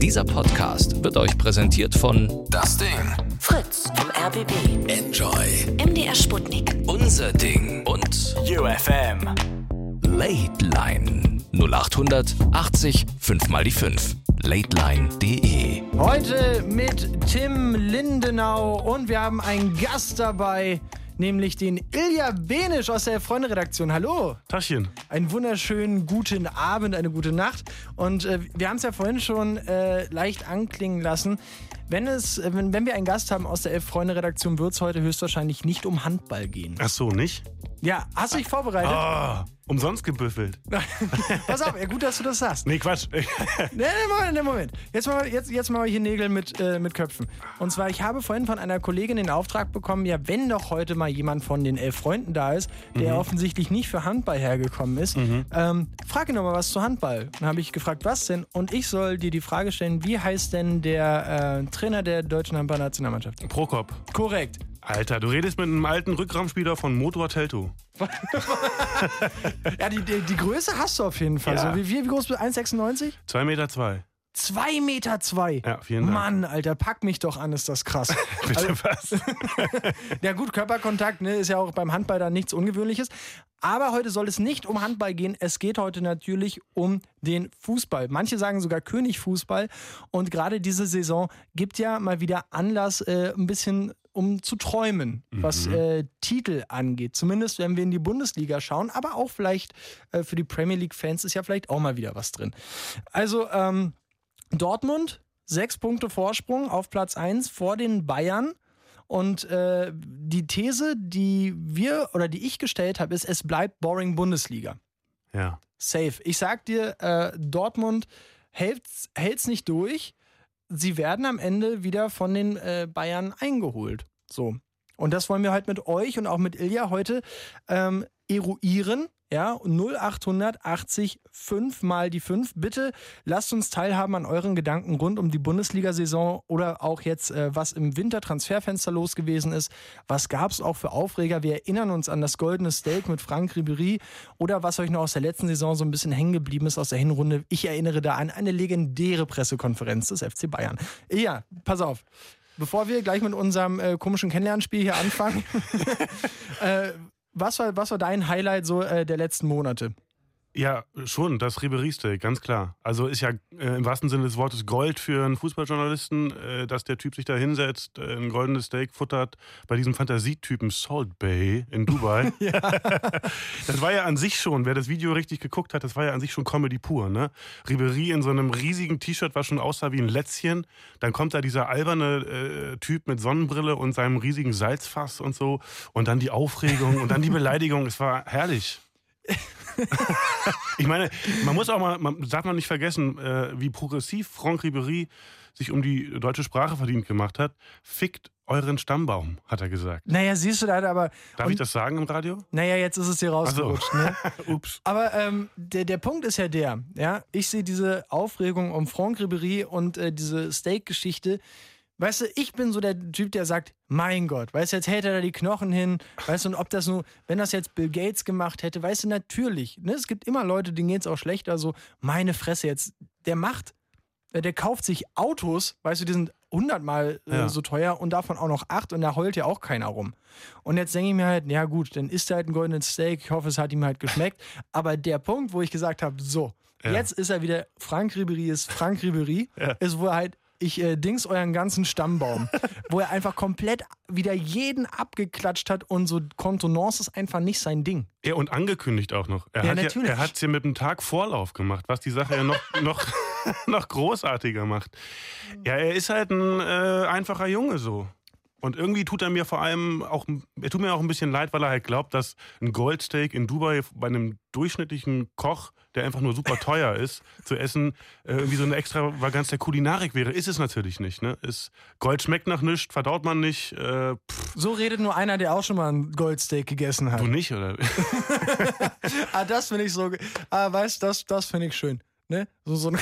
Dieser Podcast wird euch präsentiert von Das Ding. Fritz vom RBB. Enjoy. MDR Sputnik. Unser Ding und UFM. Late Line 0800 80 5 mal die 5. Lateline.de Heute mit Tim Lindenau und wir haben einen Gast dabei, nämlich den Ilja Benisch aus der Freunde-Redaktion. Hallo. Taschen. Einen wunderschönen guten Abend, eine gute Nacht. Und äh, wir haben es ja vorhin schon äh, leicht anklingen lassen. Wenn, es, äh, wenn, wenn wir einen Gast haben aus der Elf-Freunde-Redaktion, wird es heute höchstwahrscheinlich nicht um Handball gehen. Ach so, nicht? Ja, hast du dich vorbereitet? Ah, umsonst gebüffelt. Pass auf, ja, gut, dass du das sagst. Nee, Quatsch. Nee, nee, Moment, Moment. Jetzt machen wir, jetzt, jetzt wir hier Nägel mit, äh, mit Köpfen. Und zwar, ich habe vorhin von einer Kollegin den Auftrag bekommen, ja, wenn doch heute mal jemand von den elf Freunden da ist, der offensichtlich nicht für Handball hergekommen ist, ähm, frag ihn doch mal was zu Handball. Dann habe ich gefragt, was denn? Und ich soll dir die Frage stellen, wie heißt denn der äh, Trainer der deutschen Handballnationalmannschaft? Prokop. Korrekt. Alter, du redest mit einem alten Rückraumspieler von Motor Telto. Ja, die, die, die Größe hast du auf jeden Fall. Ja. So, wie, wie groß bist du? 1,96? 2 Meter zwei. 2 Meter zwei. Ja, vielen Dank. Mann, Alter, pack mich doch an, ist das krass. Bitte was? Ja gut, Körperkontakt ne, ist ja auch beim Handball dann nichts Ungewöhnliches. Aber heute soll es nicht um Handball gehen. Es geht heute natürlich um den Fußball. Manche sagen sogar Königfußball. Und gerade diese Saison gibt ja mal wieder Anlass, äh, ein bisschen um zu träumen, was äh, Titel angeht. Zumindest wenn wir in die Bundesliga schauen. Aber auch vielleicht äh, für die Premier League-Fans ist ja vielleicht auch mal wieder was drin. Also ähm, Dortmund, sechs Punkte Vorsprung auf Platz 1 vor den Bayern. Und äh, die These, die wir oder die ich gestellt habe, ist, es bleibt boring Bundesliga. Ja. Safe. Ich sag dir, äh, Dortmund hält's, hält's nicht durch. Sie werden am Ende wieder von den äh, Bayern eingeholt. So. Und das wollen wir halt mit euch und auch mit Ilja heute ähm, eruieren. Ja, 0880 5 mal die 5. Bitte lasst uns teilhaben an euren Gedanken rund um die Bundesliga-Saison oder auch jetzt, äh, was im Wintertransferfenster los gewesen ist. Was gab es auch für Aufreger? Wir erinnern uns an das goldene Steak mit Frank Ribery oder was euch noch aus der letzten Saison so ein bisschen hängen geblieben ist aus der Hinrunde. Ich erinnere da an eine legendäre Pressekonferenz des FC Bayern. Ja, pass auf. Bevor wir gleich mit unserem äh, komischen Kennenlernspiel hier anfangen, äh, was, war, was war dein Highlight so äh, der letzten Monate? Ja, schon, das Ribery-Steak, ganz klar. Also ist ja äh, im wahrsten Sinne des Wortes Gold für einen Fußballjournalisten, äh, dass der Typ sich da hinsetzt, äh, ein goldenes Steak futtert bei diesem Fantasietypen Salt Bay in Dubai. das war ja an sich schon, wer das Video richtig geguckt hat, das war ja an sich schon Comedy pur, ne? Ribery in so einem riesigen T-Shirt, was schon aussah wie ein Lätzchen. Dann kommt da dieser alberne äh, Typ mit Sonnenbrille und seinem riesigen Salzfass und so. Und dann die Aufregung und dann die Beleidigung. Es war herrlich. Ich meine, man muss auch mal, man darf man nicht vergessen, äh, wie progressiv Franck Ribery sich um die deutsche Sprache verdient gemacht hat. Fickt euren Stammbaum, hat er gesagt. Naja, siehst du da, aber. Darf und, ich das sagen im Radio? Naja, jetzt ist es dir rausgerutscht. Ne? Ups. Aber ähm, der, der Punkt ist ja der, ja, ich sehe diese Aufregung um Franck Ribery und äh, diese Steak-Geschichte. Weißt du, ich bin so der Typ, der sagt, mein Gott, weißt du, jetzt hält er da die Knochen hin, weißt du, und ob das nur, wenn das jetzt Bill Gates gemacht hätte, weißt du, natürlich, ne, es gibt immer Leute, denen geht's auch schlechter, so, meine Fresse jetzt, der macht, äh, der kauft sich Autos, weißt du, die sind hundertmal äh, Ja. so teuer und davon auch noch acht und da heult ja auch keiner rum. Und jetzt denke ich mir halt, ja gut, dann isst er halt ein goldenes Steak, ich hoffe, es hat ihm halt geschmeckt, aber der Punkt, wo ich gesagt habe, so, Ja. jetzt ist er wieder, Frank Ribery ist Frank Ribery, Ja. ist wo er halt ich äh, dings euren ganzen Stammbaum, wo er einfach komplett wieder jeden abgeklatscht hat und so Kontenance ist einfach nicht sein Ding. Ja, und angekündigt auch noch. Er Ja, hat natürlich. Ja, er hat es ja mit einem Tag Vorlauf gemacht, was die Sache ja noch, noch, noch großartiger macht. Ja, er ist halt ein äh, einfacher Junge so. Und irgendwie tut er mir vor allem auch, er tut mir auch ein bisschen leid, weil er halt glaubt, dass ein Goldsteak in Dubai bei einem durchschnittlichen Koch, der einfach nur super teuer ist, zu essen, äh, irgendwie so eine Extravaganz der Kulinarik wäre. Ist es natürlich nicht. Ne? Ist, Gold schmeckt nach nichts, verdaut man nicht. Äh, So redet nur einer, der auch schon mal ein Goldsteak gegessen hat. du nicht, oder? Ah, das finde ich so. Ah, weißt du, das, das finde ich schön. Ne? So, so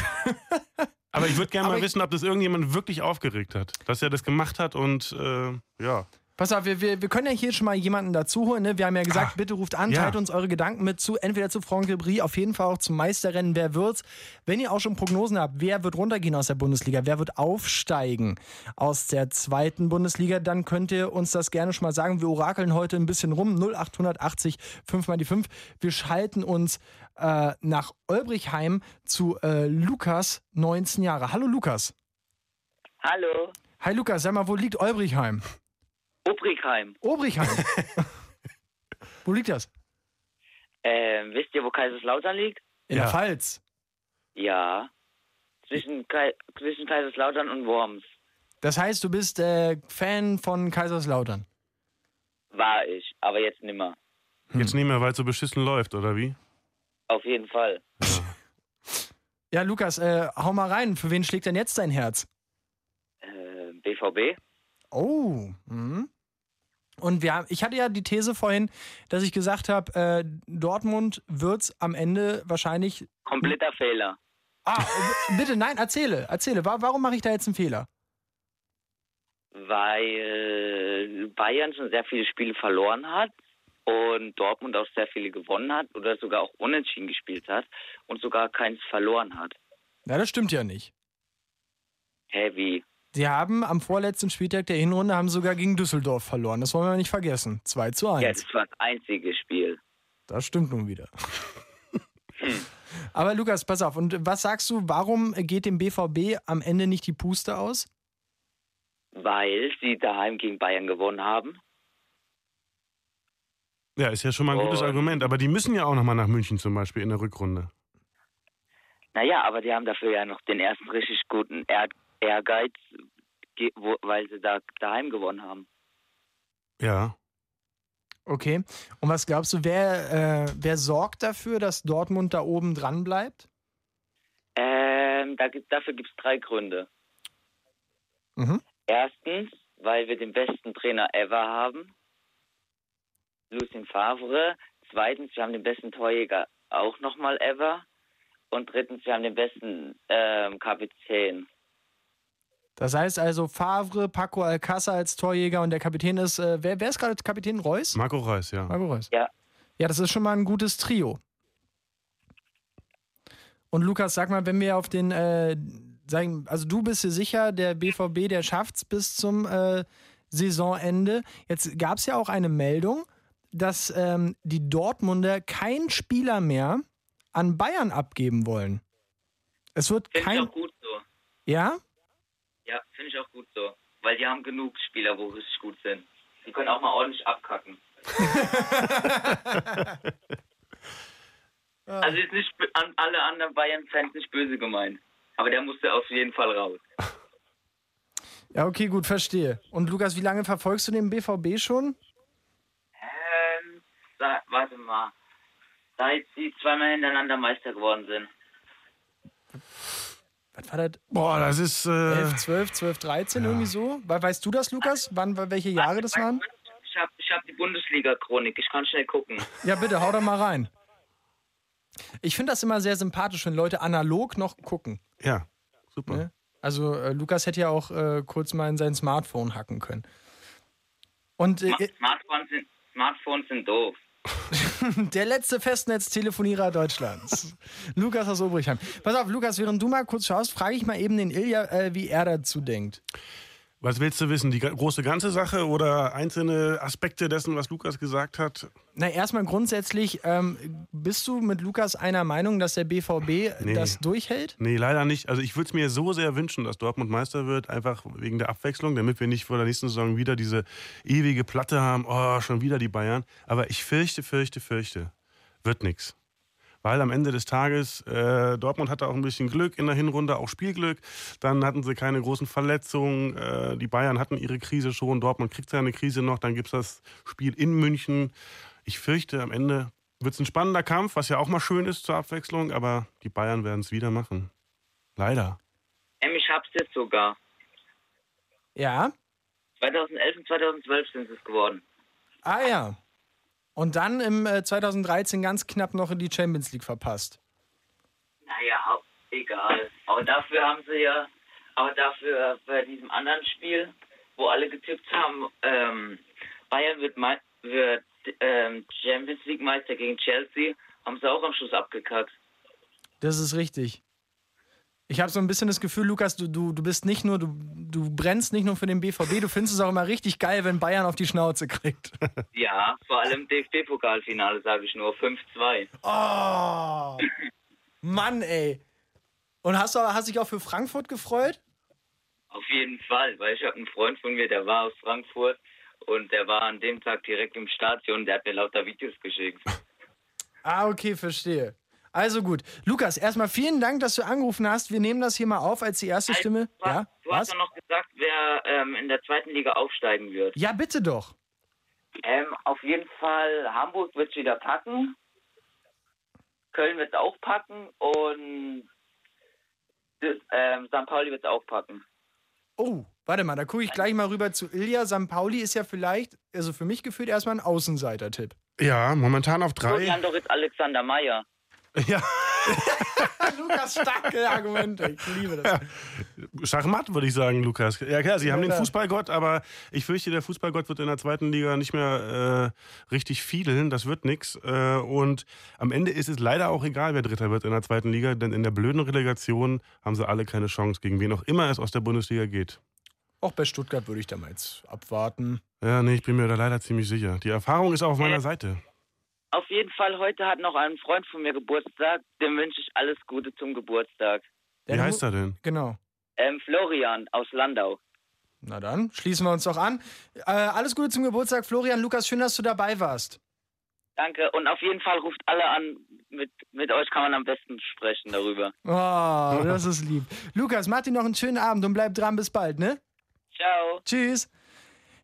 Aber ich würde gerne mal ich- wissen, ob das irgendjemand wirklich aufgeregt hat, dass er das gemacht hat und äh, ja. Pass auf, wir, wir, wir können ja hier schon mal jemanden dazu holen. Ne? Wir haben ja gesagt, Ach, bitte ruft an, ja. teilt uns eure Gedanken mit zu. Entweder zu Franck Ribéry, auf jeden Fall auch zum Meisterrennen. Wer wird's? Wenn ihr auch schon Prognosen habt, wer wird runtergehen aus der Bundesliga? Wer wird aufsteigen aus der zweiten Bundesliga? Dann könnt ihr uns das gerne schon mal sagen. Wir orakeln heute ein bisschen rum. 0880 5 mal die 5. Wir schalten uns äh, nach Olbrichheim zu äh, Lukas, 19 Jahre. Hallo Lukas. Hallo, Hi Lukas, sag mal, wo liegt Olbrichheim? Obrigheim. Obrichheim. wo liegt das? Ähm, wisst ihr, wo Kaiserslautern liegt? In Ja. der Pfalz. Ja. Zwischen, Kai zwischen Kaiserslautern und Worms Das heißt, du bist äh, Fan von Kaiserslautern. war ich, aber jetzt nimmer. Jetzt nicht mehr, weil es so beschissen läuft, oder wie? Auf jeden Fall. Ja, Lukas, äh, hau mal rein. Für wen schlägt denn jetzt dein Herz? Äh, BVB? Oh. Mhm. Und wir haben, ich hatte ja die These vorhin, dass ich gesagt habe, äh, Dortmund wird's am Ende wahrscheinlich. Kompletter Fehler. Ah, bitte, nein, erzähle, erzähle. Wa- Warum mache ich da jetzt einen Fehler? Weil Bayern schon sehr viele Spiele verloren hat und Dortmund auch sehr viele gewonnen hat oder sogar auch unentschieden gespielt hat und sogar keins verloren hat. Ja, das stimmt ja nicht. Hä, wie? Sie haben am vorletzten Spieltag der Hinrunde haben sogar gegen Düsseldorf verloren. Das wollen wir nicht vergessen. 2 zu 1. Ja, das war das einzige Spiel. Das stimmt nun wieder. Aber Lukas, pass auf. Und was sagst du, warum geht dem BVB am Ende nicht die Puste aus? Weil sie daheim gegen Bayern gewonnen haben. Ja, ist ja schon mal ein gutes Argument. Aber die müssen ja auch nochmal nach München zum Beispiel in der Rückrunde. Naja, aber die haben dafür ja noch den ersten richtig guten Ehr Ehrgeiz, weil sie da daheim gewonnen haben. Ja. Okay. Und was glaubst du, wer, äh, wer sorgt dafür, dass Dortmund da oben dran bleibt? Ähm, da gibt, dafür gibt es drei Gründe. Mhm. Erstens, weil wir den besten Trainer ever haben, Lucien Favre. Zweitens, wir haben den besten Torjäger auch nochmal ever. Und drittens, wir haben den besten ähm, Kapitän. Das heißt also Favre, Paco Alcázar als Torjäger und der Kapitän ist, äh, wer, wer ist gerade Kapitän? Reus? Marco Reus, ja. Marco Reus. Ja. Ja, das ist schon mal ein gutes Trio. Und Lukas, sag mal, wenn wir auf den, äh, sagen, also du bist dir sicher, der BVB, der schafft's bis zum äh, Saisonende. Jetzt gab es ja auch eine Meldung, dass ähm, die Dortmunder keinen Spieler mehr an Bayern abgeben wollen. Es wird Finde ich kein. auch gut so. Ja? Ja, finde ich auch gut so. Weil die haben genug Spieler, wo richtig gut sind. Die können auch mal ordentlich abkacken. also ist nicht an alle anderen Bayern-Fans nicht böse gemeint. Aber der musste auf jeden Fall raus. Ja, okay, gut, verstehe. Und Lukas, wie lange verfolgst du den BVB schon? Ähm, sa- warte mal. Seit sie zweimal hintereinander Meister geworden sind. Was war das? Boah, das ist. Äh, 11, 12, 12, 13, irgendwie so? We- Weißt du das, Lukas? Wann, welche Jahre das waren? Ich habe ich hab die Bundesliga-Chronik. Ich kann schnell gucken. Ja, bitte, hau doch mal rein. Ich finde das immer sehr sympathisch, wenn Leute analog noch gucken. ja, super. Ne? Also äh, Lukas hätte ja auch äh, kurz mal in sein Smartphone hacken können. Und äh, Smartphones sind, Smartphones sind doof. der letzte Festnetztelefonierer Deutschlands. Lukas aus Obrichheim. Pass auf, Lukas, während du mal kurz schaust, frage ich mal eben den Ilja, äh, wie er dazu denkt. Was willst du wissen? Die große ganze Sache oder einzelne Aspekte dessen, was Lukas gesagt hat? Na, erstmal grundsätzlich, ähm, bist du mit Lukas einer Meinung, dass der BVB Nee. das durchhält? Nee, leider nicht. Also ich würde es mir so sehr wünschen, dass Dortmund Meister wird, einfach wegen der Abwechslung, damit wir nicht vor der nächsten Saison wieder diese ewige Platte haben, oh, schon wieder die Bayern. Aber ich fürchte, fürchte, fürchte, wird nix. Weil am Ende des Tages, äh, Dortmund hatte auch ein bisschen Glück in der Hinrunde, auch Spielglück. Dann hatten sie keine großen Verletzungen. Äh, die Bayern hatten ihre Krise schon. Dortmund kriegt seine Krise noch. Dann gibt es das Spiel in München. Ich fürchte, am Ende wird es ein spannender Kampf, was ja auch mal schön ist zur Abwechslung. Aber die Bayern werden es wieder machen. Leider. Ähm, ich hab's jetzt sogar. Ja. 2011 und 2012 sind es geworden. Ah ja. Und dann im äh, 2013 ganz knapp noch in die Champions League verpasst. Naja, egal. Aber dafür haben sie ja, aber dafür bei diesem anderen Spiel wo alle getippt haben, ähm, Bayern wird, Mei- wird ähm, Champions League Meister gegen Chelsea, haben sie auch am Schluss abgekackt. Das ist richtig. Ich habe so ein bisschen das Gefühl, Lukas, du, du, du bist nicht nur, du, du brennst nicht nur für den BVB, du findest es auch immer richtig geil, wenn Bayern auf die Schnauze kriegt. Ja, vor allem DFB-Pokalfinale, sage ich nur, 5-2. Oh! Mann, ey. Und hast du hast dich auch für Frankfurt gefreut? Auf jeden Fall, weil ich habe einen Freund von mir, der war aus Frankfurt und der war an dem Tag direkt im Stadion, der hat mir lauter Videos geschickt. Ah, okay, verstehe. Also gut. Lukas, erstmal vielen Dank, dass du angerufen hast. Wir nehmen das hier mal auf als die erste Stimme. Du, hast- Ja, du hast was? doch noch gesagt, wer ähm, in der zweiten Liga aufsteigen wird. Ja, bitte doch. Ähm, auf jeden Fall, Hamburg wird wieder packen. Köln wird auch packen und ähm, St. Pauli wird auch packen. Oh, warte mal, da gucke ich gleich mal rüber zu Ilja. St. Pauli ist ja vielleicht, also für mich gefühlt erstmal ein Außenseiter-Tipp. Ja, momentan auf drei. Florian Dorit Alexander Meyer. Ja, Lukas, starke Argumente. Ich liebe das. Schachmatt, würde ich sagen, Lukas. Ja, klar, sie haben den klar. Fußballgott, aber ich fürchte, der Fußballgott wird in der zweiten Liga nicht mehr äh, richtig fiedeln. Das wird nix. Äh, und am Ende ist es leider auch egal, wer Dritter wird in der zweiten Liga, denn in der blöden Relegation haben sie alle keine Chance, gegen wen auch immer es aus der Bundesliga geht. Auch bei Stuttgart würde ich da mal jetzt abwarten. Ja, nee, ich bin mir da leider ziemlich sicher. Die Erfahrung ist auch auf meiner Seite. Auf jeden Fall, heute hat noch ein Freund von mir Geburtstag. Dem wünsche ich alles Gute zum Geburtstag. Wie heißt er denn? Genau. Ähm, Florian aus Landau. Na dann, schließen wir uns doch an. Äh, alles Gute zum Geburtstag, Florian. Lukas, schön, dass du dabei warst. Danke. Und auf jeden Fall ruft alle an. Mit, mit euch kann man am besten sprechen darüber. Oh, das ist lieb. Lukas, mach dir noch einen schönen Abend und bleib dran. Bis bald, ne? Ciao. Tschüss.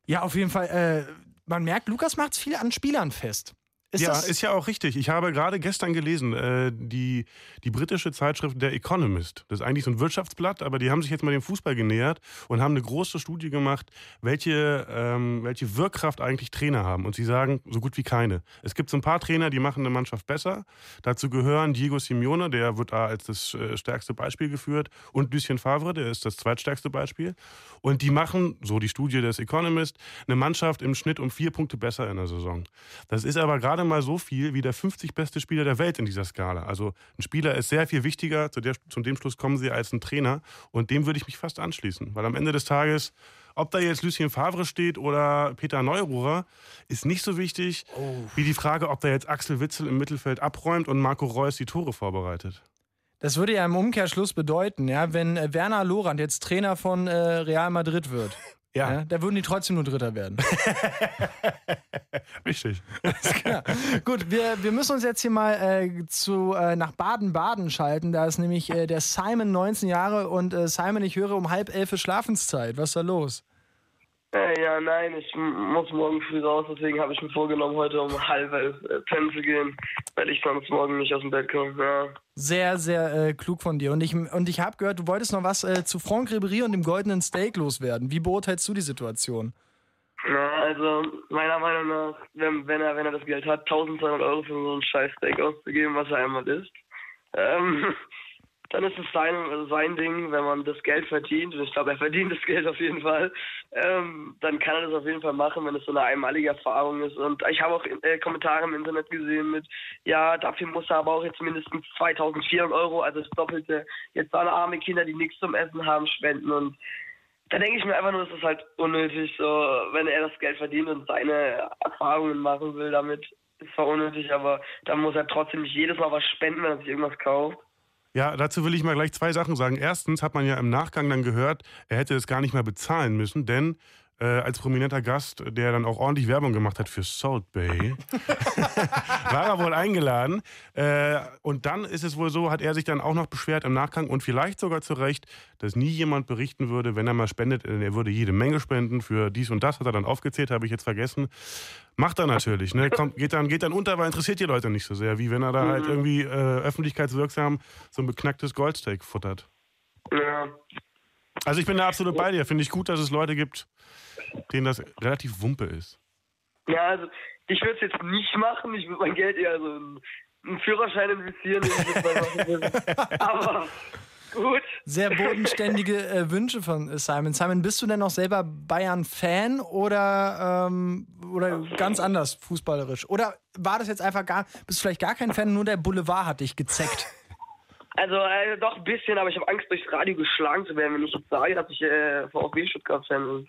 Ja, auf jeden Fall. Äh, man merkt, Lukas macht viel an Spielern fest. Ist ja, das, ist ja auch richtig. Ich habe gerade gestern gelesen, äh, die, die britische Zeitschrift Der Economist. Das ist eigentlich so ein Wirtschaftsblatt, aber die haben sich jetzt mal dem Fußball genähert und haben eine große Studie gemacht, welche, ähm, welche Wirkkraft eigentlich Trainer haben. Und sie sagen, so gut wie keine. Es gibt so ein paar Trainer, die machen eine Mannschaft besser. Dazu gehören Diego Simeone, der wird da als das äh, stärkste Beispiel geführt, und Lucien Favre, der ist das zweitstärkste Beispiel. Und die machen, so die Studie des Economist, eine Mannschaft im Schnitt um vier Punkte besser in der Saison. Das ist aber gerade mal so viel wie der 50 beste Spieler der Welt in dieser Skala. Also ein Spieler ist sehr viel wichtiger, zu, der, zu dem Schluss kommen sie, als ein Trainer. Und dem würde ich mich fast anschließen. Weil am Ende des Tages, ob da jetzt Lucien Favre steht oder Peter Neururer, ist nicht so wichtig wie die Frage, ob da jetzt Axel Witzel im Mittelfeld abräumt und Marco Reus die Tore vorbereitet. das würde ja im Umkehrschluss bedeuten, ja, wenn äh, Werner Lorand jetzt Trainer von äh, Real Madrid wird. Ja. da würden die trotzdem nur Dritter werden. richtig. Ja. Gut, wir, wir müssen uns jetzt hier mal äh, zu, äh, nach Baden-Baden schalten. Da ist nämlich äh, der Simon 19 Jahre und äh, Simon, ich höre um halb elf Schlafenszeit. Was ist da los? Äh, ja, nein, ich muss morgen früh raus, deswegen habe ich mir vorgenommen, heute um halb elf äh, pennen zu gehen, weil ich sonst morgen nicht aus dem Bett komme. Ja. Sehr, sehr äh, klug von dir. Und ich, und ich habe gehört, du wolltest noch was äh, zu Franck Ribéry und dem goldenen Steak loswerden. Wie beurteilst du die Situation? Na, also meiner Meinung nach, wenn, wenn er wenn er das Geld hat, 1200 Euro für so einen scheiß Steak auszugeben, was er einmal isst, ähm, dann ist es sein, sein Ding, wenn man das Geld verdient, und ich glaube, er verdient das Geld auf jeden Fall, ähm, dann kann er das auf jeden Fall machen, wenn es so eine einmalige Erfahrung ist. Und ich habe auch äh, Kommentare im Internet gesehen mit, ja, dafür muss er aber auch jetzt mindestens 2400 Euro, also das Doppelte, jetzt an arme Kinder, die nichts zum Essen haben, spenden und da denke ich mir einfach nur, es ist halt unnötig, so, wenn er das Geld verdient und seine Erfahrungen machen will damit. Ist zwar unnötig, aber dann muss er trotzdem nicht jedes Mal was spenden, wenn er sich irgendwas kauft. Ja, dazu will ich mal gleich zwei Sachen sagen. Erstens hat man ja im Nachgang dann gehört, er hätte es gar nicht mehr bezahlen müssen, denn äh, als prominenter Gast, der dann auch ordentlich Werbung gemacht hat für Salt Bay, war er wohl eingeladen. Äh, und dann ist es wohl so, hat er sich dann auch noch beschwert im Nachgang und vielleicht sogar zu Recht, dass nie jemand berichten würde, wenn er mal spendet. Er würde jede Menge spenden für dies und das, hat er dann aufgezählt, habe ich jetzt vergessen. Macht er natürlich, ne? Kommt, geht, dann, geht dann unter, weil interessiert die Leute nicht so sehr, wie wenn er da halt irgendwie äh, öffentlichkeitswirksam so ein beknacktes Goldsteak futtert. Ja. Also ich bin da absolut bei dir. Finde ich gut, dass es Leute gibt, denen das relativ Wumpe ist. Ja, also ich würde es jetzt nicht machen. Ich würde mein Geld eher so in einen Führerschein investieren. wenn ich das mal machen würde. Aber gut. sehr bodenständige äh, Wünsche von äh, Simon. Simon, bist du denn noch selber Bayern-Fan oder, ähm, oder ganz anders fußballerisch? Oder war das jetzt einfach gar, bist du vielleicht gar kein Fan, nur der Boulevard hat dich gezeckt? Also äh, doch ein bisschen, aber ich habe Angst, durchs Radio geschlagen zu werden, wenn ich jetzt sage, dass ich äh, VfB Stuttgart-Fan bin.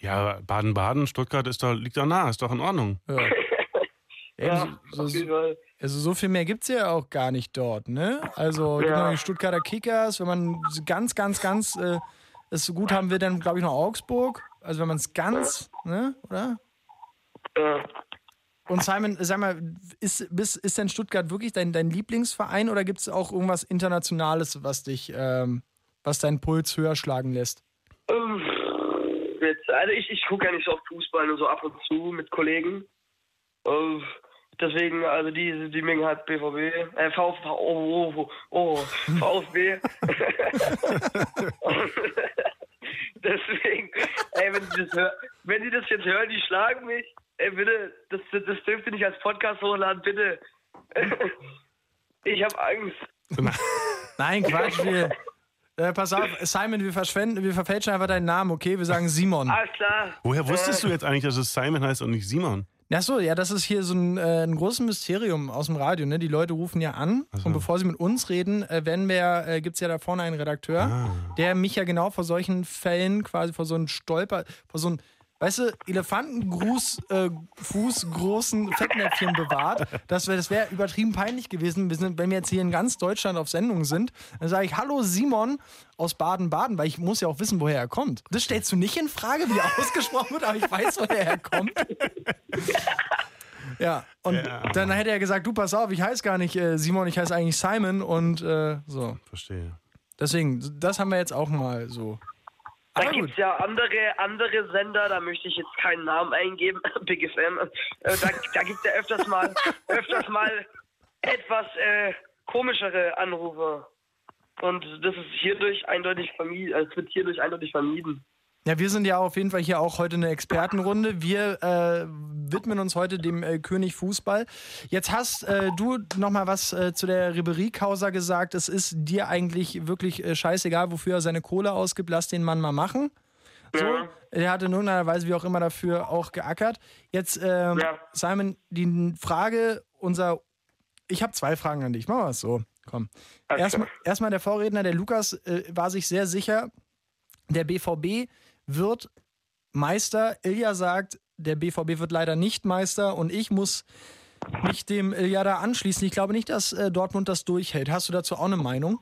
Ja, Baden-Baden, Stuttgart ist doch, liegt doch nah, ist doch in Ordnung. Ja. Ja, so, auf so, jeden Fall. also so viel mehr gibt es ja auch gar nicht dort, ne? Also Ja. genau, die Stuttgarter Kickers, wenn man ganz, ganz, ganz äh, es so gut haben will, dann glaube ich noch Augsburg. Also wenn man es ganz, ne, oder? Ja. Und Simon, sag mal, ist, bist, ist denn Stuttgart wirklich dein, dein Lieblingsverein oder gibt es auch irgendwas Internationales, was dich, ähm, was deinen Puls höher schlagen lässt? Ähm, Jetzt, also ich, ich gucke ja nicht so auf Fußball, nur so ab und zu mit Kollegen. Äh, deswegen, also die, die mengen halt BVB, äh, VfB, oh, oh, oh, VfB. deswegen, ey, wenn sie das hör, wenn sie das jetzt hören, die schlagen mich. Ey, bitte, das, das dürft ihr nicht als Podcast hochladen, bitte. Ich habe Angst. Nein, Quatsch, wir. Äh, pass auf, Simon, wir, verschwenden, wir verfälschen einfach deinen Namen, okay? Wir sagen Simon. Alles klar. Woher wusstest du jetzt eigentlich, dass es Simon heißt und nicht Simon? Ach so, ja, das ist hier so ein, äh, ein großes Mysterium aus dem Radio. Ne? Die Leute rufen ja an so. und bevor sie mit uns reden, äh, werden wir, äh, gibt es ja da vorne einen Redakteur, Ah. der mich ja genau vor solchen Fällen quasi vor so einen Stolper, vor so einen, weißt du, Elefantengruß, äh, Fuß großen Fettnäpfchen bewahrt. Das wäre das wär übertrieben peinlich gewesen, wir sind, wenn wir jetzt hier in ganz Deutschland auf Sendung sind. Dann sage ich, hallo Simon aus Baden-Baden, weil ich muss ja auch wissen, woher er kommt. Das stellst du nicht in Frage, wie er ausgesprochen wird, aber ich weiß, woher er kommt. Ja, und Ja. dann hätte er gesagt, du pass auf, ich heiße gar nicht äh, Simon, ich heiße eigentlich Simon und äh, so. Verstehe. Deswegen, das haben wir jetzt auch mal so. Da gibt es ja andere, andere Sender, da möchte ich jetzt keinen Namen eingeben, Big FM. Äh, da da gibt es ja öfters mal, öfters mal etwas äh, komischere Anrufe. Und das ist hierdurch eindeutig vermieden, also es wird hierdurch eindeutig vermieden. Ja, wir sind ja auf jeden Fall hier auch heute eine Expertenrunde. Wir äh, widmen uns heute dem äh, König Fußball. Jetzt hast äh, du noch mal was äh, zu der Ribery-Causa gesagt. Es ist dir eigentlich wirklich äh, scheißegal, wofür er seine Kohle ausgibt. Lass den Mann mal machen. So, Ja. er hat in irgendeiner Weise, wie auch immer, dafür auch geackert. Jetzt, ähm, Ja. Simon, die Frage, unser. Ich habe zwei Fragen an dich. Machen wir es so. Komm. Erstmal, erstmal der Vorredner, der Lukas, äh, war sich sehr sicher, der BVB wird Meister. Ilja sagt, der BVB wird leider nicht Meister und ich muss mich dem Ilja da anschließen. Ich glaube nicht, dass äh, Dortmund das durchhält. Hast du dazu auch eine Meinung?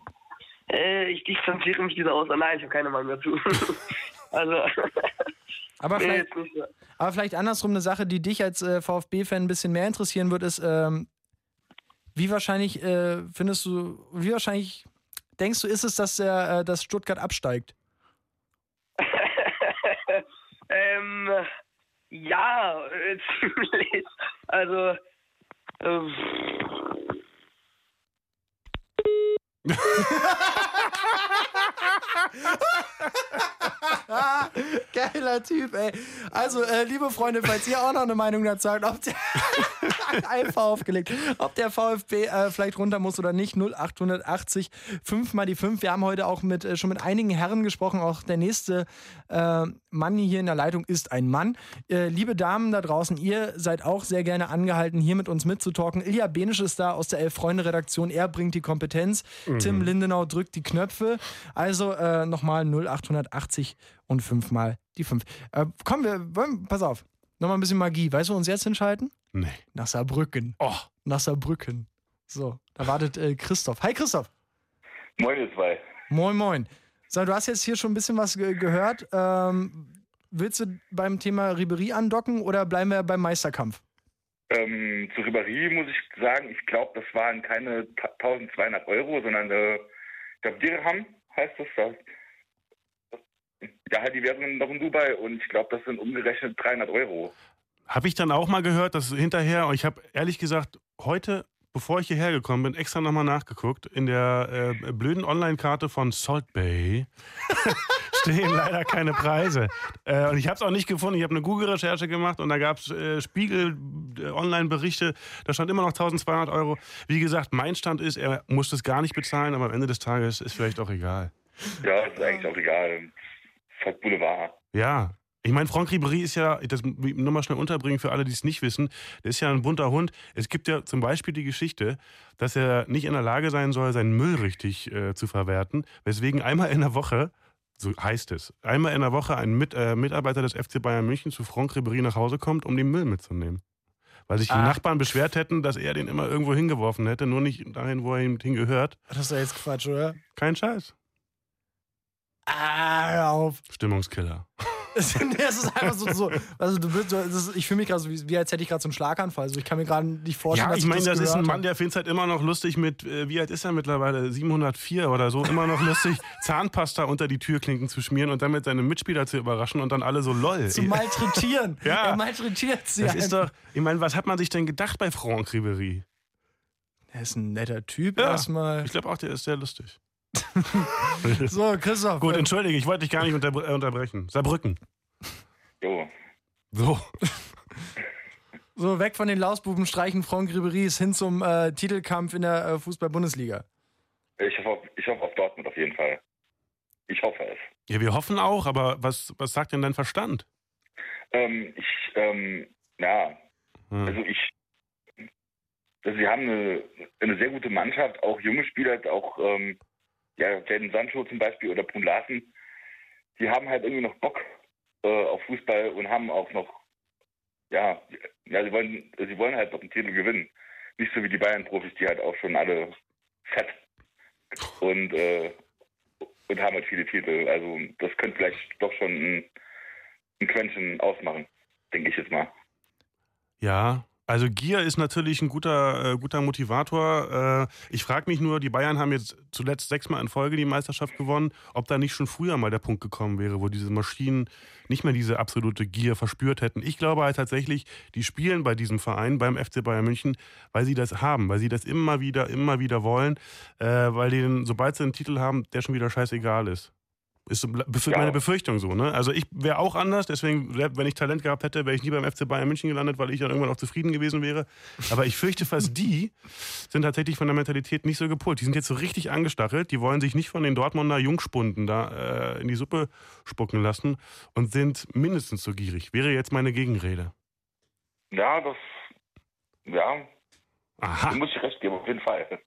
Äh, ich distanziere mich dieser aus. Nein, ich habe keine Meinung dazu. also, Aber nee, vielleicht, so. aber vielleicht andersrum eine Sache, die dich als äh, VfB-Fan ein bisschen mehr interessieren wird, ist, ähm, wie wahrscheinlich äh, findest du, wie wahrscheinlich denkst du, ist es, dass, der, äh, dass Stuttgart absteigt? Ähm, ja, äh, ziemlich. Also, ähm, Geiler Typ, ey. Also, äh, liebe Freunde, falls ihr auch noch eine Meinung dazu habt, ob der einfach aufgelegt, ob der VfB äh, vielleicht runter muss oder nicht, 0880 5 mal die 5. Wir haben heute auch mit, äh, schon mit einigen Herren gesprochen. Auch der nächste äh, Mann hier in der Leitung ist ein Mann. Äh, liebe Damen da draußen, ihr seid auch sehr gerne angehalten, hier mit uns mitzutalken. Ilja Benisch ist da aus der Elf-Freunde-Redaktion. Er bringt die Kompetenz. Tim Lindenau drückt die Knöpfe. Also äh, nochmal 0880 und 5 mal die 5. Äh, komm, wir wollen, pass auf. Nochmal ein bisschen Magie. Weißt du, wo wir uns jetzt hinschalten? Nee. Nach Saarbrücken. Oh, Nach Saarbrücken. So, da wartet äh, Christoph. Hi Christoph. Moin, ihr zwei. Moin, moin. So, du hast jetzt hier schon ein bisschen was ge gehört. Ähm, willst du beim Thema Ribery andocken oder bleiben wir beim Meisterkampf? Ähm, zu Ribéry muss ich sagen, ich glaube, das waren keine ta- 1200 Euro, sondern äh, ich glaube Dirham heißt das. das. Ja, halt, die wären noch in Dubai und ich glaube, das sind umgerechnet 300 Euro. habe ich dann auch mal gehört, dass hinterher, ich habe ehrlich gesagt heute, bevor ich hierher gekommen bin, extra nochmal nachgeguckt. In der äh, blöden Online-Karte von Salt Bay stehen leider keine Preise. Äh, und ich habe es auch nicht gefunden. Ich habe eine Google-Recherche gemacht und da gab es äh, Spiegel-Online-Berichte. Da stand immer noch 1200 Euro. Wie gesagt, mein Stand ist, er muss das gar nicht bezahlen, aber am Ende des Tages ist vielleicht auch egal. Ja, ist eigentlich auch egal. Halt Boulevard. Ja. Ich meine, Franck Ribéry ist ja, das nochmal schnell unterbringen für alle, die es nicht wissen, der ist ja ein bunter Hund. Es gibt ja zum Beispiel die Geschichte, dass er nicht in der Lage sein soll, seinen Müll richtig äh, zu verwerten, weswegen einmal in der Woche, so heißt es, einmal in der Woche ein Mit, äh, Mitarbeiter des FC Bayern München zu Franck Ribéry nach Hause kommt, um den Müll mitzunehmen. Weil sich die Ah. Nachbarn beschwert hätten, dass er den immer irgendwo hinggeworfen hätte, nur nicht dahin, wo er ihm hingehört. Das ist ja jetzt Quatsch, oder? Kein Scheiß. Ah, hör auf. Stimmungskiller. Es ist einfach so, so also du bist, so- das ist, ich fühle mich gerade so, wie, wie als hätte ich gerade so einen Schlaganfall. Also ich kann mir gerade nicht vorstellen, Ja, ich meine, das, ist ein Mann, der findet es halt immer noch lustig mit, äh, wie alt ist er mittlerweile? 704 oder so, immer noch lustig, Zahnpasta unter die Türklinken zu schmieren und damit seine Mitspieler zu überraschen und dann alle so lol. Zu malträtieren. Ja. Er malträtiert sie. das ist einfach. doch, ich meine, was hat man sich denn gedacht bei Franck Ribéry? Er ist ein netter Typ Ja. erstmal. Ich glaube auch, der ist sehr lustig. So, Christoph. Gut, äh, entschuldige, ich wollte dich gar nicht unter, äh, unterbrechen. Saarbrücken. Jo. So. so, weg von den Lausbuben streichen Franck Ribéry's hin zum äh, Titelkampf in der äh, Fußball-Bundesliga. Ich hoffe, auf, ich hoffe auf Dortmund auf jeden Fall. Ich hoffe es. Ja, wir hoffen auch, aber was, was sagt denn dein Verstand? Ähm, ich, ähm, ja, Hm. also ich, also sie haben eine, eine sehr gute Mannschaft, auch junge Spieler, auch, ähm, ja, Jaden Sancho zum Beispiel oder Brun Larsen, die haben halt irgendwie noch Bock äh, auf Fußball und haben auch noch, ja, ja, sie wollen, sie wollen halt noch einen Titel gewinnen. Nicht so wie die Bayern-Profis, die halt auch schon alle fett und, äh, und haben halt viele Titel. Also das könnte vielleicht doch schon ein, ein Quäntchen ausmachen, denke ich jetzt mal. Ja, also Gier ist natürlich ein guter, äh, guter Motivator. Äh, ich frage mich nur, die Bayern haben jetzt zuletzt sechsmal in Folge die Meisterschaft gewonnen, ob da nicht schon früher mal der Punkt gekommen wäre, wo diese Maschinen nicht mehr diese absolute Gier verspürt hätten. Ich glaube halt tatsächlich, die spielen bei diesem Verein, beim FC Bayern München, weil sie das haben, weil sie das immer wieder, immer wieder wollen, äh, weil denen, sobald sie einen Titel haben, der schon wieder scheißegal ist. Ist meine Befürchtung so, ne? Also ich wäre auch anders, deswegen, wenn ich Talent gehabt hätte, wäre ich nie beim FC Bayern München gelandet, weil ich dann irgendwann auch zufrieden gewesen wäre. Aber ich fürchte fast, die sind tatsächlich von der Mentalität nicht so gepolt. Die sind jetzt so richtig angestachelt, die wollen sich nicht von den Dortmunder Jungspunden da äh, in die Suppe spucken lassen und sind mindestens so gierig. Wäre jetzt meine Gegenrede. Ja, das, ja, Aha. da muss ich recht geben, auf jeden Fall.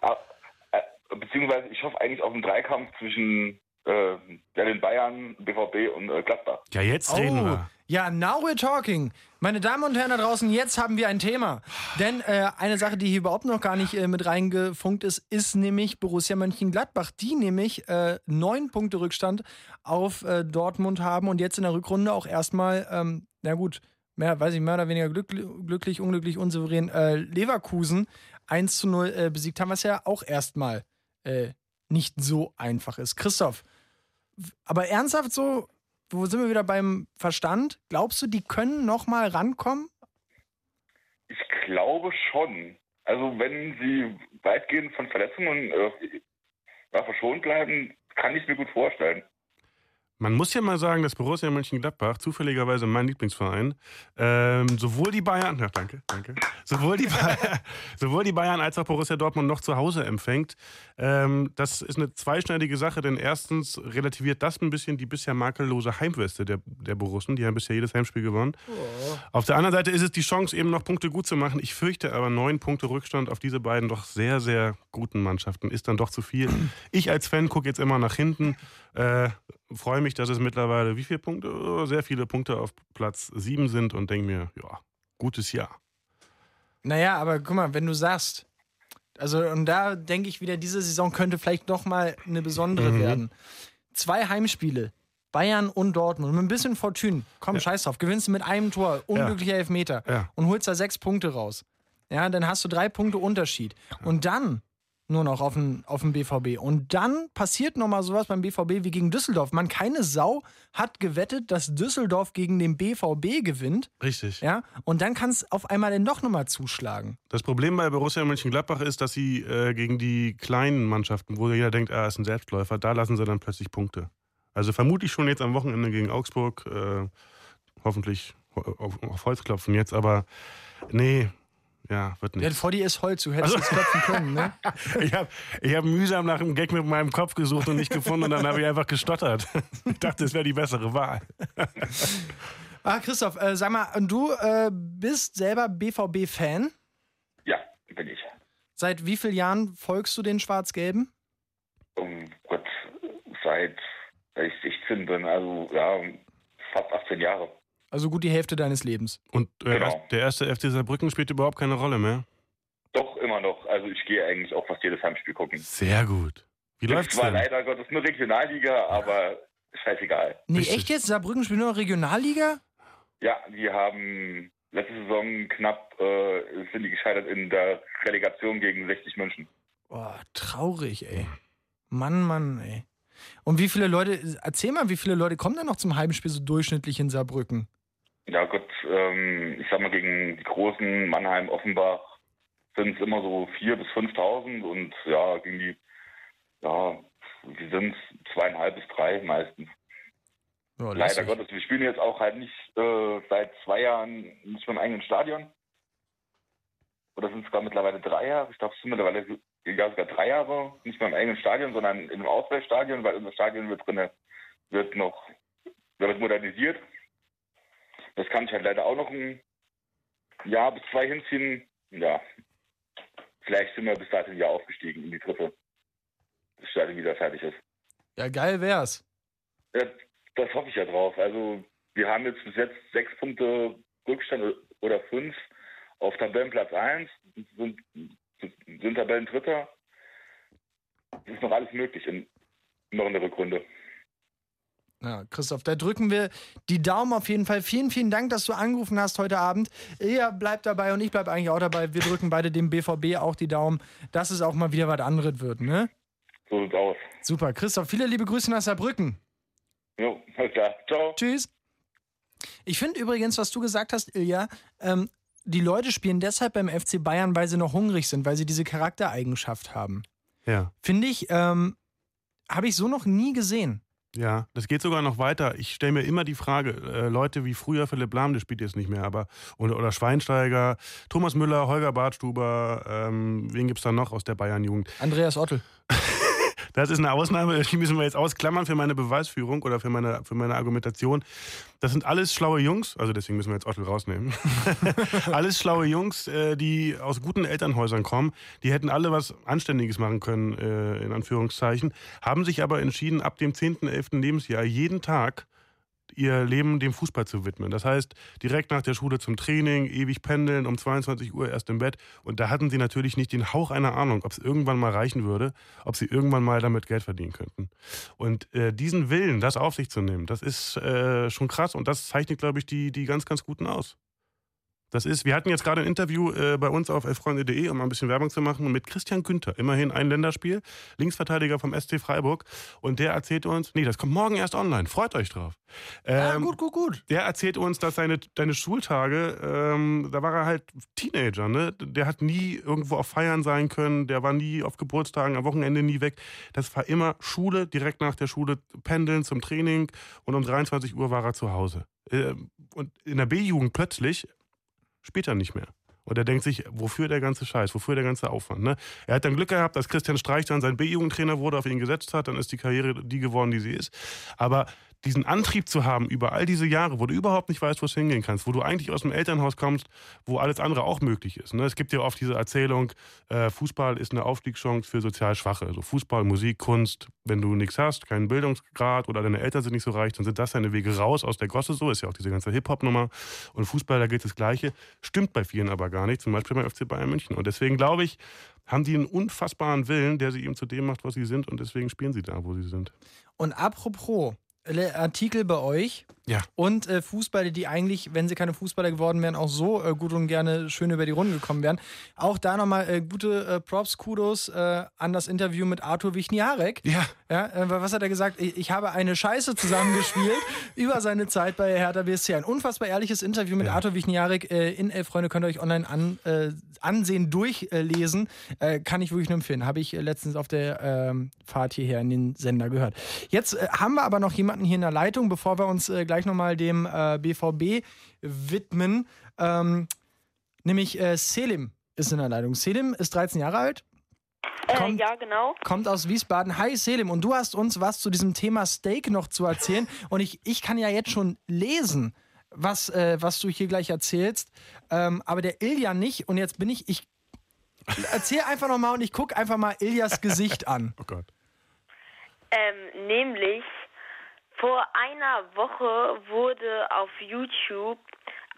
Aber, äh, beziehungsweise ich hoffe eigentlich auf einen Dreikampf zwischen äh, ja, den Bayern, BVB und äh, Gladbach. Ja, jetzt reden Oh, wir. ja, now we're talking. Meine Damen und Herren da draußen, jetzt haben wir ein Thema. Denn äh, eine Sache, die hier überhaupt noch gar nicht äh, mit reingefunkt ist, ist nämlich Borussia Mönchengladbach, die nämlich äh, neun Punkte Rückstand auf äh, Dortmund haben und jetzt in der Rückrunde auch erstmal, ähm, na gut, mehr, weiß ich, mehr oder weniger glücklich, glücklich unglücklich, unsouverän, äh, Leverkusen 1 zu 0 äh, besiegt haben, was ja auch erstmal äh, nicht so einfach ist. Christoph, aber ernsthaft so, wo sind wir wieder beim Verstand? Glaubst du, die können noch mal rankommen? Ich glaube schon. Also wenn sie weitgehend von Verletzungen äh, verschont bleiben, kann ich mir gut vorstellen. Man muss ja mal sagen, dass Borussia Mönchengladbach, zufälligerweise mein Lieblingsverein, ähm, sowohl die Bayern, ja danke, danke, sowohl die, Bayern, sowohl die Bayern als auch Borussia Dortmund noch zu Hause empfängt. Ähm, das ist eine zweischneidige Sache, denn erstens relativiert das ein bisschen die bisher makellose Heimweste der, der Borussen, die haben bisher jedes Heimspiel gewonnen. Auf der anderen Seite ist es die Chance, eben noch Punkte gut zu machen. Ich fürchte aber, neun Punkte Rückstand auf diese beiden doch sehr, sehr guten Mannschaften ist dann doch zu viel. Ich als Fan gucke jetzt immer nach hinten, äh, freue mich, dass es mittlerweile wie viele Punkte? Oh, Sehr viele Punkte auf Platz sieben sind und denke mir, ja, gutes Jahr. Naja, aber guck mal, wenn du sagst, also und da denke ich wieder, diese Saison könnte vielleicht noch mal eine besondere Mhm. werden. Zwei Heimspiele, Bayern und Dortmund, mit ein bisschen Fortune, komm, scheiß drauf, gewinnst du mit einem Tor, unglücklicher Elfmeter Ja. und holst da sechs Punkte raus. Ja, dann hast du drei Punkte Unterschied. Und dann nur noch auf den, auf den BVB. Und dann passiert nochmal sowas beim BVB wie gegen Düsseldorf. Man, keine Sau hat gewettet, dass Düsseldorf gegen den BVB gewinnt. Richtig. Ja, und dann kann es auf einmal dann doch nochmal zuschlagen. Das Problem bei Borussia Mönchengladbach ist, dass sie äh, gegen die kleinen Mannschaften, wo jeder denkt, er ist ein Selbstläufer, da lassen sie dann plötzlich Punkte. Also vermutlich schon jetzt am Wochenende gegen Augsburg. Äh, hoffentlich auf, auf Holz klopfen jetzt, aber nee, ja, wird nicht. Ja, vor dir ist Holz, du hättest es klopfen können, ne? Ich habe ich hab mühsam nach einem Gag mit meinem Kopf gesucht und nicht gefunden und dann habe ich einfach gestottert. Ich dachte, es wäre die bessere Wahl. Ah, Christoph, äh, sag mal, und du äh, bist selber BVB-Fan? Ja, bin ich. Seit wie vielen Jahren folgst du den Schwarz-Gelben? Um Gott, seit, seit ich 16 bin, also ja, fast 18 Jahre. Also gut die Hälfte deines Lebens. Und äh, Genau. der erste FC Saarbrücken spielt überhaupt keine Rolle mehr. Doch, immer noch. Also ich gehe eigentlich auch fast jedes Heimspiel gucken. Sehr gut. Wie Ist läuft's zwar denn? leider Gottes nur Regionalliga, aber scheißegal. Nee, Richtig. echt jetzt? Saarbrücken spielt nur noch Regionalliga? Ja, die haben letzte Saison knapp, äh, sind die gescheitert in der Relegation gegen 60 München. Boah, traurig, ey. Mann, Mann, ey. Und wie viele Leute, erzähl mal, wie viele Leute kommen denn noch zum Heimspiel so durchschnittlich in Saarbrücken? Ja Gott, ähm, ich sag mal, gegen die großen Mannheim, Offenbach sind es immer so 4.000 bis 5.000 und ja, gegen die, ja, die sind zweieinhalb bis drei meistens. Ja, Leider. Gottes, wir spielen jetzt auch halt nicht äh, seit zwei Jahren nicht mehr im eigenen Stadion. Oder sind es sogar mittlerweile drei Jahre? Ich glaube, es sind mittlerweile ja, sogar drei Jahre nicht mehr im eigenen Stadion, sondern in einem Ausweichstadion, weil unser Stadion wird drinne wird noch wird modernisiert. Das kann ich halt leider auch noch ein Jahr bis zwei hinziehen. Ja, vielleicht sind wir bis dahin ja aufgestiegen in die dritte. Das Stadion wieder fertig ist. Ja, geil wär's. Ja, das hoffe ich ja drauf. Also wir haben jetzt bis jetzt sechs Punkte Rückstand oder fünf auf Tabellenplatz 1, sind, sind Tabellendritter. Es ist noch alles möglich in, noch in der Rückrunde. Ja, Christoph, da drücken wir die Daumen auf jeden Fall. Vielen, vielen Dank, dass du angerufen hast heute Abend. Ihr bleibt dabei und ich bleib eigentlich auch dabei. Wir drücken beide dem BVB auch die Daumen, dass es auch mal wieder was anderes wird, ne? So sieht's aus. Super. Christoph, viele liebe Grüße nach Saarbrücken. Jo, alles klar. Ciao. Tschüss. Ich finde übrigens, was du gesagt hast, Ilja, ähm, die Leute spielen deshalb beim FC Bayern, weil sie noch hungrig sind, weil sie diese Charaktereigenschaft haben. Ja. Finde ich, ähm, habe ich so noch nie gesehen. Ja, das geht sogar noch weiter. Ich stelle mir immer die Frage, äh, Leute wie früher Philipp Lahm, der spielt jetzt nicht mehr, aber oder, oder Schweinsteiger, Thomas Müller, Holger Bartstuber, ähm, wen gibt's da noch aus der Bayern-Jugend? Andreas Ottel. Das ist eine Ausnahme, die müssen wir jetzt ausklammern für meine Beweisführung oder für meine, für meine Argumentation. Das sind alles schlaue Jungs, also deswegen müssen wir jetzt Ottel rausnehmen. alles schlaue Jungs, äh, die aus guten Elternhäusern kommen. Die hätten alle was Anständiges machen können, äh, in Anführungszeichen, haben sich aber entschieden, ab dem 10., 11. Lebensjahr jeden Tag ihr Leben dem Fußball zu widmen. Das heißt, direkt nach der Schule zum Training, ewig pendeln, um 22 Uhr erst im Bett. Und da hatten sie natürlich nicht den Hauch einer Ahnung, ob es irgendwann mal reichen würde, ob sie irgendwann mal damit Geld verdienen könnten. Und äh, diesen Willen, das auf sich zu nehmen, das ist äh, schon krass und das zeichnet, glaube ich, die, die ganz, ganz guten aus. Das ist, wir hatten jetzt gerade ein Interview äh, bei uns auf elfreunde.de, um mal ein bisschen Werbung zu machen, mit Christian Günther, immerhin ein Länderspiel, Linksverteidiger vom SC Freiburg. Und der erzählt uns, nee, das kommt morgen erst online, freut euch drauf. Ja, Ähm, gut, gut, gut. der erzählt uns, dass seine deine Schultage, ähm, da war er halt Teenager, ne? Der hat nie irgendwo auf Feiern sein können, der war nie auf Geburtstagen, am Wochenende nie weg. Das war immer Schule, direkt nach der Schule pendeln zum Training und um 23 Uhr war er zu Hause. Ähm, und in der B-Jugend plötzlich spielt er nicht mehr. Und er denkt sich, wofür der ganze Scheiß, wofür der ganze Aufwand. Ne? Er hat dann Glück gehabt, dass Christian Streich dann sein B-Jugendtrainer wurde, auf ihn gesetzt hat, dann ist die Karriere die geworden, die sie ist. Aber diesen Antrieb zu haben über all diese Jahre, wo du überhaupt nicht weißt, wo es hingehen kannst, wo du eigentlich aus dem Elternhaus kommst, wo alles andere auch möglich ist. Ne? Es gibt ja oft diese Erzählung, äh, Fußball ist eine Aufstiegschance für sozial Schwache. Also Fußball, Musik, Kunst, wenn du nichts hast, keinen Bildungsgrad oder deine Eltern sind nicht so reich, dann sind das deine Wege raus aus der Gosse. So ist ja auch diese ganze Hip-Hop-Nummer. Und Fußball, da gilt das Gleiche. Stimmt bei vielen aber gar nicht, zum Beispiel beim FC Bayern München. Und deswegen glaube ich, haben die einen unfassbaren Willen, der sie eben zu dem macht, was sie sind. Und deswegen spielen sie da, wo sie sind. Und apropos, Artikel bei euch, Ja. Und äh, Fußballer, die eigentlich, wenn sie keine Fußballer geworden wären, auch so äh, gut und gerne schön über die Runden gekommen wären. Auch da nochmal äh, gute äh, Props, Kudos äh, an das Interview mit Arthur Wichniarek. Ja. Ja, äh, was hat er gesagt? Ich, ich habe eine Scheiße zusammengespielt über seine Zeit bei Hertha BSC. Ein unfassbar ehrliches Interview mit Ja. Arthur Wichniarek in Elf Freunde könnt ihr euch online an, ansehen, durchlesen. Kann ich wirklich nur empfehlen. Habe ich letztens auf der ähm, Fahrt hierher in den Sender gehört. Jetzt haben wir aber noch jemanden hier in der Leitung, bevor wir uns äh, gleich nochmal dem äh, BVB widmen. Ähm, nämlich äh, Selim ist in der Leitung. Selim ist 13 Jahre alt, Äh, Kommt- ja, genau. kommt aus Wiesbaden. Hi Selim, und du hast uns was zu diesem Thema Steak noch zu erzählen. Und ich, ich kann ja jetzt schon lesen, was, äh, was du hier gleich erzählst. Ähm, aber der Ilja nicht. Und jetzt bin ich, ich erzähl einfach nochmal und ich gucke einfach mal Iljas Gesicht an. Oh Gott. Ähm, nämlich vor einer Woche wurde auf YouTube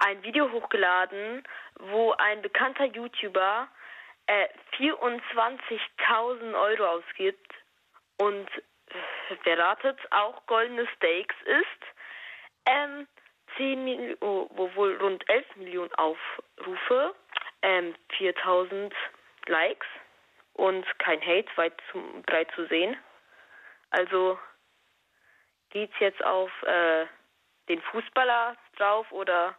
ein Video hochgeladen, wo ein bekannter YouTuber äh, 24.000 Euro ausgibt und äh, wer ratet, auch goldene Steaks ist. Ähm, 10 Mil oh, wo wohl rund 11 Millionen Aufrufe, ähm, 4000 Likes und kein Hate, weit zum breit zu sehen. Also geht's jetzt auf äh, den Fußballer drauf oder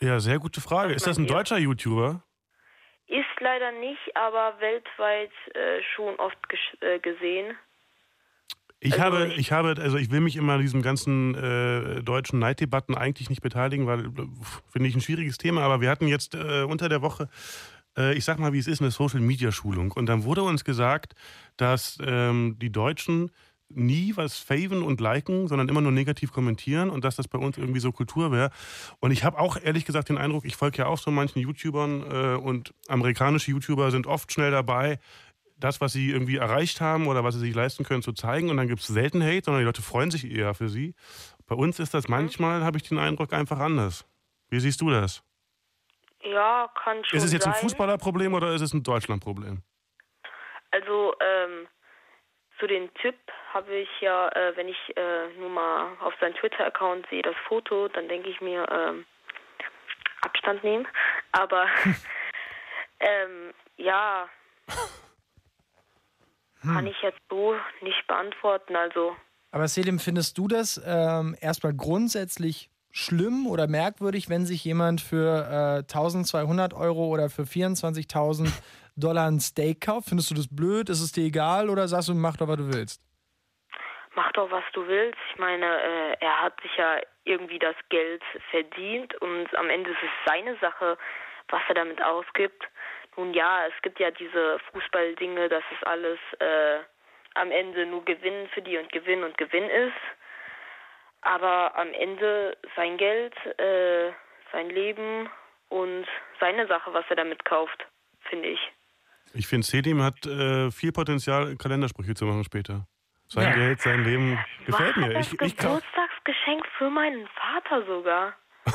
Ja, sehr gute Frage. Ist das ein deutscher YouTuber? ist leider nicht, aber weltweit äh, schon oft äh, gesehen. Ich Also habe, ich- habe, also ich will mich immer an diesem ganzen äh, deutschen Neiddebatten eigentlich nicht beteiligen, weil finde ich ein schwieriges Thema. Aber wir hatten jetzt äh, unter der Woche, äh, ich sag mal, wie es ist, eine Social Media Schulung. Und dann wurde uns gesagt, dass ähm, die Deutschen nie was faven und liken, sondern immer nur negativ kommentieren und dass das bei uns irgendwie so Kultur wäre. Und ich habe auch ehrlich gesagt den Eindruck, ich folge ja auch so manchen YouTubern äh, und amerikanische YouTuber sind oft schnell dabei, das, was sie irgendwie erreicht haben oder was sie sich leisten können, zu zeigen. Und dann gibt es selten Hate, sondern die Leute freuen sich eher für sie. Bei uns ist das manchmal, habe ich den Eindruck, einfach anders. Wie siehst du das? Ja, kann schon Ist es jetzt ein Fußballerproblem oder ist es ein Deutschlandproblem? Also ähm, zu den Tipp habe ich ja, äh, wenn ich äh, nur mal auf seinen Twitter-Account sehe das Foto, dann denke ich mir ähm, Abstand nehmen. Aber ähm, ja, kann ich jetzt so nicht beantworten. Also Aber Selim, findest du das ähm, erstmal grundsätzlich schlimm oder merkwürdig, wenn sich jemand für äh, 1200 Euro oder für 24.000 Dollar ein Steak kauft? Findest du das blöd? Ist es dir egal oder sagst du, mach doch, was du willst? mach doch, was du willst. Ich meine, äh, er hat sich ja irgendwie das Geld verdient und am Ende ist es seine Sache, was er damit ausgibt. Nun ja, es gibt ja diese Fußballdinge, dass es alles äh, am Ende nur Gewinn für die und Gewinn und Gewinn ist. Aber am Ende sein Geld, äh, sein Leben und seine Sache, was er damit kauft, finde ich. Ich finde, Selim hat äh, viel Potenzial, Kalendersprüche zu machen später. Sein Ja. Geld, sein Leben gefällt War mir. das Ich, ich Geburtstagsgeschenk für meinen Vater sogar.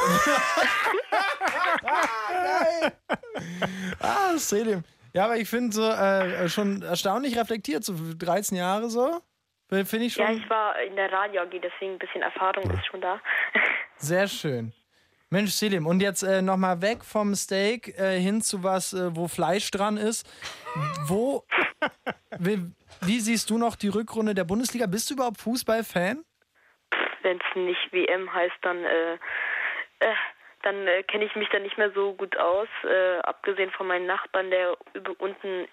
Ah, Selim. Ja, aber ich finde so äh, schon erstaunlich reflektiert, so 13 Jahre so. Finde ich schon Ja, ich war in der Radio AG, deswegen ein bisschen Erfahrung ist schon da. sehr schön. Mensch, Selim, und jetzt äh, nochmal weg vom Steak äh, hin zu was, äh, wo Fleisch dran ist. Wo, wie, wie siehst du noch die Rückrunde der Bundesliga? Bist du überhaupt Fußballfan? Wenn es nicht WM heißt, dann, äh, äh, dann äh, kenne ich mich da nicht mehr so gut aus. Äh, abgesehen von meinem Nachbarn, der über, unten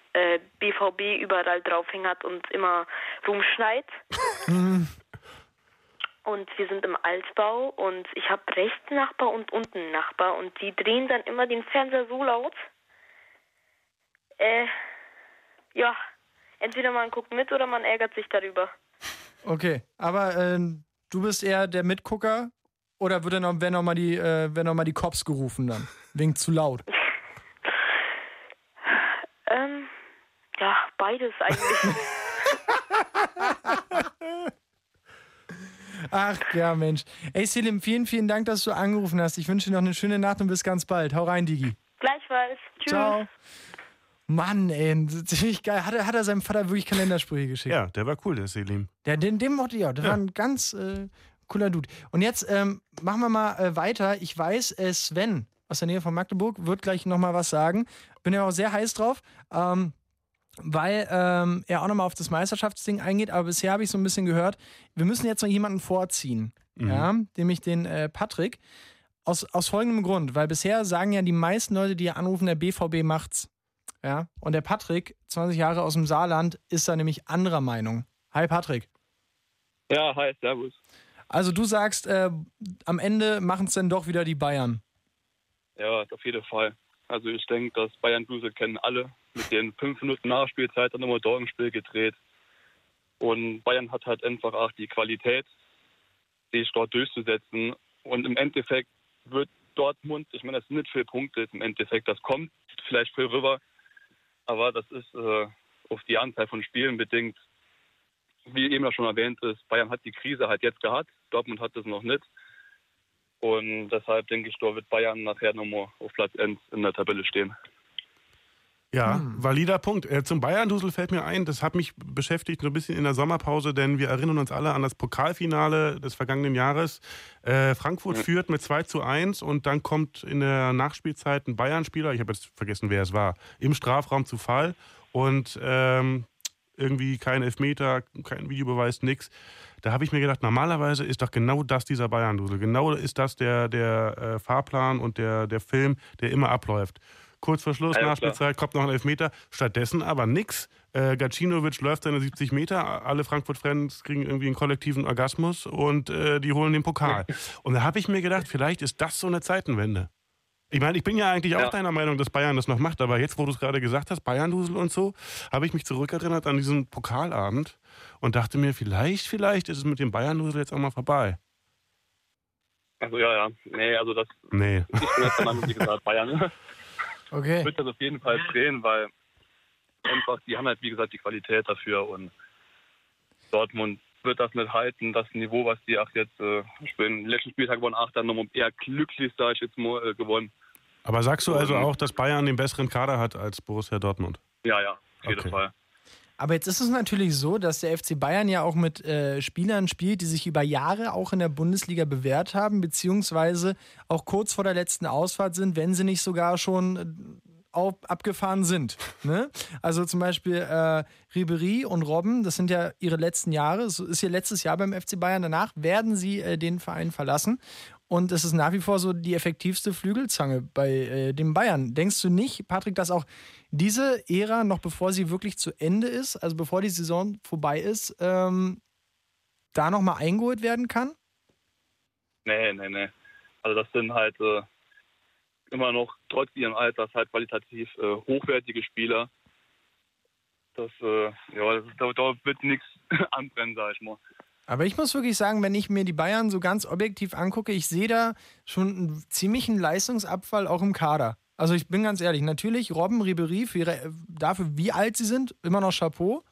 BVB überall draufhängen hat und immer rumschneit. Und wir sind im Altbau und ich habe rechts Nachbar und unten Nachbar und die drehen dann immer den Fernseher so laut. Äh, ja, entweder man guckt mit oder man ärgert sich darüber. Okay, aber äh, du bist eher der Mitgucker oder wird dann noch, werden nochmal die, äh, werden noch mal die Cops gerufen dann? Wegen zu laut. Ähm, ja, beides eigentlich. Ach ja, Mensch. Ey, Selim, vielen, vielen Dank, dass du angerufen hast. Ich wünsche dir noch eine schöne Nacht und bis ganz bald. Hau rein, Digi. Gleichfalls. Tschüss. Ciao. Mann, ey, ziemlich geil. Hat er, hat er seinem Vater wirklich Kalendersprüche geschickt? ja, der war cool, der Selim. Der, den, den mochte ich auch. Das Ja. waren ganz äh, cooler Dude. Und jetzt ähm, machen wir mal äh, weiter. Ich weiß, äh, Sven aus der Nähe von Magdeburg wird gleich nochmal was sagen. Bin ja auch sehr heiß drauf. Ähm, weil ähm, er auch nochmal auf das Meisterschaftsding eingeht, aber bisher habe ich so ein bisschen gehört, wir müssen jetzt noch jemanden vorziehen, Mhm. ja, nämlich den äh, Patrick. Aus, aus folgendem Grund, weil bisher sagen ja die meisten Leute, die hier anrufen, der BVB macht's. Ja, und der Patrick, 20 Jahre aus dem Saarland, ist da nämlich anderer Meinung. Hi Patrick. Ja, hi, servus. Also du sagst, äh, am Ende machen es dann doch wieder die Bayern. Ja, auf jeden Fall. Also ich denke, das Bayern Dusel kennen alle. Mit den fünf Minuten Nachspielzeit dann immer Dortmund-Spiel gedreht. Und Bayern hat halt einfach auch die Qualität, sich dort durchzusetzen. Und im Endeffekt wird Dortmund, ich meine, das sind nicht viele Punkte im Endeffekt, das kommt vielleicht viel rüber, aber das ist äh, auf die Anzahl von Spielen bedingt. Wie eben ja schon erwähnt ist, Bayern hat die Krise halt jetzt gehabt, Dortmund hat das noch nicht. Und deshalb denke ich, da wird Bayern nachher nochmal auf Platz 1 in der Tabelle stehen. Ja, valider Punkt. Äh, zum Bayern-Dusel fällt mir ein, das hat mich beschäftigt so ein bisschen in der Sommerpause, denn wir erinnern uns alle an das Pokalfinale des vergangenen Jahres. Äh, Frankfurt führt mit 2 zu 1 und dann kommt in der Nachspielzeit ein Bayern-Spieler, ich habe jetzt vergessen, wer es war, im Strafraum zu Fall und ähm, irgendwie kein Elfmeter, kein Videobeweis, nix. Da habe ich mir gedacht, normalerweise ist doch genau das dieser Bayern-Dusel. Genau ist das der, der äh, Fahrplan und der, der Film, der immer abläuft. Kurz vor Schluss, Ja, Nachspielzeit, kommt noch ein Elfmeter. Stattdessen aber nix. Äh, Gacinovic läuft seine 70 Meter. Alle Frankfurt-Fans kriegen irgendwie einen kollektiven Orgasmus und äh, die holen den Pokal. Und da habe ich mir gedacht, vielleicht ist das so eine Zeitenwende. Ich meine, ich bin ja eigentlich auch Ja. deiner Meinung, dass Bayern das noch macht, aber jetzt, wo du es gerade gesagt hast, Bayern-Dusel und so, habe ich mich zurückerinnert an diesen Pokalabend und dachte mir, vielleicht, vielleicht ist es mit dem Bayern-Dusel jetzt auch mal vorbei. Also ja, ja. Nee, also das, Nee. ich bin jetzt der Meinung, wie gesagt, Bayern Okay. wird das auf jeden Fall drehen, weil einfach, die haben halt, wie gesagt, die Qualität dafür und Dortmund wird das nicht halten, das Niveau, was die auch jetzt äh, spielen. Letzten Spieltag waren acht dann nochmal eher glücklich, sag ich jetzt mal, äh, gewonnen. Aber sagst du also auch, dass Bayern den besseren Kader hat als Borussia Dortmund? Ja, ja, auf jeden Okay. Fall. Aber jetzt ist es natürlich so, dass der FC Bayern ja auch mit äh, Spielern spielt, die sich über Jahre auch in der Bundesliga bewährt haben, beziehungsweise auch kurz vor der letzten Ausfahrt sind, wenn sie nicht sogar schon äh, auf, abgefahren sind. Ne? Also zum Beispiel äh, Ribery und Robben, das sind ja ihre letzten Jahre, es ist ihr letztes Jahr beim FC Bayern. Danach werden sie äh, den Verein verlassen. Und es ist nach wie vor so die effektivste Flügelzange bei äh, den Bayern. Denkst du nicht, Patrick, dass auch diese Ära, noch bevor sie wirklich zu Ende ist, also bevor die Saison vorbei ist, ähm, da nochmal eingeholt werden kann? Nee, nee, nee. Also das sind halt äh, immer noch trotz ihrem Alters halt qualitativ äh, hochwertige Spieler. Das, äh, ja, da, da wird nichts anbrennen, sag ich mal. Aber ich muss wirklich sagen, wenn ich mir die Bayern so ganz objektiv angucke, ich sehe da schon einen ziemlichen Leistungsabfall auch im Kader. Also ich bin ganz ehrlich, natürlich Robben, Ribery, für ihre, dafür wie alt sie sind, immer noch Chapeau.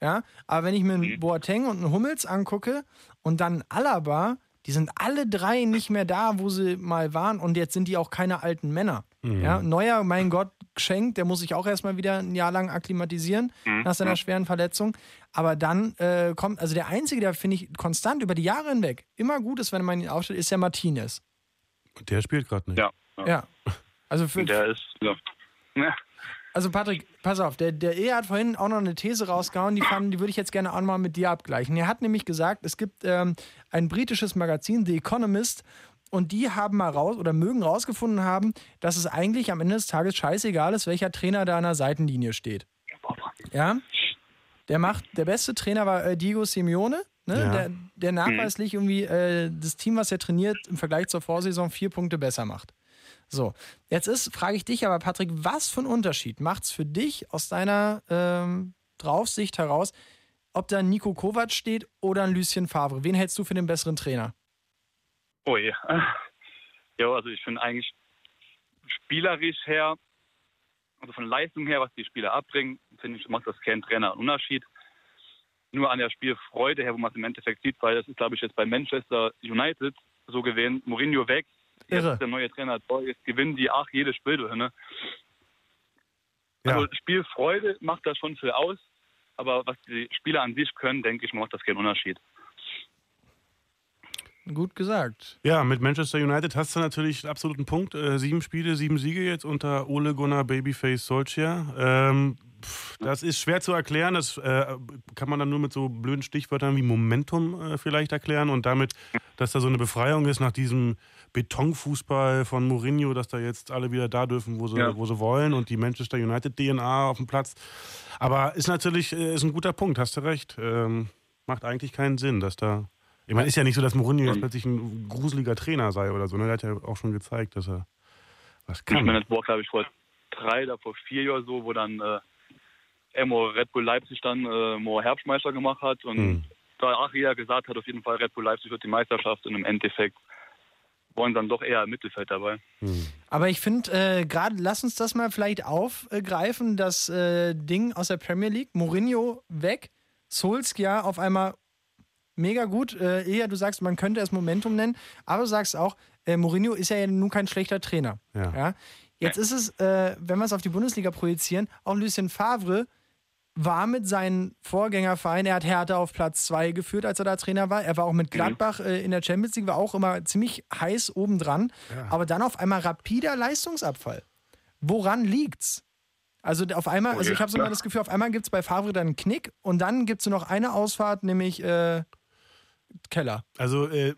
Ja, aber wenn ich mir einen Boateng und einen Hummels angucke und dann Alaba, die sind alle drei nicht mehr da, wo sie mal waren und jetzt sind die auch keine alten Männer. Ja, Neuer, mein Gott, geschenkt, der muss sich auch erstmal wieder ein Jahr lang akklimatisieren nach seiner schweren Verletzung. Aber dann äh, kommt, also der Einzige, der finde ich konstant über die Jahre hinweg immer gut ist, wenn man ihn aufstellt, ist der Martinez. Und der spielt gerade nicht. Ja. ja. Ja. Also für, Der ist, ja. Ja. Also Patrick, pass auf, der, der E hat vorhin auch noch eine These rausgehauen, die, fand, die würde ich jetzt gerne auch mal mit dir abgleichen. Er hat nämlich gesagt, es gibt ähm, ein britisches Magazin, The Economist, und die haben mal raus oder mögen rausgefunden haben, dass es eigentlich am Ende des Tages scheißegal ist, welcher Trainer da an der Seitenlinie steht. Ja? Der macht, der beste Trainer war äh, Diego Simeone, ne? Ja. der, der nachweislich irgendwie äh, das Team, was er trainiert, im Vergleich zur Vorsaison vier Punkte besser macht. So, jetzt ist, frage ich dich aber, Patrick, was für einen Unterschied macht es für dich aus deiner ähm, Draufsicht heraus, ob da ein Nico Kovac steht oder ein Lucien Favre? Wen hältst du für den besseren Trainer? Oh je. Ja, also ich finde eigentlich spielerisch her, also von Leistung her, was die Spieler abbringen, finde ich, macht das kein Trainer einen Unterschied. Nur an der Spielfreude her, wo man es im Endeffekt sieht, weil das ist, glaube ich, jetzt bei Manchester United so gewesen. Mourinho weg, jetzt Irre. ist der neue Trainer jetzt gewinnen die auch jedes Spiel. durch, Ne? Ja. Also Spielfreude macht das schon viel aus, aber was die Spieler an sich können, denke ich, macht das keinen Unterschied. Gut gesagt. Ja, mit Manchester United hast du natürlich einen absoluten Punkt. Äh, sieben Spiele, sieben Siege jetzt unter Ole Gunnar Babyface Solskjaer. Ähm, das ist schwer zu erklären. Das äh, kann man dann nur mit so blöden Stichwörtern wie Momentum äh, vielleicht erklären und damit, dass da so eine Befreiung ist nach diesem Betonfußball von Mourinho, dass da jetzt alle wieder da dürfen, wo sie, Ja. wo sie wollen und die Manchester United DNA auf dem Platz. Aber ist natürlich äh, ist ein guter Punkt, hast du recht. Ähm, macht eigentlich keinen Sinn, dass da. Ich meine, ist ja nicht so, dass Mourinho jetzt Und- plötzlich ein gruseliger Trainer sei oder so. Ne? Der hat ja auch schon gezeigt, dass er was Ich kann. meine, das war, glaube ich, vor drei oder vor vier Jahren so, wo dann äh, Emo Red Bull Leipzig dann äh, Mo Herbstmeister gemacht hat und Hm. da auch jeder gesagt hat, auf jeden Fall Red Bull Leipzig wird die Meisterschaft und im Endeffekt waren dann doch eher im Mittelfeld dabei. Hm. Aber ich finde, äh, gerade lass uns das mal vielleicht aufgreifen, das äh, Ding aus der Premier League. Mourinho weg, Solskjaer auf einmal mega gut. Äh, eher du sagst, man könnte es Momentum nennen, aber du sagst auch, äh, Mourinho ist ja nun kein schlechter Trainer. Ja. Jetzt ist es, äh, wenn wir es auf die Bundesliga projizieren, auch Lucien Favre war mit seinem Vorgängerverein, er hat Hertha auf Platz 2 geführt, als er da Trainer war. Er war auch mit Gladbach äh, in der Champions League, war auch immer ziemlich heiß obendran. Aber dann auf einmal rapider Leistungsabfall. Woran liegt's? Also auf einmal, also ich habe so immer das Gefühl, auf einmal gibt es bei Favre dann einen Knick und dann gibt es nur noch eine Ausfahrt, nämlich äh, Keller. Also äh,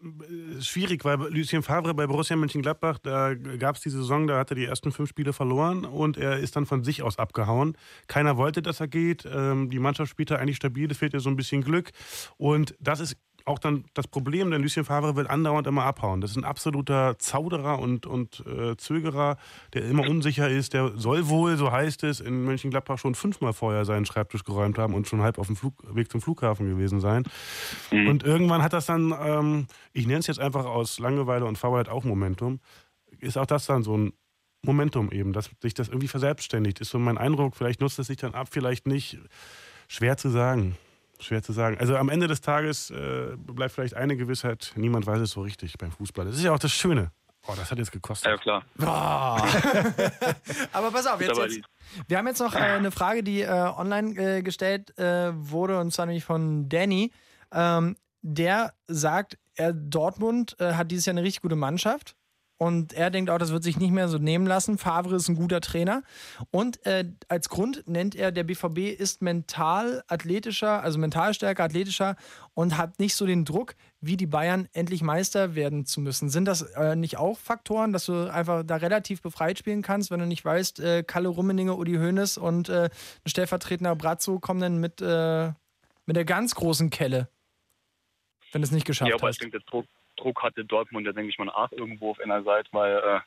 schwierig, weil Lucien Favre bei Borussia Mönchengladbach, da gab es die Saison, da hat er die ersten fünf Spiele verloren und er ist dann von sich aus abgehauen. Keiner wollte, dass er geht. Ähm, die Mannschaft spielte eigentlich stabil, es fehlte so ein bisschen Glück. Und das ist auch dann das Problem, denn Lucien Favre will andauernd immer abhauen. Das ist ein absoluter Zauderer und, und äh, Zögerer, der immer unsicher ist. Der soll wohl, so heißt es, in Mönchengladbach schon fünfmal vorher seinen Schreibtisch geräumt haben und schon halb auf dem Flug, Weg zum Flughafen gewesen sein. Und irgendwann hat das dann, ähm, ich nenne es jetzt einfach aus Langeweile und Faulheit auch Momentum, ist auch das dann so ein Momentum eben, dass sich das irgendwie verselbstständigt. Ist so mein Eindruck, vielleicht nutzt es sich dann ab, vielleicht nicht. Schwer zu sagen. Schwer zu sagen. Also am Ende des Tages äh, bleibt vielleicht eine Gewissheit, niemand weiß es so richtig beim Fußball. Das ist ja auch das Schöne. Oh, das hat jetzt gekostet. Ja, klar. Aber pass auf, jetzt, jetzt wir haben jetzt noch äh, eine Frage, die äh, online äh, gestellt äh, wurde, und zwar nämlich von Danny. Ähm, der sagt, er, Dortmund äh, hat dieses Jahr eine richtig gute Mannschaft. Und er denkt auch, das wird sich nicht mehr so nehmen lassen. Favre ist ein guter Trainer. Und äh, als Grund nennt er, der BVB ist mental athletischer, also mental stärker, athletischer und hat nicht so den Druck, wie die Bayern endlich Meister werden zu müssen. Sind das äh, nicht auch Faktoren, dass du einfach da relativ befreit spielen kannst, wenn du nicht weißt, äh, Kalle Rummeninge, Udi Hoeneß und äh, ein stellvertretender Brazzo kommen dann mit, äh, mit der ganz großen Kelle, wenn du es nicht geschafft Ja, aber ich hast? denke, der Druck, Druck hatte Dortmund ja, denke ich mal, auch irgendwo auf einer Seite, weil äh,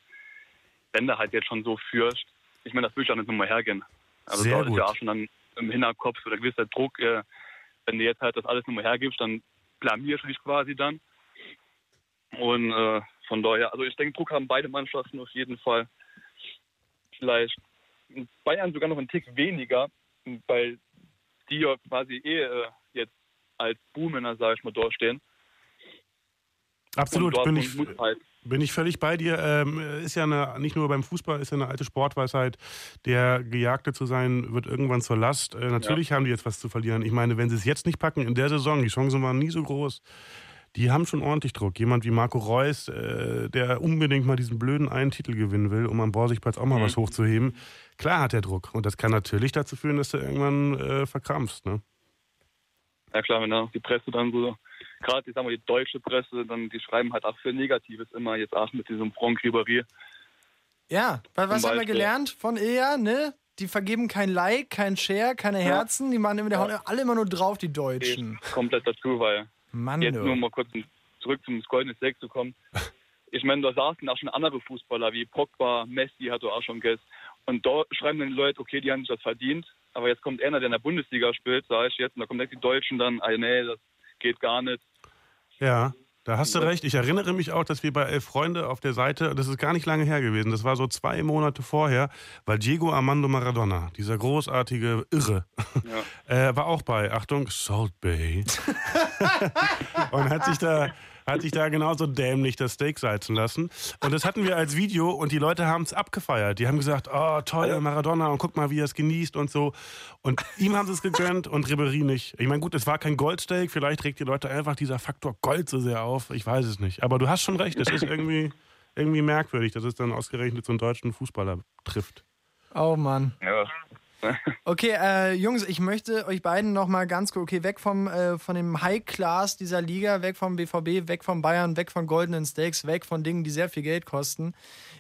wenn der halt jetzt schon so führst, ich meine, das will ich auch nicht nochmal hergehen. Also Sehr da ist gut. ja auch schon dann im Hinterkopf so der gewisse Druck, äh, wenn du jetzt halt das alles nochmal hergibst, dann blamierst du dich quasi dann. Und äh, von daher, also ich denke, Druck haben beide Mannschaften auf jeden Fall. Vielleicht Bayern sogar noch einen Tick weniger, weil die ja quasi eh äh, jetzt als Buhmänner, sage ich mal, durchstehen. Absolut, bin ich, halt bin ich völlig bei dir. Ähm, ist ja eine, nicht nur beim Fußball, ist ja eine alte Sportweisheit. Der Gejagte zu sein, wird irgendwann zur Last. Äh, natürlich haben die jetzt was zu verlieren. Ich meine, wenn sie es jetzt nicht packen in der Saison, die Chancen waren nie so groß. Die haben schon ordentlich Druck. Jemand wie Marco Reus, äh, der unbedingt mal diesen blöden einen Titel gewinnen will, um am Borsigplatz auch mal was hochzuheben. Klar hat er Druck. Und das kann natürlich dazu führen, dass du irgendwann äh, verkrampfst. Ne? Ja klar, wenn da die Presse dann so, gerade ich sag mal die deutsche Presse, dann die schreiben halt auch für Negatives immer jetzt auch mit diesem Franck Ribéry. Ja, was, was haben wir gelernt von Ilja, ne? Die vergeben kein Like, kein Share, keine Herzen, die machen immer, die hauen alle immer nur drauf, die Deutschen. Komplett dazu, weil Mann, jetzt du. nur mal kurz zurück zum Golden State zu kommen. Ich meine, da saßen auch schon andere Fußballer wie Pogba, Messi hat er auch schon Geld. Und da schreiben dann die Leute, okay, die haben sich das verdient. Aber jetzt kommt einer, der in der Bundesliga spielt, sage ich jetzt, und da kommen direkt die Deutschen dann, ah, nee, das geht gar nicht. Ja, da hast du recht. Ich erinnere mich auch, dass wir bei Elf Freunde auf der Seite, das ist gar nicht lange her gewesen, das war so zwei Monate vorher, weil Diego Armando Maradona, dieser großartige Irre, äh, war auch bei, Achtung, Salt Bay. und hat sich da hat sich da genauso dämlich das Steak salzen lassen. Und das hatten wir als Video und die Leute haben es abgefeiert. Die haben gesagt, oh toll, Maradona und guck mal, wie er es genießt und so. Und ihm haben sie es gegönnt und Ribery nicht. Ich meine, gut, es war kein Goldsteak, vielleicht regt die Leute einfach dieser Faktor Gold so sehr auf. Ich weiß es nicht. Aber du hast schon recht, es ist irgendwie, irgendwie merkwürdig, dass es dann ausgerechnet so einen deutschen Fußballer trifft. Oh Mann. Ja. Okay, äh, Jungs, ich möchte euch beiden noch mal ganz kurz, okay, weg vom, äh, von dem High-Class dieser Liga, weg vom BVB, weg von Bayern, weg von goldenen Steaks, weg von Dingen, die sehr viel Geld kosten,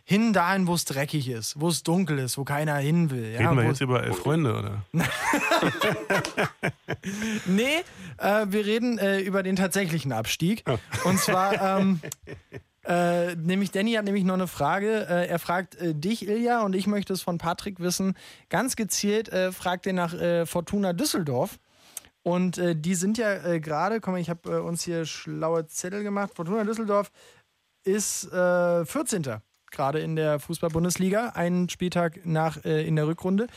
hin dahin, wo es dreckig ist, wo es dunkel ist, wo keiner hin will. Ja, Reden wir wo- jetzt über elf Freunde, oder? Nee, äh, wir reden äh, über den tatsächlichen Abstieg. Und zwar, ähm, äh, nämlich Danny hat nämlich noch eine Frage. Äh, er fragt äh, dich, Ilja, und ich möchte es von Patrick wissen. Ganz gezielt äh, fragt er nach äh, Fortuna Düsseldorf. Und äh, die sind ja gerade, komm ich habe uns hier schlaue Zettel gemacht. Fortuna Düsseldorf ist äh, 14. gerade in der Fußball-Bundesliga, einen Spieltag nach in der Rückrunde.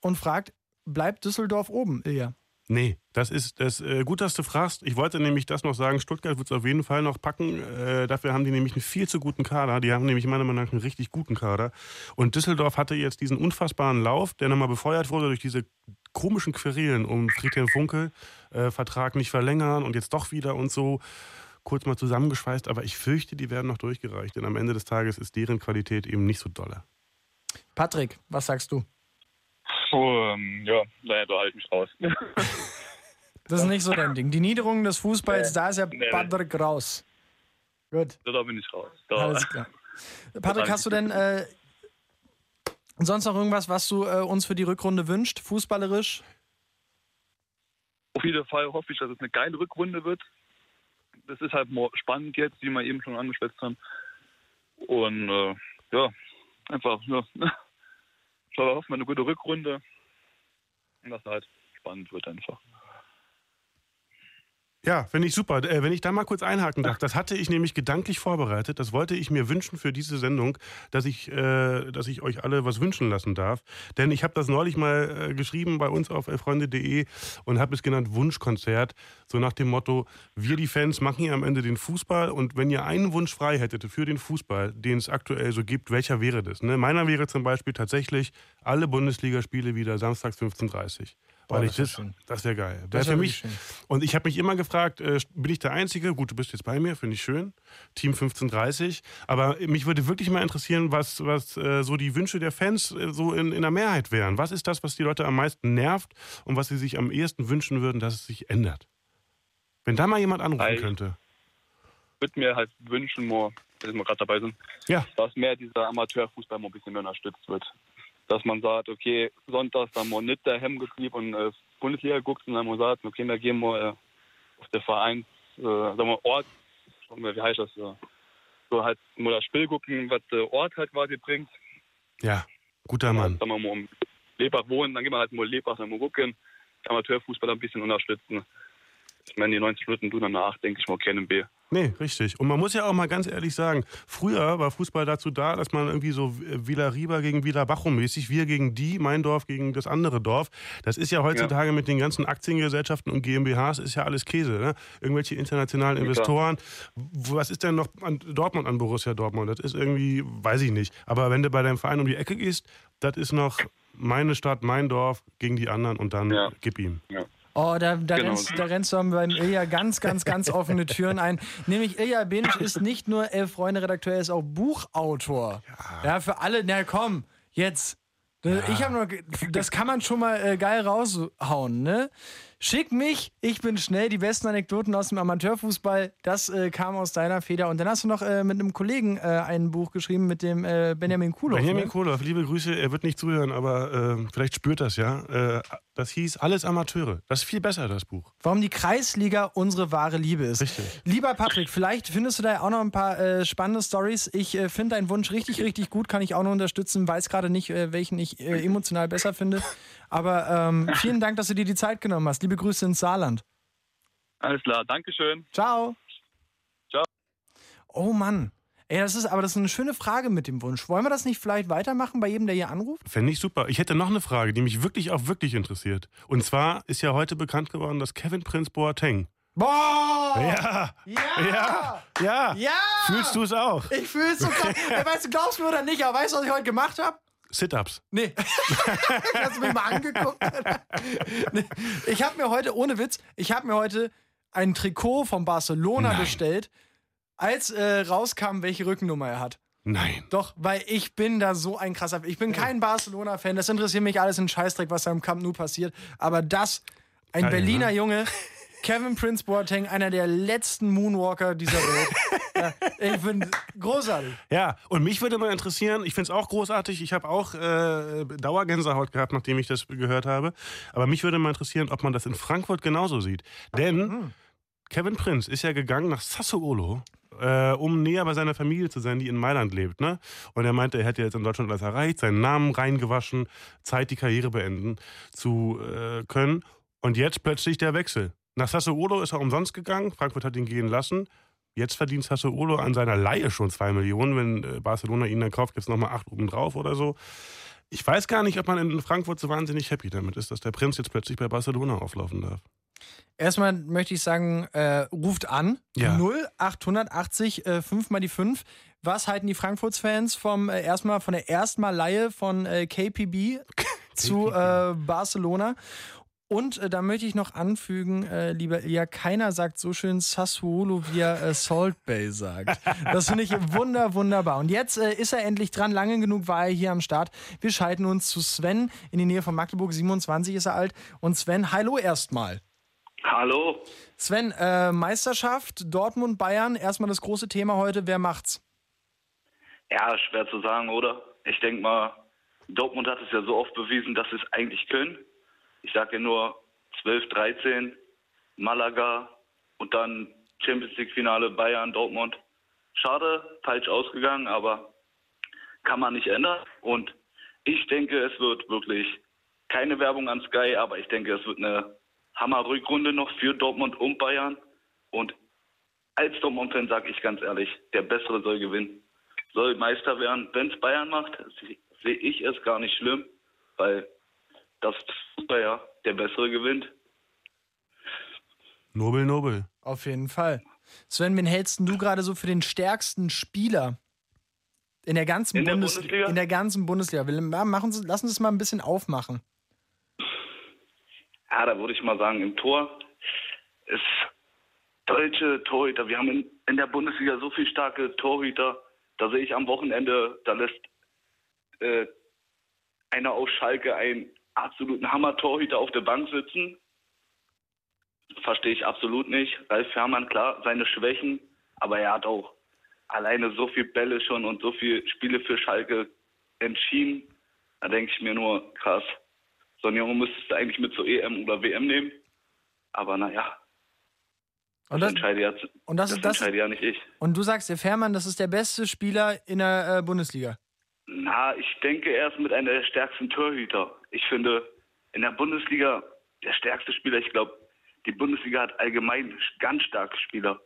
Und fragt, bleibt Düsseldorf oben, Ilja? Nee, das ist das äh, gut, dass du fragst. Ich wollte nämlich das noch sagen, Stuttgart wird es auf jeden Fall noch packen. Äh, dafür haben die nämlich einen viel zu guten Kader. Die haben nämlich meiner Meinung nach einen richtig guten Kader. Und Düsseldorf hatte jetzt diesen unfassbaren Lauf, der nochmal befeuert wurde durch diese komischen Querelen um Friedhelm Funkel, äh, Vertrag nicht verlängern und jetzt doch wieder und so. Kurz mal zusammengeschweißt, aber ich fürchte, die werden noch durchgereicht, denn am Ende des Tages ist deren Qualität eben nicht so dolle. Patrick, was sagst du? Ähm, ja, naja, da halte ich mich raus. Das ist nicht so dein Ding. Die Niederung des Fußballs, da ist ja Nee, nee. Patrick raus. Gut, da bin ich raus. Da, alles klar. Patrick, hast du denn äh, sonst noch irgendwas, was du äh, uns für die Rückrunde wünscht, fußballerisch? Auf jeden Fall hoffe ich, dass es eine geile Rückrunde wird. Das ist halt spannend jetzt, wie wir eben schon angeschwätzt haben. Und äh, ja, einfach, ja. Ich hoffe, eine gute Rückrunde. Und dass es halt spannend wird einfach. Ja, finde ich super. Äh, wenn ich da mal kurz einhaken darf, das hatte ich nämlich gedanklich vorbereitet. Das wollte ich mir wünschen für diese Sendung, dass ich, äh, dass ich euch alle was wünschen lassen darf. Denn ich habe das neulich mal äh, geschrieben bei uns auf elfreunde.de und habe es genannt Wunschkonzert. So nach dem Motto, wir die Fans machen hier am Ende den Fußball und wenn ihr einen Wunsch frei hättet für den Fußball, den es aktuell so gibt, welcher wäre das? Ne? Meiner wäre zum Beispiel tatsächlich alle Bundesligaspiele wieder samstags 15.30 Boah, Weil ich das, schön. das wäre geil. Wäre Das für wär mich. wirklich Und ich habe mich immer gefragt, äh, bin ich der Einzige? Gut, du bist jetzt bei mir, finde ich schön. Team 1530. Aber mich würde wirklich mal interessieren, was, was äh, so die Wünsche der Fans äh, so in, in der Mehrheit wären. Was ist das, was die Leute am meisten nervt und was sie sich am ehesten wünschen würden, dass es sich ändert? Wenn da mal jemand anrufen Ei. könnte. würde mir halt wünschen, more, dass wir gerade dabei sind, Ja. dass mehr dieser Amateurfußball mal ein bisschen mehr unterstützt wird. Dass man sagt, okay, sonntags dann mal nicht der Hemmgetrieb und äh, Bundesliga guckt, sondern man sagt, okay, wir gehen mal äh, auf der Vereins, äh, sagen wir, Ort, wir, wie heißt das, äh, so halt mal das Spiel gucken, was der Ort halt quasi bringt. Ja, guter Mann. Sagen wir mal um Lebach wohnen, dann gehen wir halt mal Lebach dann mal gucken, Amateurfußball ein bisschen unterstützen. Ich meine, die 90 Minuten tun danach, denke ich mal, kennen B. Nee, richtig. Und man muss ja auch mal ganz ehrlich sagen, früher war Fußball dazu da, dass man irgendwie so Villa Riba gegen Villa Bachum mäßig, wir gegen die, mein Dorf gegen das andere Dorf. Das ist ja heutzutage mit den ganzen Aktiengesellschaften und GmbHs ist ja alles Käse. Ne? Irgendwelche internationalen Ja, klar. Investoren. W- Was ist denn noch an Dortmund an Borussia Dortmund? Das ist irgendwie, weiß ich nicht. Aber wenn du bei deinem Verein um die Ecke gehst, das ist noch meine Stadt, mein Dorf gegen die anderen und dann Ja. gib ihm. Oh, da, da, Genau. rennst, da rennst du beim Ilja ganz, ganz, ganz offene Türen ein. Nämlich Ilja Benisch ist nicht nur Elf Freunde Redakteur, er ist auch Buchautor. Ja, für alle, na komm, jetzt. Ich habe noch, das kann man schon mal äh, geil raushauen, ne? Schick mich, ich bin schnell, die besten Anekdoten aus dem Amateurfußball, das äh, kam aus deiner Feder. Und dann hast du noch äh, mit einem Kollegen äh, ein Buch geschrieben mit dem äh, Benjamin Kulow. Benjamin ne? Kohlhoff, liebe Grüße, er wird nicht zuhören, aber äh, vielleicht spürt das ja. Äh, das hieß Alles Amateure. Das ist viel besser, das Buch. Warum die Kreisliga unsere wahre Liebe ist. Richtig. Lieber Patrick, vielleicht findest du da auch noch ein paar äh, spannende Stories. Ich finde deinen Wunsch richtig, richtig gut, kann ich auch noch unterstützen. Weiß gerade nicht, welchen ich emotional besser finde. Aber ähm, vielen Dank, dass du dir die Zeit genommen hast. Liebe Grüße ins Saarland. Alles klar, Dankeschön. Ciao. Ciao. Oh Mann. Ey, das ist aber das ist eine schöne Frage mit dem Wunsch. Wollen wir das nicht vielleicht weitermachen bei jedem, der hier anruft? Fände ich super. Ich hätte noch eine Frage, die mich wirklich auch wirklich interessiert. Und zwar ist ja heute bekannt geworden, dass Kevin Prince Boateng Boah! Ja, Ja! ja, ja. Ja! Fühlst du es auch? Ich fühl's so krass. Ey, weißt du, glaubst du mir oder nicht, aber weißt du, was ich heute gemacht habe? Sit-Ups. Nee. Hast du mich mal angeguckt? nee. Ich habe mir heute, ohne Witz, ich habe mir heute ein Trikot von Barcelona Nein. bestellt, als äh, rauskam, welche Rückennummer er hat. Nein. Doch, weil ich bin da so ein krasser. Ich bin kein Barcelona-Fan. Das interessiert mich alles in Scheißdreck, was da im Camp Nou passiert. Aber das, ein Geil, Berliner ne? Junge, Kevin Prince Boateng, einer der letzten Moonwalker dieser Welt. ja, ich bin großartig. Ja, und mich würde mal interessieren, ich finde es auch großartig, ich habe auch äh, Dauergänsehaut gehabt, nachdem ich das gehört habe, aber mich würde mal interessieren, ob man das in Frankfurt genauso sieht. Denn Kevin Prinz ist ja gegangen nach Sassuolo, äh, um näher bei seiner Familie zu sein, die in Mailand lebt. Ne? Und er meinte, er hätte jetzt in Deutschland alles erreicht, seinen Namen reingewaschen, Zeit, die Karriere beenden zu äh, können. Und jetzt plötzlich der Wechsel. Nach Sassuolo ist er umsonst gegangen, Frankfurt hat ihn gehen lassen. Jetzt verdient Sassuolo an seiner Laie schon zwei Millionen. Wenn äh, Barcelona ihn dann kauft, gibt es nochmal acht oben drauf oder so. Ich weiß gar nicht, ob man in Frankfurt so wahnsinnig happy damit ist, dass der Prinz jetzt plötzlich bei Barcelona auflaufen darf. Erstmal möchte ich sagen, äh, ruft an. Ja. 0880 äh, 5 mal die 5. Was halten die Frankfurts-Fans vom äh, erstmal von der erstmal Laie von äh, KPB zu äh, Barcelona? Und äh, da möchte ich noch anfügen, äh, lieber Ilja, keiner sagt so schön Sassuolo, wie er äh, Salt Bay sagt. Das finde ich wunder, wunderbar. Und jetzt äh, ist er endlich dran. Lange genug war er hier am Start. Wir schalten uns zu Sven in die Nähe von Magdeburg. 27 ist er alt. Und Sven, hallo erstmal. Hallo. Sven, äh, Meisterschaft, Dortmund, Bayern, erstmal das große Thema heute, wer macht's? Ja, schwer zu sagen, oder? Ich denke mal, Dortmund hat es ja so oft bewiesen, dass sie es eigentlich können. Ich sage nur 12, 13, Malaga und dann Champions League Finale Bayern, Dortmund. Schade, falsch ausgegangen, aber kann man nicht ändern. Und ich denke, es wird wirklich keine Werbung an Sky, aber ich denke, es wird eine Hammer-Rückrunde noch für Dortmund und Bayern. Und als Dortmund-Fan sage ich ganz ehrlich, der Bessere soll gewinnen. Soll Meister werden. Wenn es Bayern macht, se- sehe ich es gar nicht schlimm, weil das Fußball ja der Bessere gewinnt. Nobel, Nobel. Auf jeden Fall. Sven, wen hältst du gerade so für den stärksten Spieler in der ganzen In der Bundes Bundesliga? In der ganzen Bundesliga. Will- ja, Machen Sie, lassen Sie es mal ein bisschen aufmachen. Ja, da würde ich mal sagen, im Tor ist deutsche Torhüter. Wir haben in, in der Bundesliga so viele starke Torhüter. Da sehe ich am Wochenende, da lässt äh, einer aus Schalke einen absoluten Hammer-Torhüter auf der Bank sitzen. Verstehe ich absolut nicht. Ralf Fährmann, klar, seine Schwächen, aber er hat auch alleine so viele Bälle schon und so viele Spiele für Schalke entschieden. Da denke ich mir nur, krass. So einen Jungen müsstest du eigentlich mit zur EM oder WM nehmen. Aber naja, Und das, das, entscheide ja, und das, das, das, entscheide ja nicht ich. und du sagst, der Fährmann, das ist der beste Spieler in der äh, Bundesliga. Na, ich denke, er ist mit einer der stärksten Torhüter. Ich finde, in der Bundesliga der stärkste Spieler, ich glaube, die Bundesliga hat allgemein ganz starke Spieler.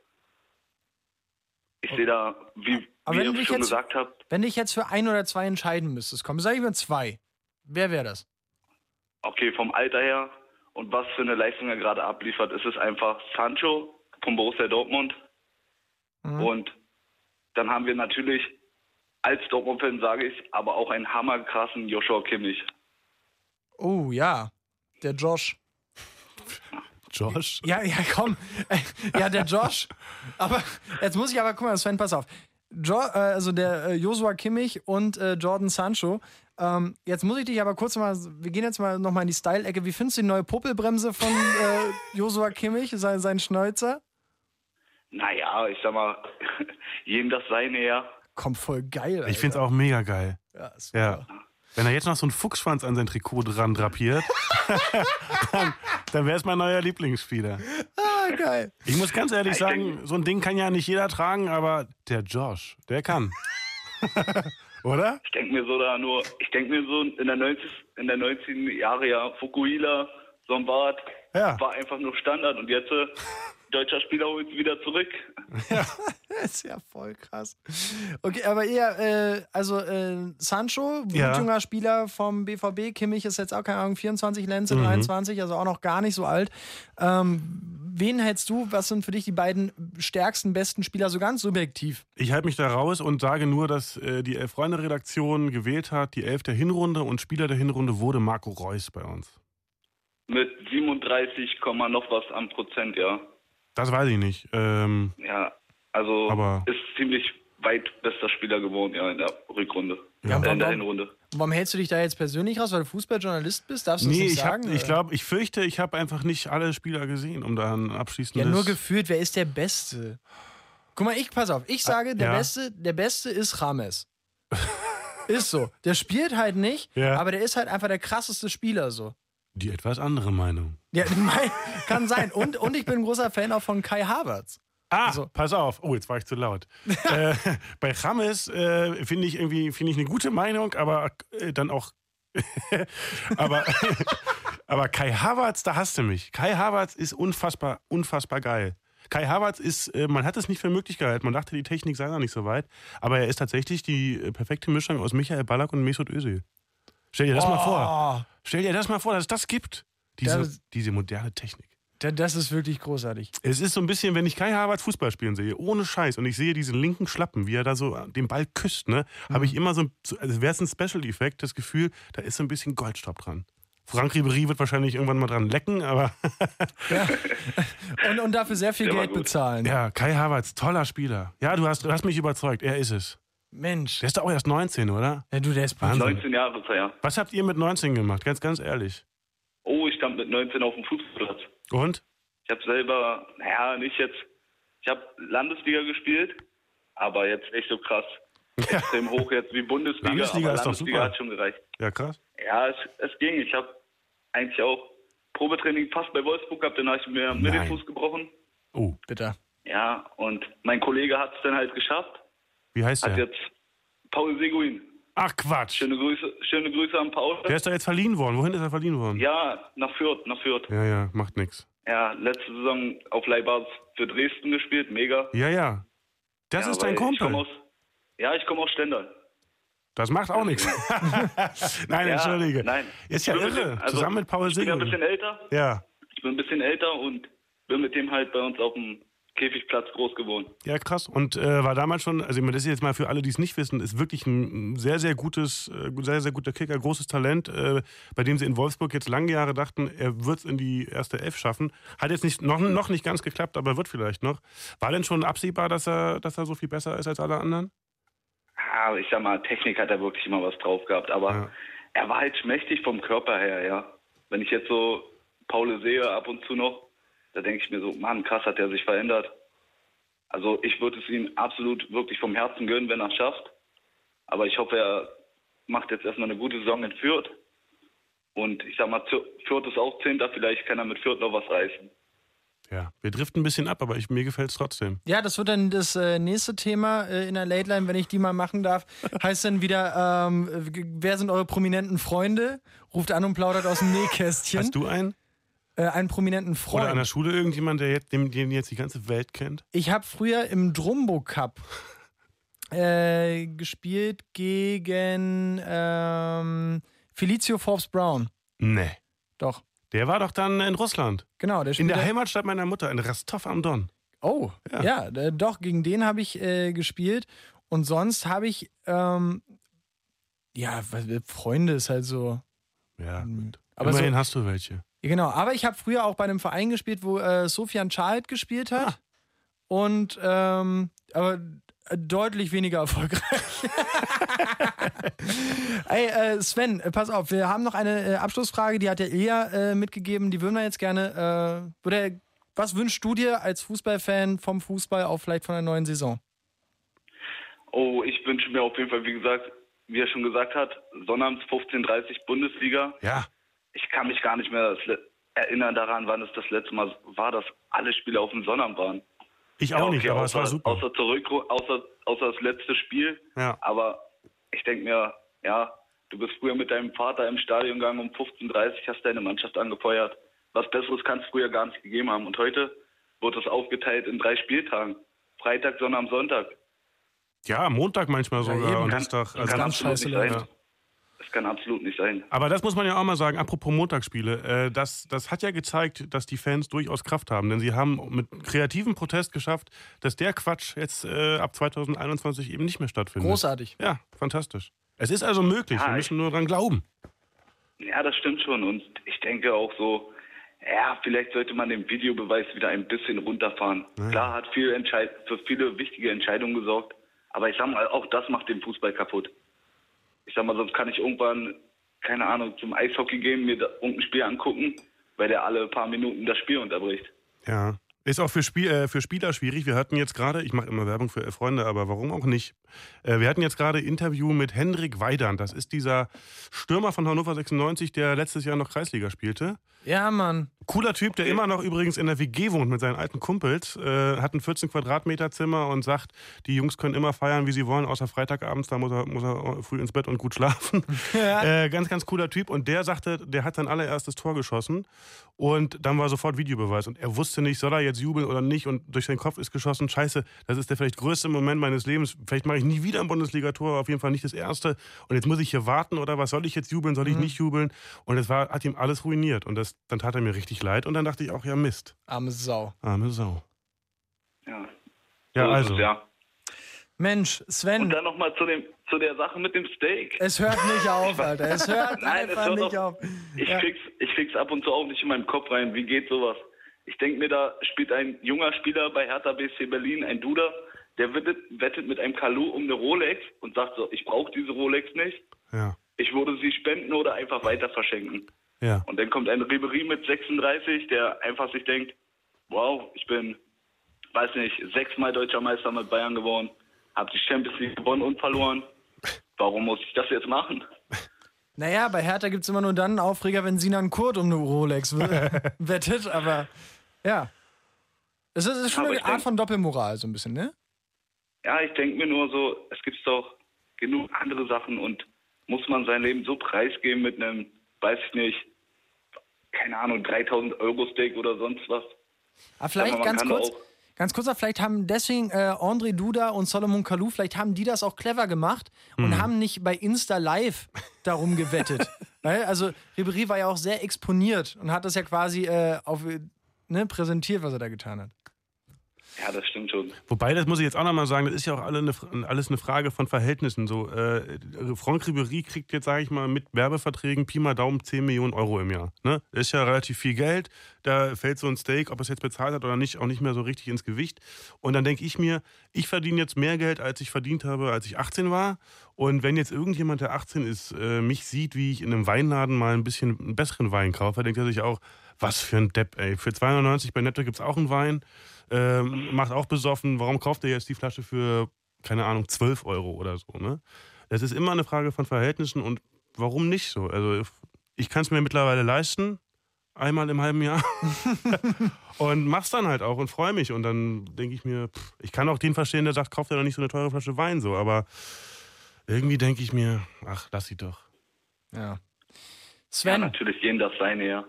Ich sehe da, wie, Aber wie ihr schon jetzt- gesagt habt, Wenn du dich jetzt für ein oder zwei entscheiden müsstest, komm, sag ich mal zwei. Wer wäre das? okay, vom Alter her und was für eine Leistung er gerade abliefert, ist es einfach Sancho von Borussia Dortmund. Mhm. Und dann haben wir natürlich, als Dortmund-Fan sage ich, aber auch einen hammerkrassen Joshua Kimmich. Oh ja, der Josh. Josh? Ja, ja, komm. Ja, der Josh. Aber jetzt muss ich aber, guck mal, Sven, pass auf. Jo, äh, also der äh, Joshua Kimmich und äh, Jordan Sancho. Ähm, jetzt muss ich dich aber kurz mal, wir gehen jetzt mal nochmal in die Style-Ecke. Wie findest du die neue Puppelbremse von Joshua Kimmich, sein, sein Schnäuzer? Naja, ich sag mal, jedem das seine, ja. Kommt voll geil. Ich finde es auch mega geil. Ja, super. Ja. Wenn er jetzt noch so einen Fuchsschwanz an sein Trikot dran drapiert, dann, dann wäre es mein neuer Lieblingsspieler. Ah, geil. Ich muss ganz ehrlich ich sagen, so ein Ding kann ja nicht jeder tragen, aber der Josh, der kann. Oder? Ich denke mir so da nur, ich denke mir so in der 90, in der 90 Jahre ja, Fukuhila, so ein Bart, Ja. war einfach nur Standard und jetzt äh, deutscher Spieler holt es wieder zurück. Das ist ja voll krass. Okay, aber eher, äh, also äh, Sancho, Ja. blutjunger Spieler vom BVB, Kimmich ist jetzt auch, keine Ahnung, 24, Lenze Mhm. 23, also auch noch gar nicht so alt. Ähm, wen hältst du, was sind für dich die beiden stärksten, besten Spieler, so ganz subjektiv? Ich halte mich da raus und sage nur, dass äh, die Elf-Freunde-Redaktion gewählt hat, die Elf der Hinrunde und Spieler der Hinrunde wurde Marco Reus bei uns. Mit 37, Komma noch was am Prozent, ja. Das weiß ich nicht. Ähm, Ja, also Aber- ist ziemlich weit bester Spieler geworden, ja, in der Rückrunde. Ja, äh, in der warum- Hinrunde. Warum hältst du dich da jetzt persönlich raus, weil du Fußballjournalist bist? Darfst du das nee, nicht ich, hab, sagen? ich glaube, ich fürchte, ich habe einfach nicht alle Spieler gesehen, um da ein Ja, abschließendes... nur gefühlt, wer ist der Beste? Guck mal, ich, pass auf, ich sage, der, ja. Beste, der Beste ist Rames. ist so. Der spielt halt nicht, Ja. aber der ist halt einfach der krasseste Spieler so. Die etwas andere Meinung. Ja, kann sein. Und, und ich bin ein großer Fan auch von Kai Havertz. Ah, So. pass auf. Oh, jetzt war ich zu laut. äh, bei Rames äh, finde ich irgendwie finde ich eine gute Meinung, aber äh, dann auch. aber, aber Kai Havertz, da hast du mich. Kai Havertz ist unfassbar, unfassbar geil. Kai Havertz ist, äh, man hat es nicht für möglich gehalten. Man dachte, die Technik sei noch nicht so weit. Aber er ist tatsächlich die äh, perfekte Mischung aus Michael Ballack und Mesut Özil. Stell dir das mal vor. Oh, Stell dir das mal vor, dass es das gibt. Diese, Das- diese moderne Technik. da- das ist wirklich großartig. Es ist so ein bisschen, wenn ich Kai Havertz Fußball spielen sehe, ohne Scheiß, und ich sehe diesen linken Schlappen, wie er da so den Ball küsst, ne, habe ich immer so, ein- so also wäre es ein Special-Effekt, das Gefühl, da ist so ein bisschen Goldstaub dran. Frank Ribery wird wahrscheinlich irgendwann mal dran lecken, aber Und, und dafür sehr viel Geld bezahlen. ja, Kai Havertz, toller Spieler. Ja, du hast, du hast mich überzeugt, er ist es. Mensch. Der ist doch auch erst 19, oder? Ja, du, der ist Wahnsinn. 19 Jahre ist er, ja. Was habt ihr mit 19 gemacht? Ganz, ganz ehrlich. Oh, ich stand mit 19 auf dem Fußballplatz. Und? Ich habe selber, naja, nicht jetzt, ich habe Landesliga gespielt, aber jetzt nicht so krass extrem hoch jetzt wie Bundesliga, Landesliga aber ist doch Landesliga super. hat schon gereicht. Ja, krass. Ja, es, es ging. Ich habe eigentlich auch Probetraining fast bei Wolfsburg gehabt, dann habe ich mir mit Nein. den Fuß gebrochen. Oh, Bitte. Ja, und mein Kollege hat es dann halt geschafft, wie heißt hat der? jetzt Paul Seguin. Ach, Quatsch. Schöne Grüße, schöne Grüße an Paul. Der ist doch jetzt verliehen worden. Wohin ist er verliehen worden? Ja, nach Fürth, nach Fürth. Ja, ja, macht nix. Ja, letzte Saison auf Leihbasis für Dresden gespielt, mega. Ja, ja. Das ja, ist dein Kumpel. aus, ja, ich komme aus Stendal. Das macht auch nichts. nein, Ja, entschuldige. Nein. Ist ja irre. also, Zusammen mit Paul Ich bin ein Seguin. bisschen älter. Ja, Ich bin ein bisschen älter und bin mit dem halt bei uns auf dem Käfigplatz groß geworden. ja, krass. Und äh, war damals schon, also ich meine, das ist jetzt mal für alle, die es nicht wissen, ist wirklich ein sehr, sehr gutes, äh, sehr, sehr guter Kicker, großes Talent, äh, bei dem sie in Wolfsburg jetzt lange Jahre dachten, er wird es in die erste Elf schaffen. Hat jetzt nicht, noch, noch nicht ganz geklappt, aber wird vielleicht noch. War denn schon absehbar, dass er, dass er so viel besser ist als alle anderen? Ah, ich sag mal, Technik hat er wirklich immer was drauf gehabt, aber Ja. er war halt schmächtig vom Körper her, ja. Wenn ich jetzt so Paul sehe ab und zu noch, da denke ich mir so, Mann, krass hat er sich verändert. Also ich würde es ihm absolut wirklich vom Herzen gönnen, wenn er es schafft. Aber ich hoffe, er macht jetzt erstmal eine gute Saison in Fürth. Und ich sag mal, Fürth ist auch Zehnter, vielleicht kann er mit Fürth noch was reißen. Ja, wir driften ein bisschen ab, aber ich, mir gefällt es trotzdem. Ja, das wird dann das äh, nächste Thema äh, in der Late Line, wenn ich die mal machen darf. Heißt dann wieder, ähm, w- wer sind eure prominenten Freunde? Ruft an und plaudert aus dem Nähkästchen. Hast du einen? Äh, einen prominenten Oder an der Freund. Schule irgendjemand, der jetzt, den, den jetzt die ganze Welt kennt? Ich habe früher im Drumbo Cup äh, gespielt gegen ähm, Felicio Forbes Brown. Nee. Doch, Der war doch dann in Russland. genau. Der In der Heimatstadt meiner Mutter, in Rostov am Don. Oh, Ja. ja, äh, doch, gegen den habe ich äh, gespielt. Und sonst habe ich, ähm, ja, Freunde ist halt so. Ja, gut. Aber Immerhin so, hast du welche. Ja, genau, aber ich habe früher auch bei einem Verein gespielt, wo äh, Sofian Charles gespielt hat. Und, ähm, aber äh, deutlich weniger erfolgreich. Ey, äh, Sven, äh, pass auf, wir haben noch eine äh, Abschlussfrage, die hat der Ilja äh, mitgegeben, die würden wir jetzt gerne, äh, würde er, was wünschst du dir als Fußballfan vom Fußball auch vielleicht von der neuen Saison? Oh, ich wünsche mir auf jeden Fall, wie gesagt, wie er schon gesagt hat, Sonnabends 15.30 Bundesliga. Ja. Ich kann mich gar nicht mehr erinnern daran, wann es das letzte Mal war, dass alle Spiele auf dem Sonnabend waren. Ich auch Ja, nicht, okay, aber außer, es war super. Außer, zurück, außer, außer das letzte Spiel. Ja. Aber ich denke mir, ja, du bist früher mit deinem Vater im Stadion gegangen um 15.30 Uhr, hast deine Mannschaft angefeuert. Was Besseres kann es früher gar nicht gegeben haben. Und heute wird es aufgeteilt in drei Spieltagen. Freitag, am Sonntag. Ja, Montag manchmal Ja, sogar eben. und Kann, Dienstag. Also, ganz scheiße nicht läuft. Das kann absolut nicht sein. aber das muss man ja auch mal sagen, apropos Montagsspiele, äh, das, das hat ja gezeigt, dass die Fans durchaus Kraft haben. Denn sie haben mit kreativem Protest geschafft, dass der Quatsch jetzt äh, ab 2021 eben nicht mehr stattfindet. Großartig. Ja, fantastisch. Es ist also möglich, Ja, wir müssen nur dran glauben. Ja, das stimmt schon. Und ich denke auch so, ja, vielleicht sollte man den Videobeweis wieder ein bisschen runterfahren. Klar, hat viel Entscheid für viele wichtige Entscheidungen gesorgt. Aber ich sag mal, auch das macht den Fußball kaputt. Ich sag mal, sonst kann ich irgendwann, keine Ahnung, zum Eishockey gehen, mir irgendein Spiel angucken, weil der alle paar Minuten das Spiel unterbricht. Ja. Ist auch für, Spiel, äh, für Spieler schwierig. Wir hatten jetzt gerade, ich mache immer Werbung für Freunde, aber warum auch nicht? Äh, wir hatten jetzt gerade Interview mit Hendrik Weidand. Das ist dieser Stürmer von Hannover 96, der letztes Jahr noch Kreisliga spielte. Ja, Mann. Cooler Typ, der immer noch übrigens in der WG wohnt mit seinen alten Kumpels, äh, hat ein 14 Quadratmeter Zimmer und sagt, die Jungs können immer feiern, wie sie wollen, außer Freitagabends, da muss er, muss er früh ins Bett und gut schlafen. äh, ganz, ganz cooler Typ. Und der sagte, der hat sein allererstes Tor geschossen und dann war sofort Videobeweis. Und er wusste nicht, soll er jetzt jubeln oder nicht. Und durch seinen Kopf ist geschossen, scheiße, das ist der vielleicht größte Moment meines Lebens. Vielleicht mache ich nie wieder ein Bundesligator, auf jeden Fall nicht das erste. Und jetzt muss ich hier warten oder was soll ich jetzt jubeln, soll ich nicht jubeln? Und es war, hat ihm alles ruiniert. Und das, dann tat er mir richtig leid. Und dann dachte ich auch, ja Mist, Arme Sau. arme Sau. Ja, Ja, so also. es, ja. Mensch, Und Sven, dann nochmal zu, dem, zu der Sache mit dem Steak. es hört nicht auf, Alter. Es hört Nein, es einfach hört nicht auf. auf. Ich, Ja. krieg's, ich krieg's ab und zu auch nicht in meinen Kopf rein. Wie geht sowas? Ich denke mir, da spielt ein junger Spieler bei Hertha BSC Berlin, ein Duda, der wettet, wettet mit einem Kalu um eine Rolex und sagt so, ich brauche diese Rolex nicht. Ja, Ich würde sie spenden oder einfach weiter verschenken. ja. Und dann kommt ein Ribery mit 36, der einfach sich denkt, wow, ich bin, weiß nicht, sechsmal deutscher Meister mit Bayern geworden, habe die Champions League gewonnen und verloren. Warum muss ich das jetzt machen? Naja, bei Hertha gibt es immer nur dann einen Aufreger, wenn Sinan Kurt um eine Rolex wettet, aber ja. Es ist, schon Aber eine Art denk- von Doppelmoral, so ein bisschen, ne? Ja, ich denke mir nur so, es gibt doch genug andere Sachen und muss man sein Leben so preisgeben mit einem, weiß ich nicht, keine Ahnung, 3000 Euro Steak oder sonst was. Aber vielleicht man ganz kurz, ganz kurz, vielleicht haben deswegen äh, André Duda und Solomon Kalou, vielleicht haben die das auch clever gemacht und haben nicht bei Insta Live darum gewettet. Also Ribery war ja auch sehr exponiert und hat das ja quasi äh, auf, ne, präsentiert, was er da getan hat. Ja, das stimmt schon. Wobei, das muss ich jetzt auch nochmal sagen, das ist ja auch alle eine, alles eine Frage von Verhältnissen. So, äh, Franck Ribéry kriegt jetzt, sage ich mal, mit Werbeverträgen Pi mal Daumen 10 Millionen Euro im Jahr. Ne? Das ist ja relativ viel Geld. Da fällt so ein Steak, ob es jetzt bezahlt hat oder nicht, auch nicht mehr so richtig ins Gewicht. Und dann denke ich mir, ich verdiene jetzt mehr Geld, als ich verdient habe, als ich 18 war. Und wenn jetzt irgendjemand, der 18 ist, äh, mich sieht, wie ich in einem Weinladen mal ein bisschen einen besseren Wein kaufe, denkt er sich auch, was für ein Depp, ey. Für 2,99 bei Netto gibt es auch einen Wein. Ähm, macht auch besoffen. Warum kauft er jetzt die Flasche für, keine Ahnung, 12 Euro oder so, ne? Das ist immer eine Frage von Verhältnissen und warum nicht so? Also ich kann es mir mittlerweile leisten, einmal im halben Jahr. und mach's dann halt auch und freue mich. Und dann denke ich mir, pff, ich kann auch den verstehen, der sagt, kauft er doch nicht so eine teure Flasche Wein so, aber irgendwie denke ich mir, ach, lass sie doch. Ja. Ja, Sven, natürlich jeden das seine, ja.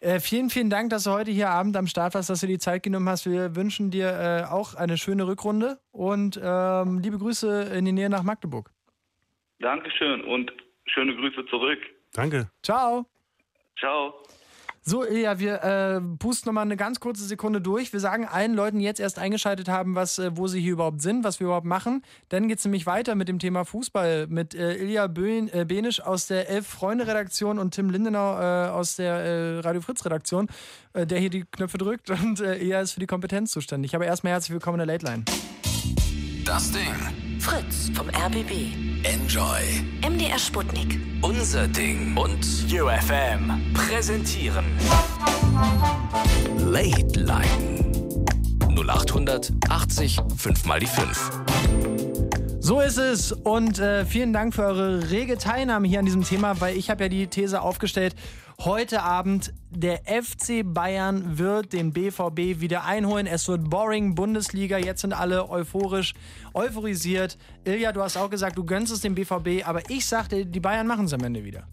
Äh, vielen, vielen Dank, dass du heute hier Abend am Start warst, dass du die Zeit genommen hast. Wir wünschen dir äh, auch eine schöne Rückrunde und ähm, liebe Grüße in die Nähe nach Magdeburg. Dankeschön und schöne Grüße zurück. Danke. Ciao. Ciao. So, ja, wir äh, pusten nochmal eine ganz kurze Sekunde durch. Wir sagen allen Leuten, die jetzt erst eingeschaltet haben, was, äh, wo sie hier überhaupt sind, was wir überhaupt machen. Dann geht es nämlich weiter mit dem Thema Fußball mit äh, Ilja Böhn, äh, Benisch aus der Elf-Freunde-Redaktion und Tim Lindenau äh, aus der äh, Radio Fritz-Redaktion, äh, der hier die Knöpfe drückt und äh, Ilja ist für die Kompetenz zuständig. Aber erstmal herzlich willkommen in der Late Line. Das Ding. Fritz vom RBB. Enjoy. MDR Sputnik. Unser Ding. Und UFM präsentieren. Late Line. 0800 80 5 mal die 5. So ist es und äh, vielen Dank für eure rege Teilnahme hier an diesem Thema, weil ich habe ja die These aufgestellt, heute Abend der FC Bayern wird den BVB wieder einholen. Es wird boring Bundesliga, jetzt sind alle euphorisch, euphorisiert. Ilja, du hast auch gesagt, du gönnst es dem BVB, aber ich sagte, die Bayern machen es am Ende wieder.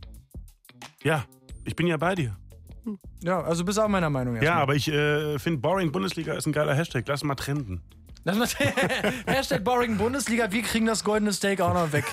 Ja, ich bin ja bei dir. Ja, also bist auch meiner Meinung Ja, erstmal. aber ich äh, finde, Boring Bundesliga ist ein geiler Hashtag. Lass mal trenden. Hashtag Boring Bundesliga, wir kriegen das goldene Steak auch noch weg.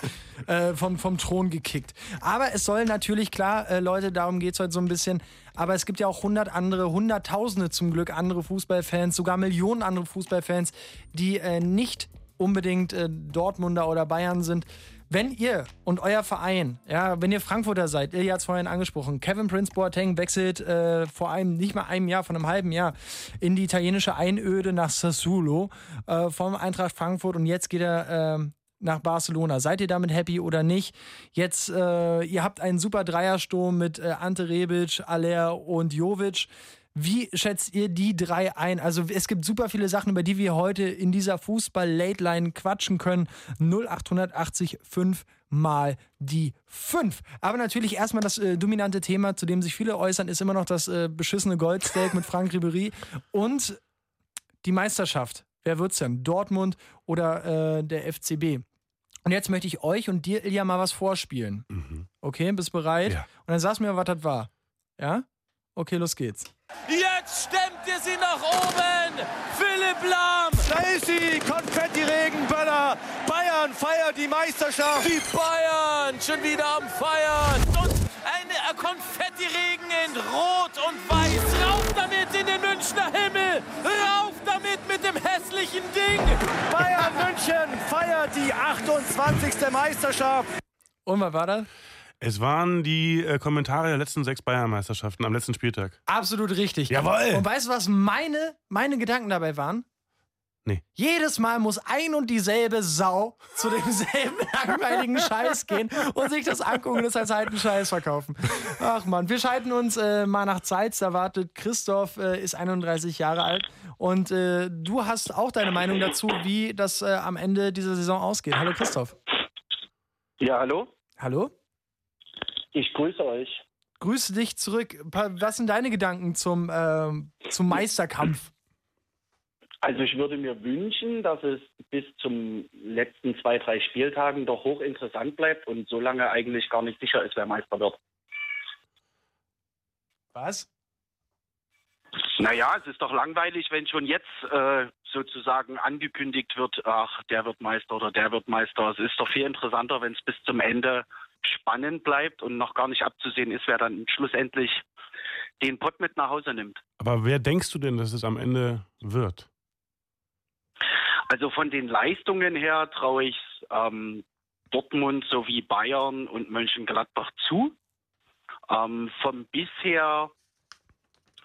Äh, vom, vom Thron gekickt. Aber es soll natürlich, klar, äh, Leute, darum geht es heute so ein bisschen. Aber es gibt ja auch hundert andere, hunderttausende zum Glück andere Fußballfans, sogar Millionen andere Fußballfans, die äh, nicht unbedingt äh, Dortmunder oder Bayern sind. Wenn ihr und euer Verein, ja, wenn ihr Frankfurter seid, Ilja hat es vorhin angesprochen, Kevin Prince Boateng wechselt äh, vor einem, nicht mal einem Jahr, von einem halben Jahr in die italienische Einöde nach Sassuolo äh, vom Eintracht Frankfurt und jetzt geht er äh, nach Barcelona. Seid ihr damit happy oder nicht? Jetzt, äh, ihr habt einen super Dreiersturm mit äh, Ante Rebic, Aller und Jovic. Wie schätzt ihr die drei ein? Also es gibt super viele Sachen, über die wir heute in dieser Fußball-Late-Line quatschen können. 0880 5 mal die 5. Aber natürlich erstmal das äh, dominante Thema, zu dem sich viele äußern, ist immer noch das äh, beschissene Goldsteak mit Frank Ribery und die Meisterschaft. Wer wird's denn? Dortmund oder äh, der FCB? Und jetzt möchte ich euch und dir, Ilja, mal was vorspielen. Okay, bist bereit? Ja. Und dann sagst du mir, was das war. Ja? Okay, los geht's. Jetzt stemmt ihr sie nach oben. Philipp Lahm. Da ist sie, Konfetti-Regenböller. Bayern feiert die Meisterschaft. Die Bayern schon wieder am Feiern. Und ein äh, Konfettiregen in Rot und Weiß. Rauf damit in den Münchner Himmel. Rauf damit mit dem hässlichen Ding. Bayern München feiert die 28. Meisterschaft. Und was war das? Es waren die äh, Kommentare der letzten sechs Bayern-Meisterschaften am letzten Spieltag. Absolut richtig. Jawohl. Und weißt du, was meine, meine Gedanken dabei waren? Nee. Jedes Mal muss ein und dieselbe Sau zu demselben langweiligen Scheiß gehen und sich das angucken und es als alten Scheiß verkaufen. Ach man, wir schalten uns äh, mal nach Zeitz. Da wartet Christoph, äh, ist 31 Jahre alt. Und äh, du hast auch deine Meinung dazu, wie das äh, am Ende dieser Saison ausgeht. Hallo Christoph. Ja, hallo? Hallo? Ich grüße euch. Grüße dich zurück. Was sind deine Gedanken zum, ähm, zum Meisterkampf? Also ich würde mir wünschen, dass es bis zum letzten zwei, drei Spieltagen doch hochinteressant bleibt und so lange eigentlich gar nicht sicher ist, wer Meister wird. Was? Naja, es ist doch langweilig, wenn schon jetzt äh, sozusagen angekündigt wird, ach, der wird Meister oder der wird Meister. Es ist doch viel interessanter, wenn es bis zum Ende spannend bleibt und noch gar nicht abzusehen ist, wer dann schlussendlich den Pott mit nach Hause nimmt. Aber wer denkst du denn, dass es am Ende wird? Also von den Leistungen her traue ich ähm, Dortmund sowie Bayern und Mönchengladbach zu. Ähm, vom bisher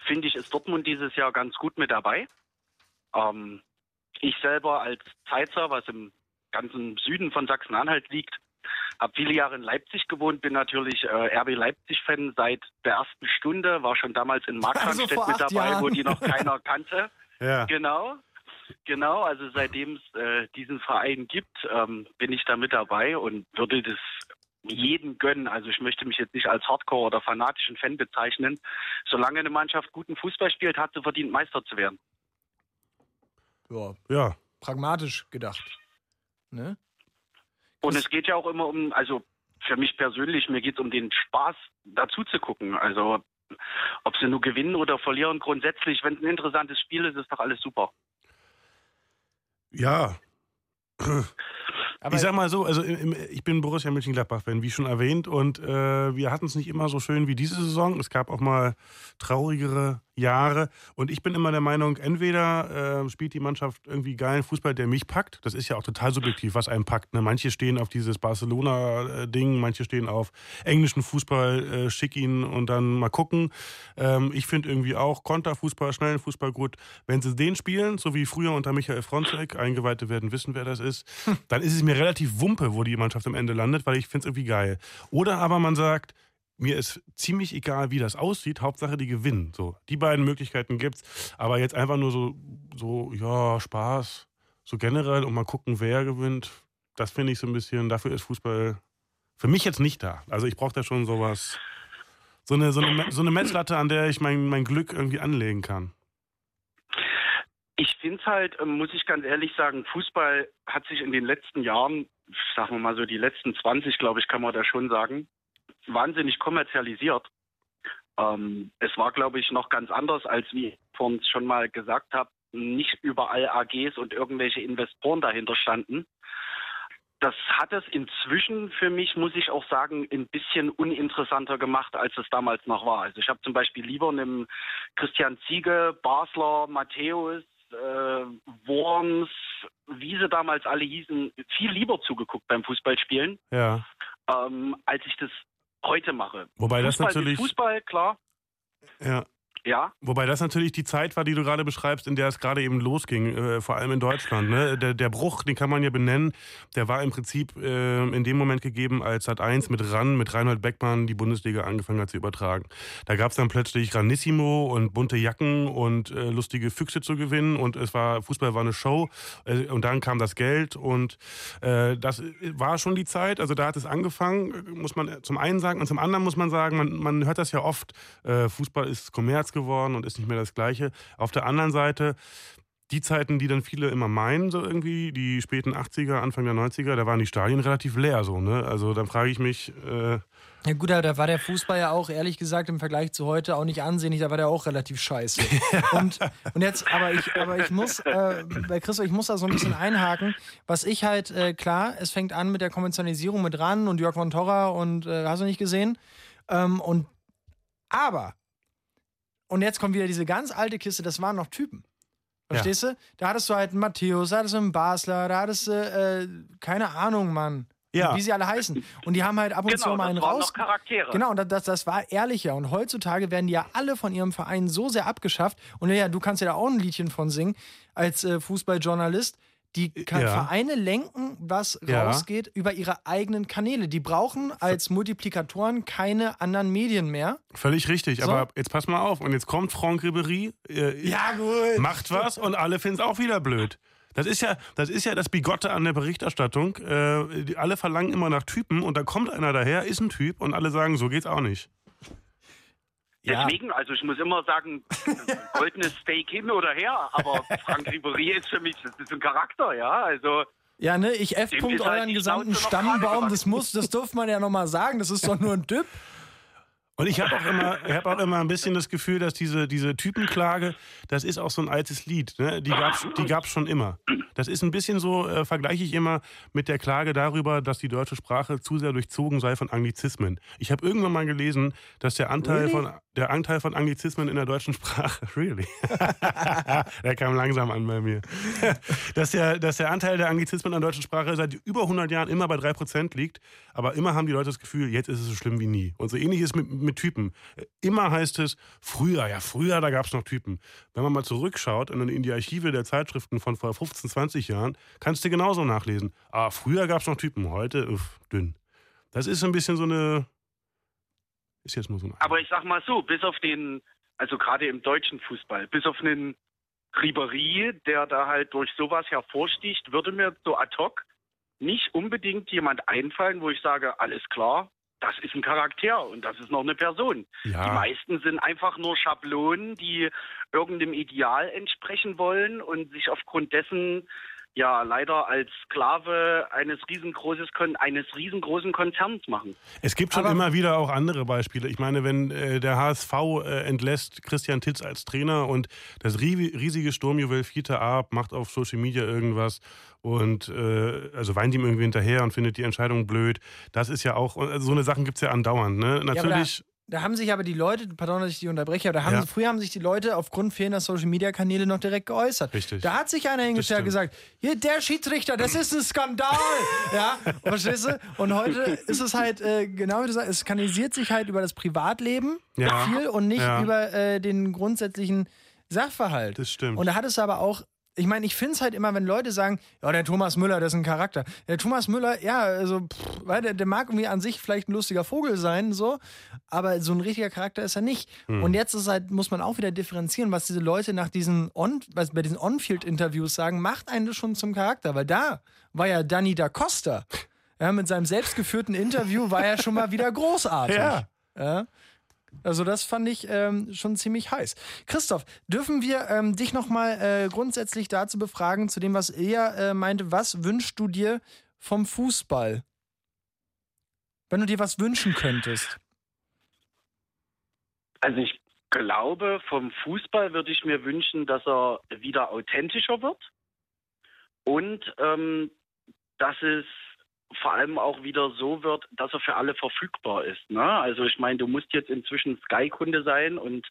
finde ich, ist Dortmund dieses Jahr ganz gut mit dabei. Ähm, ich selber als Zeizer, was im ganzen Süden von Sachsen-Anhalt liegt, habe viele Jahre in Leipzig gewohnt, bin natürlich äh, RB Leipzig-Fan seit der ersten Stunde, war schon damals in Markranstädt Also mit dabei, wo Jahren. die noch keiner kannte. Ja. Genau. Genau, also seitdem es äh, diesen Verein gibt, ähm, bin ich da mit dabei und würde das jeden gönnen. Also ich möchte mich jetzt nicht als Hardcore oder fanatischen Fan bezeichnen. Solange eine Mannschaft guten Fußball spielt, hat sie verdient, Meister zu werden. Ja, Ja. pragmatisch gedacht. Ne? Und es geht ja auch immer um, also für mich persönlich, mir geht es um den Spaß, dazu zu gucken. Also ob sie nur gewinnen oder verlieren, grundsätzlich, wenn es ein interessantes Spiel ist, ist doch alles super. Ja. Aber ich sag mal so, also ich bin Borussia Mönchengladbach-Fan, wie schon erwähnt, und äh, wir hatten es nicht immer so schön wie diese Saison. Es gab auch mal traurigere Jahre. Und ich bin immer der Meinung, entweder äh, spielt die Mannschaft irgendwie geilen Fußball, der mich packt. Das ist ja auch total subjektiv, was einen packt. Ne? Manche stehen auf dieses Barcelona-Ding, manche stehen auf englischen Fußball, äh, schick ihn und dann mal gucken. Ähm, ich finde irgendwie auch Konterfußball, schnellen Fußball gut. Wenn sie den spielen, so wie früher unter Michael Fronzek, Eingeweihte werden wissen, wer das ist, dann ist es mir relativ wumpe, wo die Mannschaft am Ende landet, weil ich finde es irgendwie geil. Oder aber man sagt, mir ist ziemlich egal, wie das aussieht. Hauptsache, die gewinnen. So, die beiden Möglichkeiten gibt's. Aber jetzt einfach nur so, so ja, Spaß, so generell und mal gucken, wer gewinnt. Das finde ich so ein bisschen. Dafür ist Fußball für mich jetzt nicht da. Also ich brauche da schon sowas, so eine, so eine, so eine Messlatte, an der ich mein, mein Glück irgendwie anlegen kann. Ich finde es halt, ähm, muss ich ganz ehrlich sagen, Fußball hat sich in den letzten Jahren, sagen wir mal so die letzten 20, glaube ich, kann man da schon sagen, wahnsinnig kommerzialisiert. Ähm, es war, glaube ich, noch ganz anders, als wie ich vorhin schon mal gesagt habe, nicht überall AGs und irgendwelche Investoren dahinter standen. Das hat es inzwischen für mich, muss ich auch sagen, ein bisschen uninteressanter gemacht, als es damals noch war. Also ich habe zum Beispiel lieber einem Christian Ziege, Basler, Matthäus, äh, Worms, wie sie damals alle hießen, viel lieber zugeguckt beim Fußballspielen, Ja. ähm, als ich das heute mache. Wobei das Fußball ist natürlich- Fußball, klar. Ja. Ja. Wobei das natürlich die Zeit war, die du gerade beschreibst, in der es gerade eben losging, äh, vor allem in Deutschland. Ne? Der, der Bruch, den kann man ja benennen, der war im Prinzip äh, in dem Moment gegeben, als Sat 1 mit RAN, mit Reinhold Beckmann die Bundesliga angefangen hat zu übertragen. Da gab es dann plötzlich Ranissimo und bunte Jacken und äh, lustige Füchse zu gewinnen und es war, Fußball war eine Show äh, und dann kam das Geld und äh, das war schon die Zeit, also da hat es angefangen, muss man zum einen sagen und zum anderen muss man sagen, man, man hört das ja oft, äh, Fußball ist Kommerz geworden und ist nicht mehr das Gleiche. Auf der anderen Seite, die Zeiten, die dann viele immer meinen, so irgendwie, die späten 80er, Anfang der 90er, da waren die Stadien relativ leer so, ne? Also dann frage ich mich, äh, Ja gut, aber da war der Fußball ja auch, ehrlich gesagt, im Vergleich zu heute auch nicht ansehnlich, da war der auch relativ scheiße. und, und jetzt, aber ich, aber ich muss, äh, bei Christoph, ich muss da so ein bisschen einhaken. Was ich halt, äh, klar, es fängt an mit der Konventionalisierung mit Ran und Jörg von Torra und äh, hast du nicht gesehen. Ähm, und aber, und jetzt kommt wieder diese ganz alte Kiste, das waren noch Typen. Verstehst du? Da hattest du halt einen Matthäus, da hattest du einen Basler, da hattest du, äh, keine Ahnung, Mann. Ja. Wie sie alle heißen. Und die haben halt ab und Genau, zu mal das einen waren raus. noch Charaktere. Genau, und das, das war ehrlicher. Und heutzutage werden die ja alle von ihrem Verein so sehr abgeschafft. Und ja, du kannst ja da auch ein Liedchen von singen als äh, Fußballjournalist. Die Ja. Vereine lenken, was Ja. rausgeht, über ihre eigenen Kanäle. Die brauchen als Multiplikatoren keine anderen Medien mehr. völlig richtig. So. Aber jetzt pass mal auf. Und jetzt kommt Franck Ribéry, äh, Ja, gut. macht was und alle finden es auch wieder blöd. Das ist ja, das ist ja das Bigotte an der Berichterstattung. Äh, alle verlangen immer nach Typen und da kommt einer daher, ist ein Typ und alle sagen, so geht's auch nicht. Deswegen, also ich muss immer sagen, goldenes Steak hin oder her, aber Frank Ribéry ist für mich, das ist ein Charakter, ja, also Ja, ne, ich F. -Punkt halt euren gesamten Stammbaum, das muss, das durfte man ja nochmal sagen, das ist doch nur ein Typ. Und ich habe auch immer, ich habe auch immer ein bisschen das Gefühl, dass diese, diese Typenklage, das ist auch so ein altes Lied. Ne? Die gab's, die gab's schon immer. Das ist ein bisschen so, äh, vergleiche ich immer mit der Klage darüber, dass die deutsche Sprache zu sehr durchzogen sei von Anglizismen. Ich habe irgendwann mal gelesen, dass der Anteil Really? von der Anteil von Anglizismen in der deutschen Sprache, really, der kam langsam an bei mir, dass der, dass der Anteil der Anglizismen in der deutschen Sprache seit über 100 Jahren immer bei 3% liegt, aber immer haben die Leute das Gefühl, jetzt ist es so schlimm wie nie. Und so ähnlich ist mit, mit Typen. Immer heißt es, früher, ja früher, da gab es noch Typen. Wenn man mal zurückschaut in, in die Archive der Zeitschriften von vor 15, 20 Jahren, kannst du genauso nachlesen. Ah, früher gab es noch Typen, heute, uff, dünn. Das ist so ein bisschen so eine, ist jetzt nur so eine Aber ich sag mal so, bis auf den, also gerade im deutschen Fußball, bis auf einen Ribéry, der da halt durch sowas hervorsticht, würde mir so ad hoc nicht unbedingt jemand einfallen, wo ich sage, alles klar, das ist ein Charakter und das ist noch eine Person. Ja. Die meisten sind einfach nur Schablonen, die irgendeinem Ideal entsprechen wollen und sich aufgrund dessen ja leider als Sklave eines riesengroßes Kon eines riesengroßen Konzerns machen. Es gibt schon immer wieder auch andere Beispiele. Ich meine, wenn äh, der HSV äh, entlässt Christian Titz als Trainer und das rie- riesige Sturmjuwel Fiete Ab macht auf Social Media irgendwas und äh, also weint ihm irgendwie hinterher und findet die Entscheidung blöd. Das ist ja auch, also so eine Sachen gibt es ja andauernd. Ne? Ja, aber Natürlich. da, da haben sich aber die Leute, pardon, dass ich die unterbreche, aber da haben, Ja. früher haben sich die Leute aufgrund fehlender Social-Media-Kanäle noch direkt geäußert. Richtig. Da hat sich einer hingestellt und gesagt, hier, der Schiedsrichter, das ist ein Skandal. ja, verstehst du? Und heute ist es halt, äh, genau wie du sagst, es kanalisiert sich halt über das Privatleben Ja. viel und nicht Ja. über äh, den grundsätzlichen Sachverhalt. Das stimmt. Und da hat es aber auch ich meine, ich finde es halt immer, wenn Leute sagen, ja, der Thomas Müller, das ist ein Charakter. Der Thomas Müller, ja, also, pff, weil der, der mag irgendwie an sich vielleicht ein lustiger Vogel sein, so, aber so ein richtiger Charakter ist er nicht. Hm. Und jetzt ist halt, muss man auch wieder differenzieren, was diese Leute nach diesen On, was bei diesen On-Field-Interviews sagen, macht einen das schon zum Charakter, weil da war ja Danny da Costa. Ja, mit seinem selbstgeführten Interview war er schon mal wieder großartig. Ja. ja. Also das fand ich ähm, schon ziemlich heiß. Christoph, dürfen wir ähm, dich nochmal äh, grundsätzlich dazu befragen, zu dem, was Ilja äh, meinte, was wünschst du dir vom Fußball? Wenn du dir was wünschen könntest. Also ich glaube, vom Fußball würde ich mir wünschen, dass er wieder authentischer wird und ähm, dass es vor allem auch wieder so wird, dass er für alle verfügbar ist. Ne? Also ich meine, du musst jetzt inzwischen Sky-Kunde sein und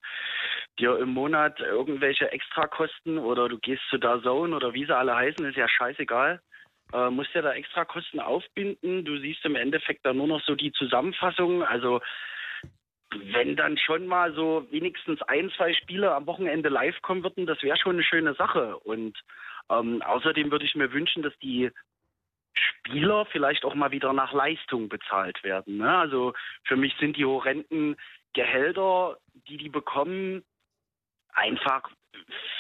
dir im Monat irgendwelche Extrakosten oder du gehst zu DAZN oder wie sie alle heißen, ist ja scheißegal. Äh, musst ja da Extrakosten aufbinden. Du siehst im Endeffekt dann nur noch so die Zusammenfassung. Also wenn dann schon mal so wenigstens ein, zwei Spiele am Wochenende live kommen würden, das wäre schon eine schöne Sache. Und ähm, außerdem würde ich mir wünschen, dass die Spieler vielleicht auch mal wieder nach Leistung bezahlt werden. Ne? Also für mich sind die horrenden Gehälter, die die bekommen, einfach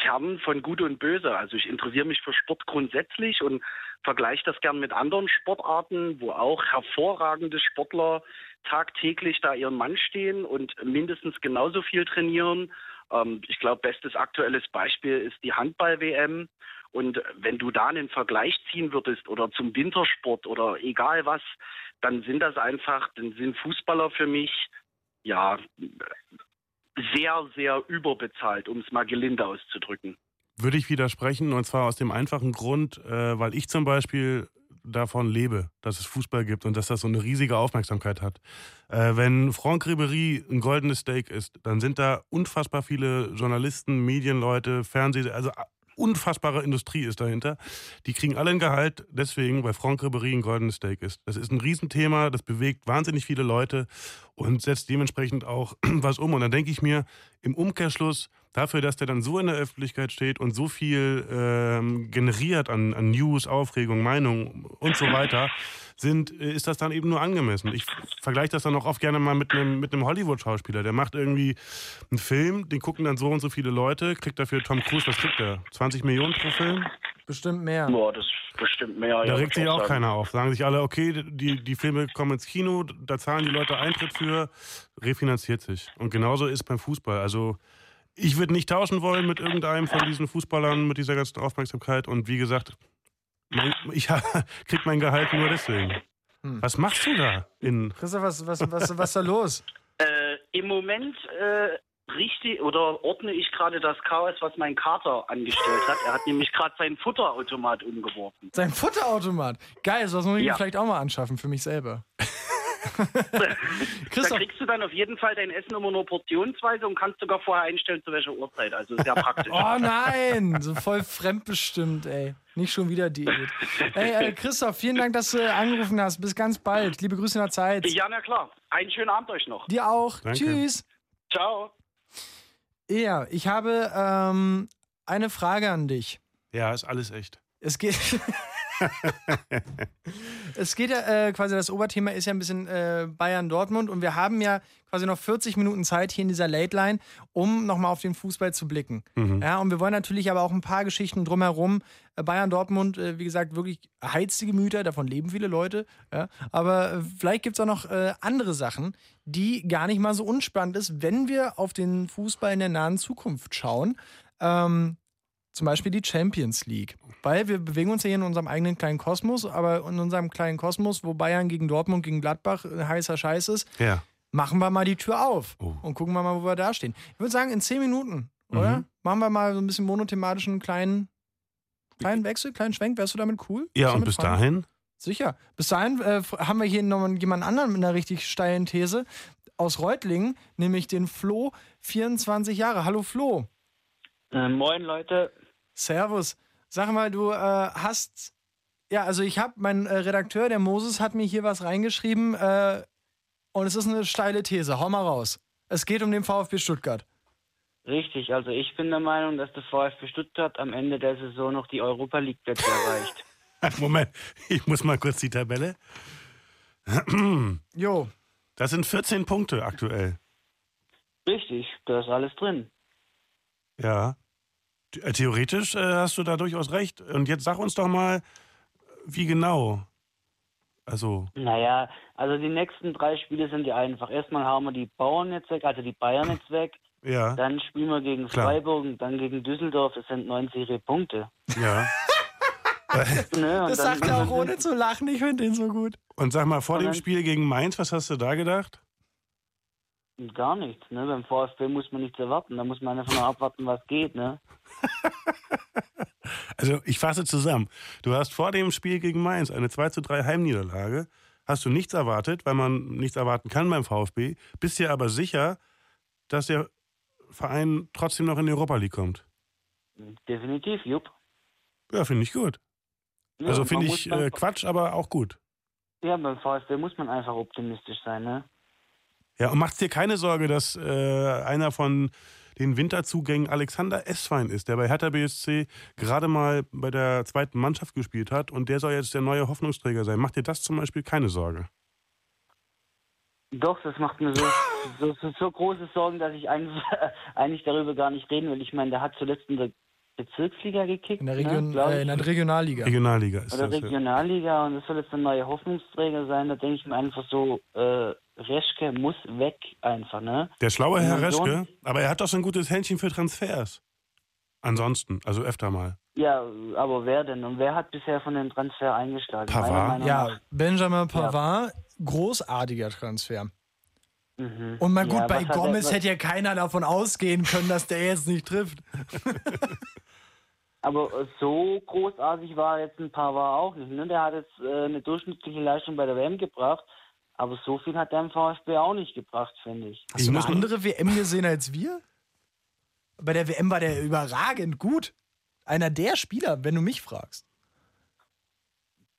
fern von Gut und Böse. Also ich interessiere mich für Sport grundsätzlich und vergleiche das gern mit anderen Sportarten, wo auch hervorragende Sportler tagtäglich da ihren Mann stehen und mindestens genauso viel trainieren. Ähm, ich glaube, bestes aktuelles Beispiel ist die Handball-WM. Und wenn du da einen Vergleich ziehen würdest oder zum Wintersport oder egal was, dann sind das einfach, dann sind Fußballer für mich ja sehr, sehr überbezahlt, um es mal gelinde auszudrücken. Würde ich widersprechen und zwar aus dem einfachen Grund, äh, weil ich zum Beispiel davon lebe, dass es Fußball gibt und dass das so eine riesige Aufmerksamkeit hat. Äh, wenn Franck Ribéry ein goldenes Steak ist, dann sind da unfassbar viele Journalisten, Medienleute, Fernseh, also unfassbare Industrie ist dahinter. Die kriegen alle ein Gehalt, deswegen, weil Franck Ribéry ein goldenes Steak ist. Das ist ein Riesenthema, das bewegt wahnsinnig viele Leute und setzt dementsprechend auch was um. Und dann denke ich mir, im Umkehrschluss, dafür, dass der dann so in der Öffentlichkeit steht und so viel ähm, generiert an, an News, Aufregung, Meinung und so weiter, sind, äh, ist das dann eben nur angemessen. Ich vergleiche das dann auch oft gerne mal mit einem, mit einem Hollywood-Schauspieler. Der macht irgendwie einen Film, den gucken dann so und so viele Leute, kriegt dafür Tom Cruise, was kriegt er? 20 Millionen pro Film? Bestimmt mehr. Boah, das ist bestimmt mehr. Da ja, regt sich auch sagen. keiner auf. Sagen sich alle, okay, die, die Filme kommen ins Kino, da zahlen die Leute Eintritt für, refinanziert sich. Und genauso ist beim Fußball. Also ich würde nicht tauschen wollen mit irgendeinem von diesen Fußballern, mit dieser ganzen Aufmerksamkeit. Und wie gesagt, mein, ich krieg mein Gehalt nur deswegen. Was machst du da? In Christoph, was, was, was, was ist da los? Äh, Im Moment äh, richtig oder ordne ich gerade das Chaos, was mein Kater angestellt hat. Er hat nämlich gerade seinen Futterautomat umgeworfen. Sein Futterautomat. Geil, sowas muss ich Ja. mir vielleicht auch mal anschaffen für mich selber. Da kriegst du dann auf jeden Fall dein Essen immer nur portionsweise und kannst sogar vorher einstellen, zu welcher Uhrzeit. Also sehr praktisch. Oh nein, so voll fremdbestimmt, ey. Nicht schon wieder Diät. Ey, äh, Christoph, vielen Dank, dass du angerufen hast. Bis ganz bald. Liebe Grüße in der Zeit. Ja, na klar. Einen schönen Abend euch noch. Dir auch. Danke. Tschüss. Ciao. Ja, ich habe ähm, eine Frage an dich. ja, ist alles echt. Es geht. es geht ja äh, quasi, das Oberthema ist ja ein bisschen äh, Bayern-Dortmund und wir haben ja quasi noch 40 Minuten Zeit hier in dieser Late Line, um nochmal auf den Fußball zu blicken. Mhm. Ja, und wir wollen natürlich aber auch ein paar Geschichten drumherum. Äh, Bayern-Dortmund, äh, wie gesagt, wirklich heizt die Gemüter, davon leben viele Leute. Ja, aber äh, vielleicht gibt es auch noch äh, andere Sachen, die gar nicht mal so unspannend ist, wenn wir auf den Fußball in der nahen Zukunft schauen. Ähm, zum Beispiel die Champions League. Weil wir bewegen uns ja hier in unserem eigenen kleinen Kosmos, aber in unserem kleinen Kosmos, wo Bayern gegen Dortmund, gegen Gladbach ein heißer Scheiß ist, Ja. machen wir mal die Tür auf Oh. und gucken wir mal, wo wir da stehen. Ich würde sagen, in zehn Minuten, oder? Mhm. Machen wir mal so ein bisschen monothematischen kleinen, kleinen Wechsel, kleinen Schwenk. Wärst du damit cool? Ja, und bis fein? dahin? Sicher. Bis dahin äh, haben wir hier noch jemand anderen mit einer richtig steilen These aus Reutlingen, nämlich den Flo, 24 Jahre. Hallo Flo. Äh, moin Leute. Servus. Sag mal, du äh, hast. Ja, also ich habe, mein äh, Redakteur, der Moses, hat mir hier was reingeschrieben äh, und es ist eine steile These. Hau mal raus. Es geht um den VfB Stuttgart. Richtig, also ich bin der Meinung, dass der VfB Stuttgart am Ende der Saison noch die Europa League Plätze erreicht. Moment, ich muss mal kurz die Tabelle. Jo. Das sind 14 Punkte aktuell. Richtig, da ist alles drin. Ja. Äh, Theoretisch äh, hast du da durchaus recht. Und jetzt sag uns doch mal, wie genau. Also, Naja, also die nächsten drei Spiele sind ja einfach. Erstmal hauen wir die Bauern jetzt weg, also die Bayern jetzt weg. ja, Dann spielen wir gegen Klar. Freiburg und dann gegen Düsseldorf. Das sind 90 Punkte. ja. Ne? Das sagt er auch ohne zu lachen. Ich finde den so gut. Und sag mal, vor dem Spiel gegen Mainz, was hast du da gedacht? Gar nichts, ne? Beim VfB muss man nichts erwarten. Da muss man einfach nur abwarten, was geht, ne? Also ich fasse zusammen. Du hast vor dem Spiel gegen Mainz eine 2 zu 3 Heimniederlage. Hast du nichts erwartet, weil man nichts erwarten kann beim VfB. Bist dir aber sicher, dass der Verein trotzdem noch in die Europa League kommt. Definitiv, jupp. Ja, finde ich gut. Ja, also finde ich äh, Quatsch, aber auch gut. Ja, beim VfB muss man einfach optimistisch sein, ne? Ja, und macht dir keine Sorge, dass äh, einer von den Winterzugängen Alexander Esswein ist, der bei Hertha BSC gerade mal bei der zweiten Mannschaft gespielt hat und der soll jetzt der neue Hoffnungsträger sein. Macht dir das zum Beispiel keine Sorge? Doch, das macht mir so, so, so, so große Sorgen, dass ich eigentlich darüber gar nicht reden will. Ich meine, der hat zuletzt in der Bezirksliga gekickt. In der, ne, Region, ich. äh, in der Regionalliga. Regionalliga ist Oder das. Ja. Regionalliga und das soll jetzt ein neuer Hoffnungsträger sein. Da denke ich mir einfach so, äh, Reschke muss weg einfach, ne? Der schlaue Herr Reschke, aber er hat doch so ein gutes Händchen für Transfers. Ansonsten, also öfter mal. Ja, aber wer denn? Und wer hat bisher von dem Transfer eingeschlagen? Pavard? Meiner Meinung Ja, Benjamin Pavard, großartiger Transfer. Mhm. Und mal gut, Ja, bei er- Gomez hätte ja keiner davon ausgehen können, dass der jetzt nicht trifft. Aber so großartig war jetzt ein Pavard auch nicht. Ne? Der hat jetzt äh, eine durchschnittliche Leistung bei der WM gebracht, aber so viel hat der im VfB auch nicht gebracht, finde ich. Hast du eine andere WM gesehen als wir? Bei der WM war der überragend gut. Einer der Spieler, wenn du mich fragst.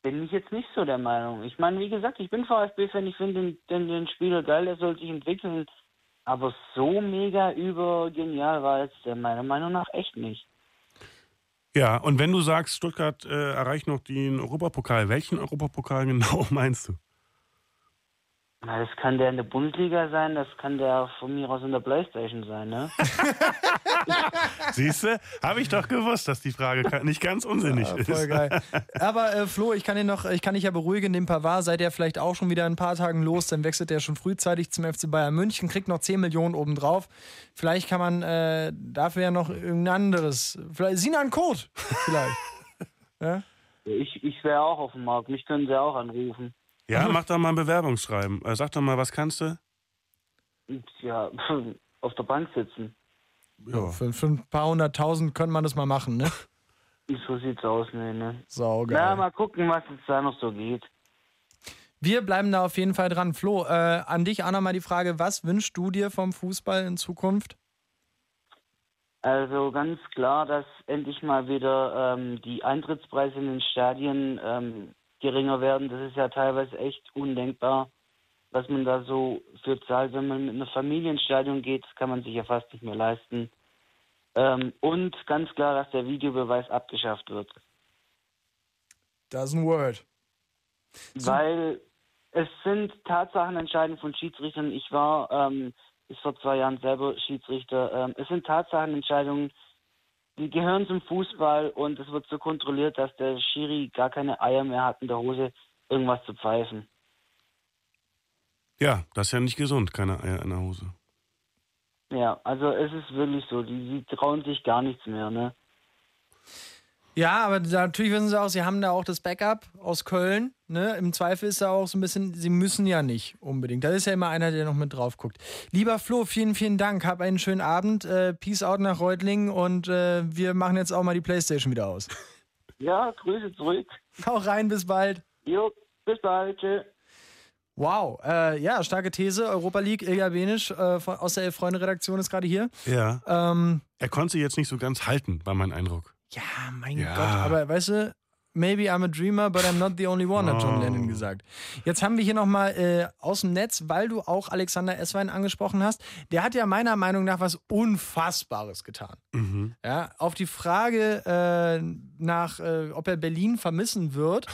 Bin ich jetzt nicht so der Meinung. Ich meine, wie gesagt, ich bin VfB-Fan, ich finde den, den, den Spieler geil, der soll sich entwickeln. Aber so mega übergenial war der meiner Meinung nach echt nicht. Ja, und wenn du sagst, Stuttgart äh, erreicht noch den Europapokal, welchen Europapokal genau meinst du? Na, das kann der in der Bundesliga sein, das kann der von mir aus in der Playstation sein, ne? Siehst du? Habe ich doch gewusst, dass die Frage nicht ganz unsinnig Ja, ist. voll geil. Aber äh, Flo, ich kann, ihn noch, ich kann dich ja beruhigen, den Pavard seid ihr vielleicht auch schon wieder in ein paar Tagen los, dann wechselt er schon frühzeitig zum FC Bayern München, kriegt noch 10 Millionen obendrauf. Vielleicht kann man äh, dafür ja noch irgendein anderes, vielleicht Sinan Kurt, vielleicht. ja? Ich, ich wäre auch auf dem Markt, mich können sie auch anrufen. Ja, mach doch mal ein Bewerbungsschreiben. Äh, Sag doch mal, was kannst du? Ja, auf der Bank sitzen. Ja. Für, für ein paar hunderttausend könnte man das mal machen, ne? So sieht's aus, ne, ne? Saugeil. Na, mal gucken, was jetzt da noch so geht. Wir bleiben da auf jeden Fall dran. Flo, äh, an dich auch nochmal die Frage, was wünschst du dir vom Fußball in Zukunft? Also ganz klar, dass endlich mal wieder ähm, die Eintrittspreise in den Stadien ähm, geringer werden. Das ist ja teilweise echt undenkbar, was man da so für zahlt. Wenn man mit einer Familie ins Stadion geht, das kann man sich ja fast nicht mehr leisten. Ähm, und ganz klar, dass der Videobeweis abgeschafft wird. Doesn't word. Weil es sind Tatsachenentscheidungen von Schiedsrichtern. Ich war ähm, bis vor zwei Jahren selber Schiedsrichter. Ähm, es sind Tatsachenentscheidungen, die gehören zum Fußball und es wird so kontrolliert, dass der Schiri gar keine Eier mehr hat in der Hose, irgendwas zu pfeifen. Ja, das ist ja nicht gesund, keine Eier in der Hose. Ja, also es ist wirklich so, die, die trauen sich gar nichts mehr, ne? Ja, aber natürlich wissen sie auch, sie haben da auch das Backup aus Köln. Ne? Im Zweifel ist da auch so ein bisschen, sie müssen ja nicht unbedingt. Da ist ja immer einer, der noch mit drauf guckt. Lieber Flo, vielen, vielen Dank. Hab einen schönen Abend. Äh, Peace out nach Reutlingen und äh, wir machen jetzt auch mal die Playstation wieder aus. Ja, Grüße zurück. Hau rein, bis bald. Jo, bis bald. Tschö. Wow, äh, ja, starke These. Europa League, Ilja Benisch äh, von, aus der Elf-Freunde-Redaktion ist gerade hier. Ja. Ähm, er konnte sie jetzt nicht so ganz halten, war mein Eindruck. Ja, mein Ja. Gott, aber weißt du, maybe I'm a dreamer, but I'm not the only one, hat John Oh. Lennon gesagt. Jetzt haben wir hier nochmal äh, aus dem Netz, weil du auch Alexander Esswein angesprochen hast. Der hat ja meiner Meinung nach was Unfassbares getan. Mhm. Ja, auf die Frage äh, nach, äh, ob er Berlin vermissen wird,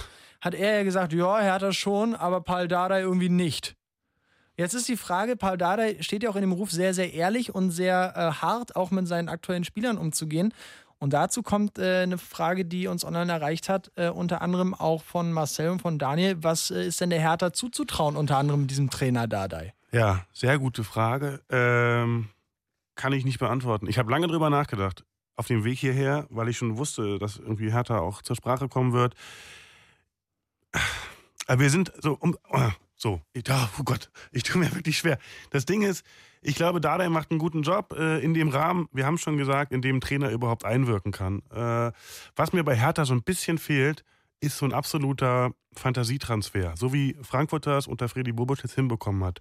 hat er ja gesagt, ja, er hat das schon, aber Paul Dardai irgendwie nicht. Jetzt ist die Frage, Paul Dardai steht ja auch in dem Ruf, sehr, sehr ehrlich und sehr äh, hart auch mit seinen aktuellen Spielern umzugehen. Und dazu kommt äh, eine Frage, die uns online erreicht hat, äh, unter anderem auch von Marcel und von Daniel. Was äh, ist denn der Hertha zuzutrauen, unter anderem diesem Trainer Dardai? Ja, sehr gute Frage. Ähm, kann ich nicht beantworten. Ich habe lange drüber nachgedacht. Auf dem Weg hierher, weil ich schon wusste, dass irgendwie Hertha auch zur Sprache kommen wird. Aber wir sind so, um, So, ich, oh Gott, ich tue mir wirklich schwer. Das Ding ist, ich glaube, Dardai macht einen guten Job äh, in dem Rahmen, wir haben schon gesagt, in dem Trainer überhaupt einwirken kann. Äh, was mir bei Hertha so ein bisschen fehlt, ist so ein absoluter Fantasietransfer. So wie Frankfurt das unter Freddy Bobic jetzt hinbekommen hat.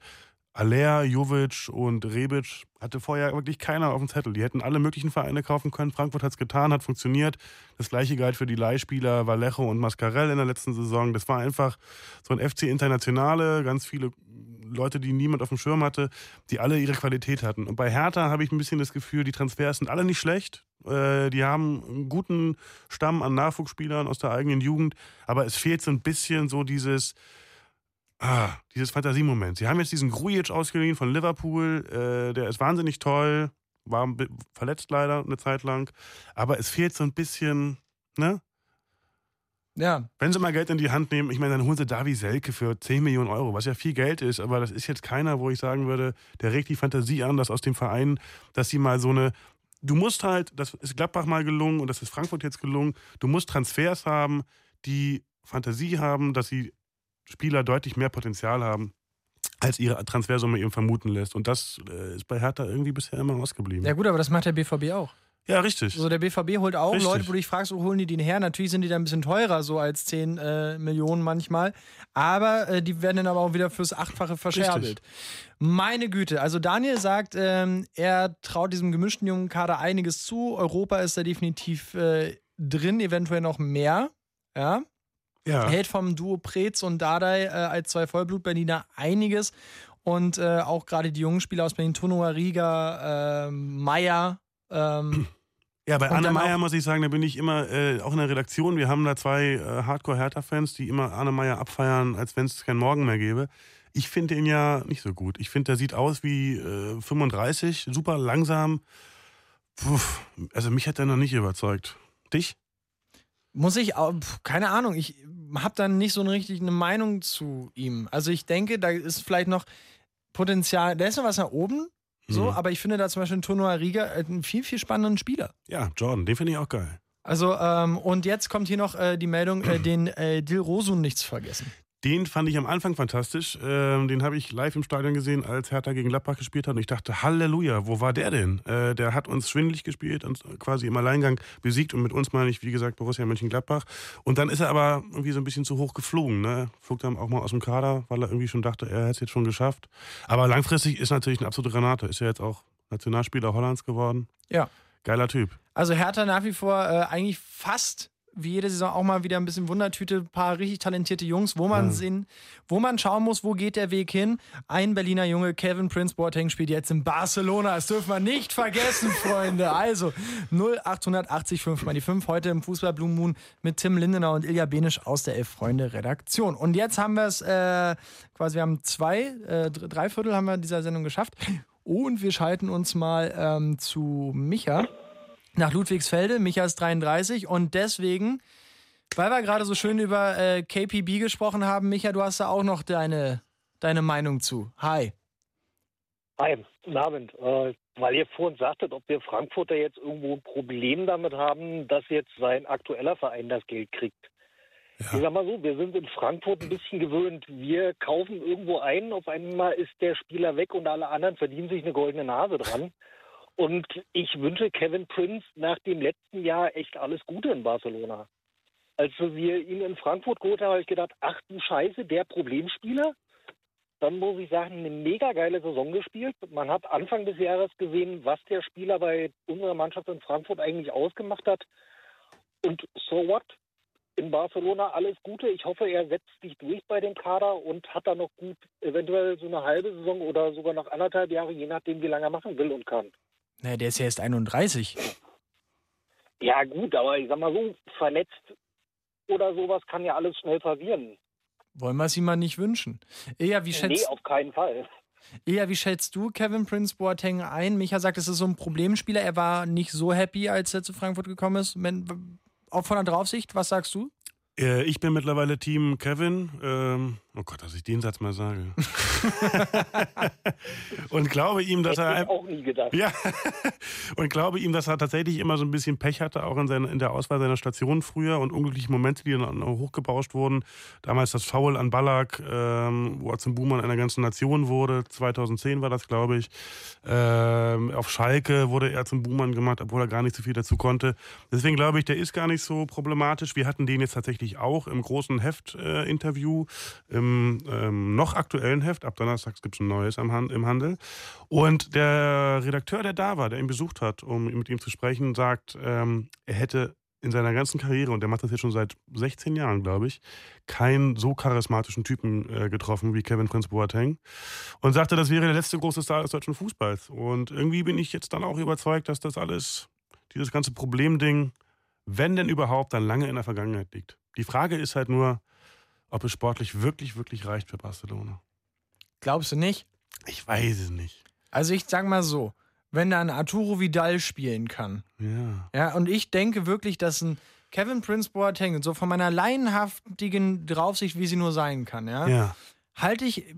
Aller, Jovic und Rebic hatte vorher wirklich keiner auf dem Zettel. Die hätten alle möglichen Vereine kaufen können. Frankfurt hat es getan, hat funktioniert. Das gleiche galt für die Leihspieler Vallejo und Mascarell in der letzten Saison. Das war einfach so ein FC Internationale, ganz viele Leute, die niemand auf dem Schirm hatte, die alle ihre Qualität hatten. Und bei Hertha habe ich ein bisschen das Gefühl, die Transfers sind alle nicht schlecht. Äh, die haben einen guten Stamm an Nachwuchsspielern aus der eigenen Jugend, aber es fehlt so ein bisschen so dieses, ah, dieses Fantasiemoment. Sie haben jetzt diesen Grujic ausgeliehen von Liverpool, äh, der ist wahnsinnig toll, war verletzt leider eine Zeit lang, aber es fehlt so ein bisschen, ne? Ja. Wenn sie mal Geld in die Hand nehmen, ich meine, dann holen sie Davi Selke für 10 Millionen Euro, was ja viel Geld ist, aber das ist jetzt keiner, wo ich sagen würde, der regt die Fantasie an, dass aus dem Verein, dass sie mal so eine. Du musst halt, das ist Gladbach mal gelungen und das ist Frankfurt jetzt gelungen, du musst Transfers haben, die Fantasie haben, dass sie Spieler deutlich mehr Potenzial haben, als ihre Transfersumme eben vermuten lässt. Und das äh, ist bei Hertha irgendwie bisher immer ausgeblieben. Ja, gut, aber das macht der BVB auch. Ja, richtig. Also der BVB holt auch Richtig. Leute, wo du dich fragst, wo holen die den her? Natürlich sind die dann ein bisschen teurer, so als 10 äh, Millionen manchmal. Aber äh, die werden dann aber auch wieder fürs Achtfache verscherbelt. Meine Güte. Also Daniel sagt, ähm, er traut diesem gemischten jungen Kader einiges zu. Europa ist da definitiv äh, drin, eventuell noch mehr. Ja. Ja. Hält vom Duo Preetz und Dardai äh, als zwei Vollblut-Berliner einiges. Und äh, auch gerade die jungen Spieler aus Berlin, Tonoa Riga, äh, Meier. Ähm, Ja, bei Meyer auch- muss ich sagen, da bin ich immer, äh, auch in der Redaktion, wir haben da zwei äh, Hardcore-Hertha-Fans, die immer Arne Meyer abfeiern, als wenn es keinen Morgen mehr gäbe. Ich finde ihn ja nicht so gut. Ich finde, der sieht aus wie äh, 35, super langsam. Puh, also mich hat er noch nicht überzeugt. Dich? Muss ich, auch- keine Ahnung, ich habe dann nicht so eine richtig eine Meinung zu ihm. Also ich denke, da ist vielleicht noch Potenzial, da ist noch was nach oben, so, Mhm. aber ich finde da zum Beispiel Tonoa Riga einen viel, viel spannenden Spieler. Ja, Jordan, den finde ich auch geil. Also, ähm, und jetzt kommt hier noch äh, die Meldung, äh, den äh, Dil Rosun nichts vergessen. Den fand ich am Anfang fantastisch. Ähm, den habe ich live im Stadion gesehen, als Hertha gegen Gladbach gespielt hat. Und ich dachte, Halleluja, wo war der denn? Äh, der hat uns schwindelig gespielt und quasi im Alleingang besiegt. Und mit uns meine ich, wie gesagt, Borussia Mönchengladbach. Und dann ist er aber irgendwie so ein bisschen zu hoch geflogen. Ne? Flog dann auch mal aus dem Kader, weil er irgendwie schon dachte, er hätte es jetzt schon geschafft. Aber langfristig ist natürlich eine absolute Granate. Ist ja jetzt auch Nationalspieler Hollands geworden. Ja. Geiler Typ. Also Hertha nach wie vor äh, eigentlich fast wie jede Saison auch mal wieder ein bisschen Wundertüte, ein paar richtig talentierte Jungs, wo man Ja. sehen, wo man schauen muss, wo geht der Weg hin. Ein Berliner Junge, Kevin Prince Boateng, spielt jetzt in Barcelona. Das dürfen wir nicht vergessen, Freunde. Also 0880 5 mal die 5 heute im Fußball Blue Moon mit Tim Lindenau und Ilja Benisch aus der Elf Freunde Redaktion. Und jetzt haben wir es äh, quasi, wir haben zwei, äh, dr- drei Viertel haben wir dieser Sendung geschafft. Und wir schalten uns mal ähm, zu Micha nach Ludwigsfelde. Micha ist 33 und deswegen, weil wir gerade so schön über äh, KPB gesprochen haben, Micha, du hast da auch noch deine, deine Meinung zu. Hi. Hi, guten Abend. Äh, weil ihr vorhin sagtet, ob wir Frankfurter jetzt irgendwo ein Problem damit haben, dass jetzt sein aktueller Verein das Geld kriegt. Ich sag mal so, wir sind in Frankfurt ein bisschen gewöhnt. Wir kaufen irgendwo ein, auf einmal ist der Spieler weg und alle anderen verdienen sich eine goldene Nase dran. Und ich wünsche Kevin Prince nach dem letzten Jahr echt alles Gute in Barcelona. Als wir ihn in Frankfurt geholt haben, habe ich gedacht, ach du Scheiße, der Problemspieler? Dann muss ich sagen, eine mega geile Saison gespielt. Man hat Anfang des Jahres gesehen, was der Spieler bei unserer Mannschaft in Frankfurt eigentlich ausgemacht hat. Und so what? In Barcelona alles Gute. Ich hoffe, er setzt sich durch bei dem Kader und hat da noch gut, eventuell so eine halbe Saison oder sogar noch anderthalb Jahre, je nachdem, wie lange er machen will und kann. Naja, der ist ja erst 31. Ja, gut, aber ich sag mal so, verletzt oder sowas kann ja alles schnell passieren. Wollen wir es ihm mal nicht wünschen. Ilja, wie Nee, schätzt, auf keinen Fall. Ilja, wie schätzt du Kevin Prince Boateng ein? Micha sagt, es ist so ein Problemspieler. Er war nicht so happy, als er zu Frankfurt gekommen ist. Auch von der Draufsicht, was sagst du? Äh, Ich bin mittlerweile Team Kevin. Ähm, oh Gott, dass ich den Satz mal sage. und glaube ihm, dass Hätte er. ich auch nie gedacht. Ja, und glaube ihm, dass er tatsächlich immer so ein bisschen Pech hatte, auch in, seiner, in der Auswahl seiner Station früher und unglückliche Momente, die dann hochgebauscht wurden. Damals das Foul an Ballack, ähm, wo er zum Boomer einer ganzen Nation wurde. 2010 war das, glaube ich. Ähm, auf Schalke wurde er zum Boomer gemacht, obwohl er gar nicht so viel dazu konnte. Deswegen glaube ich, der ist gar nicht so problematisch. Wir hatten den jetzt tatsächlich auch im großen Heft-Interview, im ähm, noch aktuellen Heft. Ab Donnerstags gibt es ein neues am Han im Handel. Und der Redakteur, der da war, der ihn besucht hat, um mit ihm zu sprechen, sagt, ähm, er hätte in seiner ganzen Karriere, und der macht das jetzt schon seit 16 Jahren, glaube ich, keinen so charismatischen Typen äh, getroffen wie Kevin Prince Boateng. Und sagte, das wäre der letzte große Star des deutschen Fußballs. Und irgendwie bin ich jetzt dann auch überzeugt, dass das alles, dieses ganze Problemding, wenn denn überhaupt, dann lange in der Vergangenheit liegt. Die Frage ist halt nur, ob es sportlich wirklich, wirklich reicht für Barcelona. Glaubst du nicht? Ich weiß es nicht. Also ich sag mal so, wenn da ein Arturo Vidal spielen kann. Ja. Ja, und ich denke wirklich, dass ein Kevin Prince Boateng, so von meiner laienhaftigen Draufsicht, wie sie nur sein kann, ja, Ja. halte ich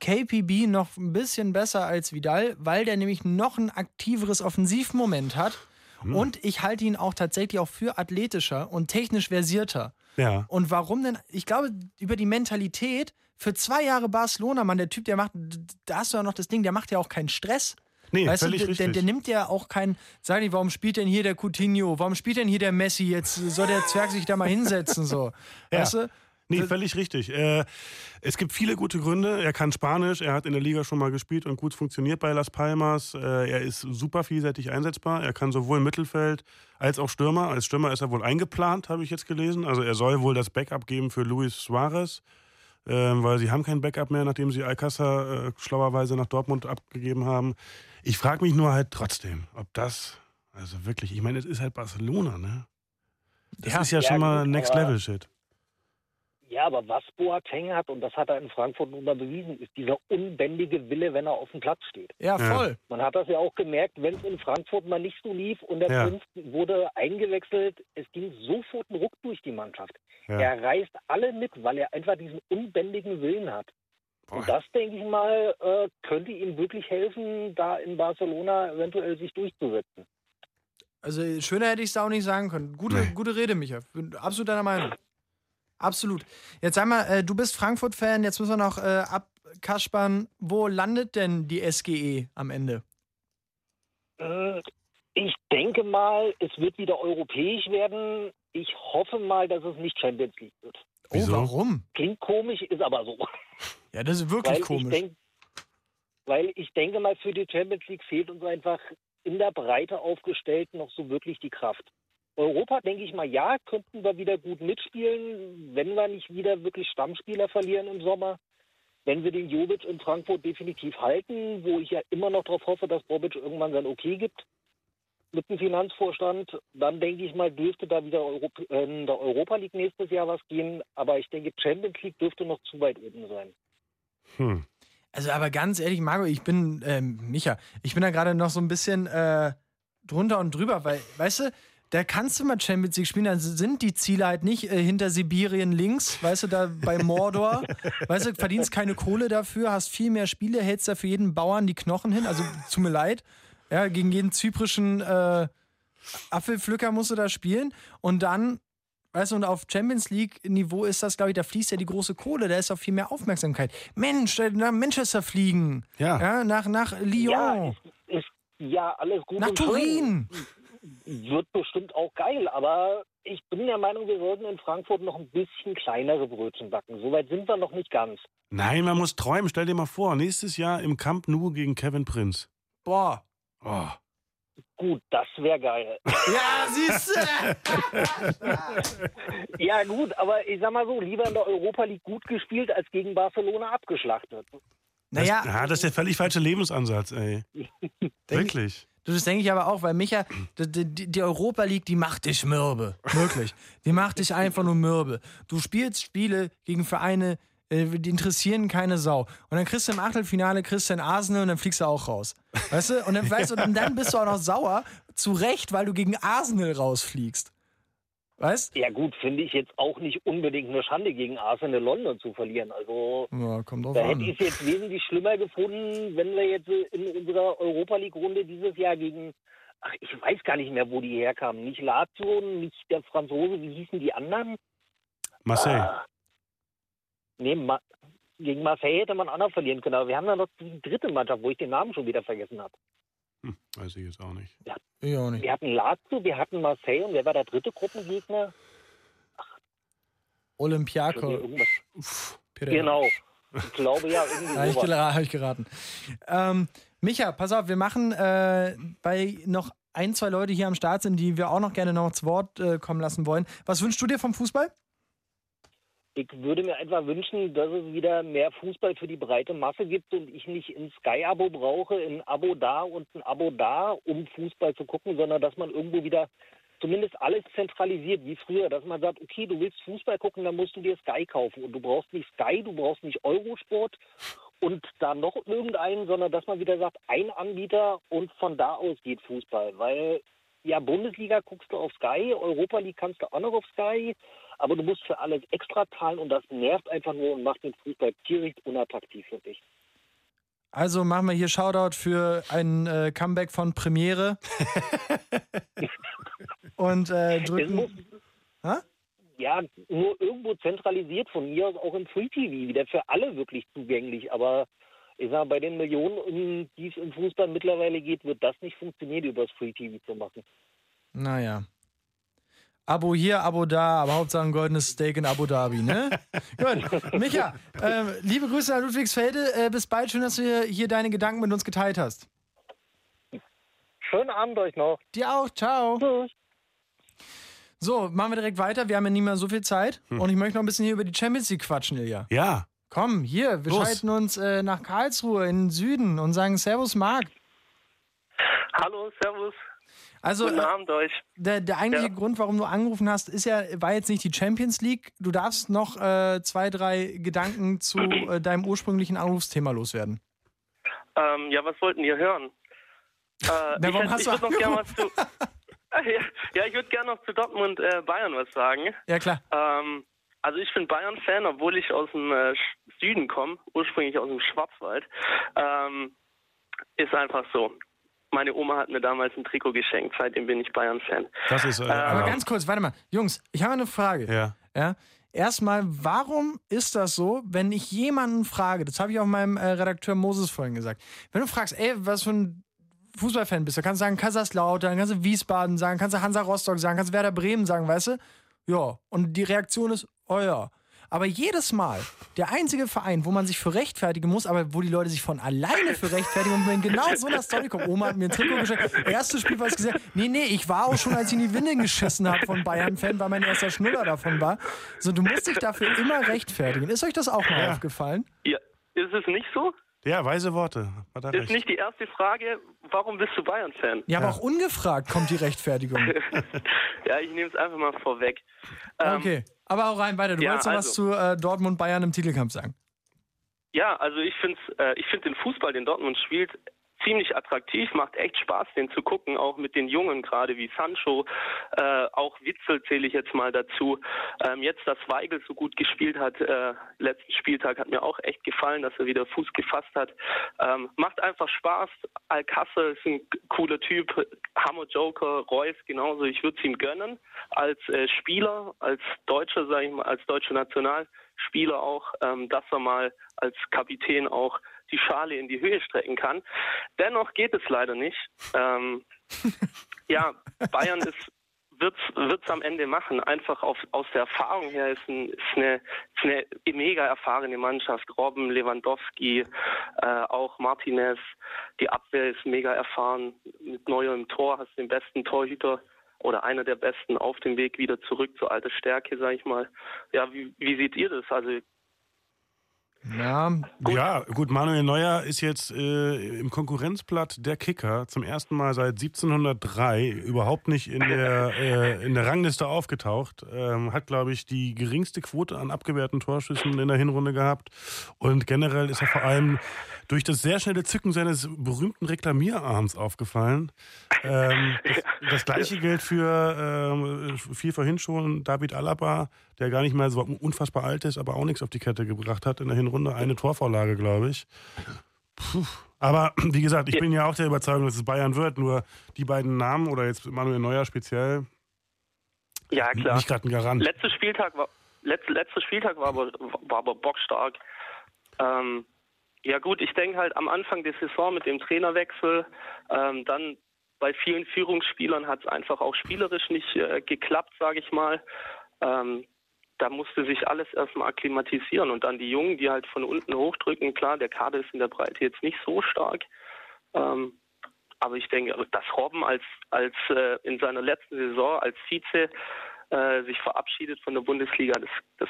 KPB noch ein bisschen besser als Vidal, weil der nämlich noch ein aktiveres Offensivmoment hat. Hm. Und ich halte ihn auch tatsächlich auch für athletischer und technisch versierter. Ja. Und warum denn? Ich glaube, über die Mentalität für zwei Jahre Barcelona, Mann, der Typ, der macht, da hast du ja noch das Ding, der macht ja auch keinen Stress. Nee, weißt völlig du, der, richtig. der nimmt ja auch keinen, sag nicht, warum spielt denn hier der Coutinho, warum spielt denn hier der Messi, jetzt soll der Zwerg sich da mal hinsetzen, so. Ja. Weißt du? Nee, völlig richtig. Äh, es gibt viele gute Gründe. Er kann Spanisch, er hat in der Liga schon mal gespielt und gut funktioniert bei Las Palmas. Äh, er ist super vielseitig einsetzbar. Er kann sowohl Mittelfeld als auch Stürmer. Als Stürmer ist er wohl eingeplant, habe ich jetzt gelesen. Also er soll wohl das Backup geben für Luis Suarez, äh, weil sie haben kein Backup mehr, nachdem sie Alcázar äh, schlauerweise nach Dortmund abgegeben haben. Ich frage mich nur halt trotzdem, ob das, also wirklich, ich meine, es ist halt Barcelona, ne? Das Ja. ist ja, Ja, schon mal gut, Next Level Shit. Ja, aber was Boateng hat, und das hat er in Frankfurt nun mal bewiesen, ist dieser unbändige Wille, wenn er auf dem Platz steht. Ja, Ja. voll. Man hat das ja auch gemerkt, wenn es in Frankfurt mal nicht so lief und der Ja. Prinz wurde eingewechselt, es ging sofort ein Ruck durch die Mannschaft. Ja. Er reißt alle mit, weil er einfach diesen unbändigen Willen hat. Und das, denke ich mal, äh, könnte ihm wirklich helfen, da in Barcelona eventuell sich durchzusetzen. Also schöner hätte ich es auch nicht sagen können. Gute, Nee. gute Rede, Micha. Bin absolut deiner Meinung. Absolut. Jetzt sag mal, äh, du bist Frankfurt-Fan, jetzt müssen wir noch äh, abkaspern. Wo landet denn die SGE am Ende? Äh, Ich denke mal, es wird wieder europäisch werden. Ich hoffe mal, dass es nicht Champions League wird. Wieso? Oh, warum? Klingt komisch, ist aber so. Ja, das ist wirklich weil komisch. Ich denk, weil ich denke mal, für die Champions League fehlt uns einfach in der Breite aufgestellt noch so wirklich die Kraft. Europa, denke ich mal, ja, könnten wir wieder gut mitspielen, wenn wir nicht wieder wirklich Stammspieler verlieren im Sommer. Wenn wir den Jovic in Frankfurt definitiv halten, wo ich ja immer noch darauf hoffe, dass Bobic irgendwann sein Okay gibt mit dem Finanzvorstand, dann denke ich mal, dürfte da wieder Europ äh, in der Europa League nächstes Jahr was gehen. Aber ich denke, Champions League dürfte noch zu weit oben sein. Hm. Also, aber ganz ehrlich, Marco, ich bin, ähm, Micha, ich bin da gerade noch so ein bisschen äh, drunter und drüber, weil, weißt du, da kannst du mal Champions League spielen, dann sind die Ziele halt nicht äh, hinter Sibirien links, weißt du, da bei Mordor, weißt du, verdienst keine Kohle dafür, hast viel mehr Spiele, hältst da für jeden Bauern die Knochen hin, also tut mir leid, ja, gegen jeden zyprischen äh, Apfelpflücker musst du da spielen und dann Weißt du, und auf Champions League-Niveau ist das, glaube ich, da fließt ja die große Kohle, da ist auch viel mehr Aufmerksamkeit. Mensch, äh, nach Manchester fliegen. Ja. nach, nach Lyon. Ja, ist, ist ja alles gut nach und Turin. schön. Wird bestimmt auch geil, aber ich bin der Meinung, wir sollten in Frankfurt noch ein bisschen kleinere Brötchen backen. Soweit sind wir noch nicht ganz. Nein, man muss träumen. Stell dir mal vor, nächstes Jahr im Camp Nou gegen Kevin Prinz. Boah. Oh. Gut, das wäre geil. Ja, siehst ja, gut, aber ich sag mal so, lieber in der Europa League gut gespielt, als gegen Barcelona abgeschlachtet. Naja, Das, ja, das ist der völlig falsche Lebensansatz, ey. Wirklich. Das denke ich aber auch, weil Micha, die, die, Europa League, die macht dich mürbe. Wirklich. Die macht dich einfach nur mürbe. Du spielst Spiele gegen Vereine, äh, die interessieren keine Sau. Und dann kriegst du im Achtelfinale ein Arsenal und dann fliegst du auch raus. Weißt du? Und dann, weißt du, und dann bist du auch noch sauer, zu Recht, weil du gegen Arsenal rausfliegst. Weißt? Ja gut, finde ich jetzt auch nicht unbedingt eine Schande gegen Arsenal London zu verlieren. Also Ja, kommt drauf da hätte ich es jetzt wesentlich schlimmer gefunden, wenn wir jetzt in unserer Europa League Runde dieses Jahr gegen, ach ich weiß gar nicht mehr, wo die herkamen. Nicht Lazio, nicht der Franzose, wie hießen die anderen? Marseille. Ah, nee, Ma gegen Marseille hätte man auch noch verlieren können. Aber wir haben da noch die dritte Mannschaft, wo ich den Namen schon wieder vergessen habe. Hm, weiß ich jetzt auch nicht. Ich auch nicht. Wir hatten Lazio, wir hatten Marseille und wer war der dritte Gruppengegner? Peter. Genau. Ich glaube ja, irgendwie Habe ich, sowas. gera- hab ich geraten. Ähm, Micha, pass auf, wir machen, äh, weil noch ein, zwei Leute hier am Start sind, die wir auch noch gerne noch zu Wort äh, kommen lassen wollen. Was wünschst du dir vom Fußball? Ich würde mir einfach wünschen, dass es wieder mehr Fußball für die breite Masse gibt und ich nicht ein Sky-Abo brauche, ein Abo da und ein Abo da, um Fußball zu gucken, sondern dass man irgendwo wieder zumindest alles zentralisiert, wie früher, dass man sagt, okay, du willst Fußball gucken, dann musst du dir Sky kaufen. Und du brauchst nicht Sky, du brauchst nicht Eurosport und dann noch irgendeinen, sondern dass man wieder sagt, ein Anbieter und von da aus geht Fußball, weil ja, Bundesliga guckst du auf Sky, Europa League kannst du auch noch auf Sky, aber du musst für alles extra zahlen und das nervt einfach nur und macht den Fußball tierisch unattraktiv für dich. Also machen wir hier Shoutout für ein äh, Comeback von Premiere. Und äh, muss, drücken. Hä? ja, nur irgendwo zentralisiert von mir aus auch im Free TV wieder für alle wirklich zugänglich, aber ich sag, bei den Millionen, die es im Fußball mittlerweile geht, wird das nicht funktionieren, übers Free TV zu machen. Naja. Abo hier, Abo da, aber Hauptsache ein goldenes Steak in Abu Dhabi, ne? Gut. Micha, äh, liebe Grüße nach Ludwigsfelde. Äh, bis bald. Schön, dass du hier, hier deine Gedanken mit uns geteilt hast. Schönen Abend euch noch. Dir auch. Ciao. So, machen wir direkt weiter. Wir haben ja nie mehr so viel Zeit. Hm. Und ich möchte noch ein bisschen hier über die Champions League quatschen, Ilja. Ja. Komm, hier, wir Los. schalten uns äh, nach Karlsruhe in den Süden und sagen Servus, Marc. Hallo, Servus. Also, Guten äh, Abend euch. Der, der eigentliche Ja. Grund, warum du angerufen hast, ist ja, war jetzt nicht die Champions League. Du darfst noch äh, zwei, drei Gedanken zu äh, deinem ursprünglichen Anrufsthema loswerden. Ähm, ja, was wollten ihr hören? Äh, Na, ich hätte- ich würde noch gerne was zu. Ja, ich würde gerne noch zu Dortmund äh, Bayern was sagen. Ja, klar. Ähm, also ich bin Bayern-Fan, obwohl ich aus dem äh, Süden komme, ursprünglich aus dem Schwarzwald. Ähm, ist einfach so. Meine Oma hat mir damals ein Trikot geschenkt, seitdem bin ich Bayern-Fan. Das ist. Äh, Aber erlaubt. ganz kurz, warte mal. Jungs, ich habe eine Frage. Ja. Ja. Erstmal, warum ist das so, wenn ich jemanden frage, das habe ich auch meinem äh, Redakteur Moses vorhin gesagt, wenn du fragst, ey, was für ein Fußballfan bist du, kannst du sagen Kaiserslautern, kannst du Wiesbaden sagen, kannst du Hansa Rostock sagen, kannst du Werder Bremen sagen, weißt du? Ja. Und die Reaktion ist, oh ja. Aber jedes Mal, der einzige Verein, wo man sich für rechtfertigen muss, aber wo die Leute sich von alleine für rechtfertigen und wenn genau so einer Story kommt, Oma hat mir ein Trikot geschenkt, erstes Spiel, was ich gesagt nee, nee, ich war auch schon, als ich in die Winde geschissen habe von Bayern-Fan, weil mein erster Schnuller davon war. So, du musst dich dafür immer rechtfertigen. Ist euch das auch mal aufgefallen? Ja, ist es nicht so? Ja, weise Worte. Hat er Ist recht. nicht die erste Frage, warum bist du Bayern-Fan? Ja, aber auch ungefragt kommt die Rechtfertigung. ja, ich nehme es einfach mal vorweg. Ähm, Okay, aber auch rein weiter. Du ja, wolltest noch was also- zu äh, Dortmund Bayern im Titelkampf sagen. Ja, also ich finde äh, ich find den Fußball, den Dortmund spielt, ziemlich attraktiv, macht echt Spaß, den zu gucken, auch mit den Jungen gerade wie Sancho, äh, auch Witzel zähle ich jetzt mal dazu. Ähm, jetzt, dass Weigel so gut gespielt hat, äh, letzten Spieltag hat mir auch echt gefallen, dass er wieder Fuß gefasst hat. Ähm, macht einfach Spaß. Alcacer ist ein cooler Typ, Hammer Joker, Reus genauso. Ich würde es ihm gönnen als äh, Spieler, als Deutscher, sage ich mal, als deutscher Nationalspieler auch, ähm, dass er mal als Kapitän auch die Schale in die Höhe strecken kann. Dennoch geht es leider nicht. Ähm, ja, Bayern ist wird es am Ende machen. Einfach auf, aus der Erfahrung her ist, ein, ist, eine, ist eine mega erfahrene Mannschaft. Robben, Lewandowski, äh, auch Martinez. Die Abwehr ist mega erfahren. Mit Neuer im Tor hast du den besten Torhüter oder einer der besten auf dem Weg wieder zurück zur alter Stärke, sag ich mal. Ja, wie, wie seht ihr das? Also Ja, ja, gut, Manuel Neuer ist jetzt äh, im Konkurrenzblatt der Kicker zum ersten Mal seit 1703 überhaupt nicht in der, äh, in der Rangliste aufgetaucht. Ähm, hat, glaube ich, die geringste Quote an abgewehrten Torschüssen in der Hinrunde gehabt. Und generell ist er vor allem durch das sehr schnelle Zücken seines berühmten Reklamierarms aufgefallen. Ähm, das, das gleiche gilt für, ähm, viel vorhin schon, David Alaba, der gar nicht mal so unfassbar alt ist, aber auch nichts auf die Kette gebracht hat in der Hinrunde. Eine Torvorlage, glaube ich. Puh. Aber wie gesagt, ich bin ja auch der Überzeugung, dass es Bayern wird. Nur die beiden Namen oder jetzt Manuel Neuer speziell. Ja, klar. Nicht gerade ein Garant. Letzter Spieltag war, letzter, letzter Spieltag war aber, war aber bockstark. Ähm, ja gut, ich denke halt am Anfang der Saison mit dem Trainerwechsel, ähm, dann bei vielen Führungsspielern hat es einfach auch spielerisch nicht äh, geklappt, sage ich mal. Ähm, da musste sich alles erstmal akklimatisieren und dann die Jungen, die halt von unten hochdrücken. Klar, der Kader ist in der Breite jetzt nicht so stark. Ähm, aber ich denke, dass Robben als, als äh, in seiner letzten Saison als Vize äh, sich verabschiedet von der Bundesliga, das, das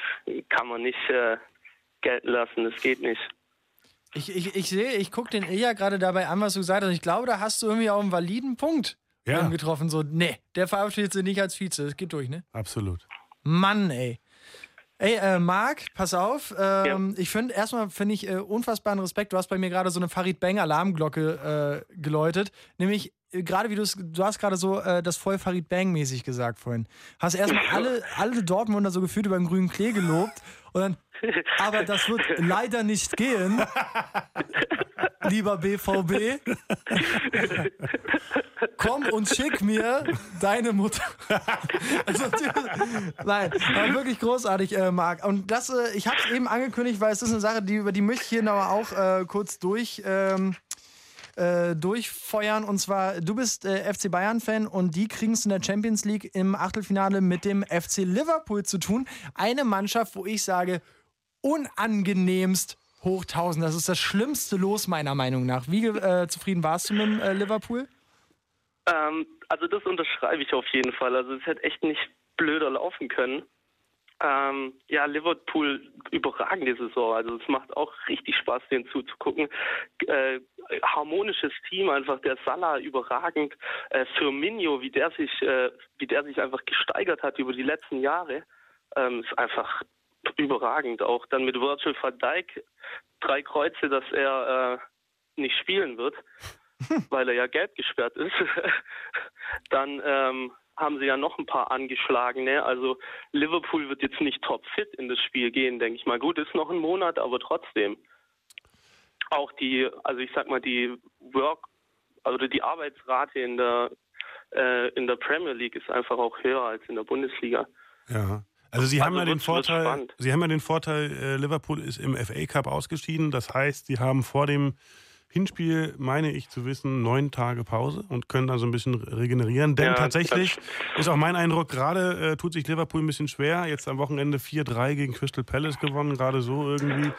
kann man nicht äh, gelten lassen. Das geht nicht. Ich, ich, ich sehe, ich gucke den Ilja gerade dabei an, was du gesagt hast. Ich glaube, da hast du irgendwie auch einen validen Punkt Ja. getroffen. So, nee, der verabschiedet sich nicht als Vize. Das geht durch, ne? Absolut. Mann, ey. Ey, äh, Marc, pass auf. Ähm, Ich finde, erstmal finde ich äh, unfassbaren Respekt. Du hast bei mir gerade so eine Farid Bang Alarmglocke äh, geläutet. Nämlich, äh, gerade wie du es, du hast gerade so äh, das voll Farid Bang mäßig gesagt vorhin. Hast erstmal alle, alle Dortmunder so gefühlt über den grünen Klee gelobt. Und dann, aber das wird leider nicht gehen, lieber BVB. Komm und schick mir deine Mutter. also, nein, war wirklich großartig, äh, Marc. Und das, äh, ich habe es eben angekündigt, weil es ist eine Sache, die, über die möchte ich hier noch auch äh, kurz durch. Ähm, äh, durchfeuern. Und zwar, du bist äh, FC Bayern-Fan und die kriegen es in der Champions League im Achtelfinale mit dem FC Liverpool zu tun. Eine Mannschaft, wo ich sage, unangenehmst hoch 1000. Das ist das schlimmste Los meiner Meinung nach. Wie äh, zufrieden warst du mit äh, Liverpool? Ähm, also das unterschreibe ich auf jeden Fall. Also es hätte echt nicht blöder laufen können. Ähm, ja, Liverpool überragende Saison. Also es macht auch richtig Spaß, denen zuzugucken. Äh, harmonisches Team, einfach der Salah überragend. Äh, Firmino, wie der sich, äh, wie der sich einfach gesteigert hat über die letzten Jahre, ähm, ist einfach überragend. Auch dann mit Virgil van Dijk drei Kreuze, dass er äh, nicht spielen wird, weil er ja gelb gesperrt ist. dann ähm, haben sie ja noch ein paar angeschlagene. Also Liverpool wird jetzt nicht topfit in das Spiel gehen, denke ich mal. Gut, ist noch ein Monat, aber trotzdem. Auch die, also ich sag mal, die Work, also die Arbeitsrate in der äh, in der Premier League ist einfach auch höher als in der Bundesliga. Ja. Also sie haben Also ja den Vorteil, spannend. sie haben ja den Vorteil, äh, Liverpool ist im FA Cup ausgeschieden. Das heißt, sie haben vor dem Hinspiel, meine ich zu wissen, neun Tage Pause und können da so ein bisschen regenerieren. Denn Ja, tatsächlich ist auch mein Eindruck, gerade äh, tut sich Liverpool ein bisschen schwer. Jetzt am Wochenende 4-3 gegen Crystal Palace gewonnen, gerade so irgendwie.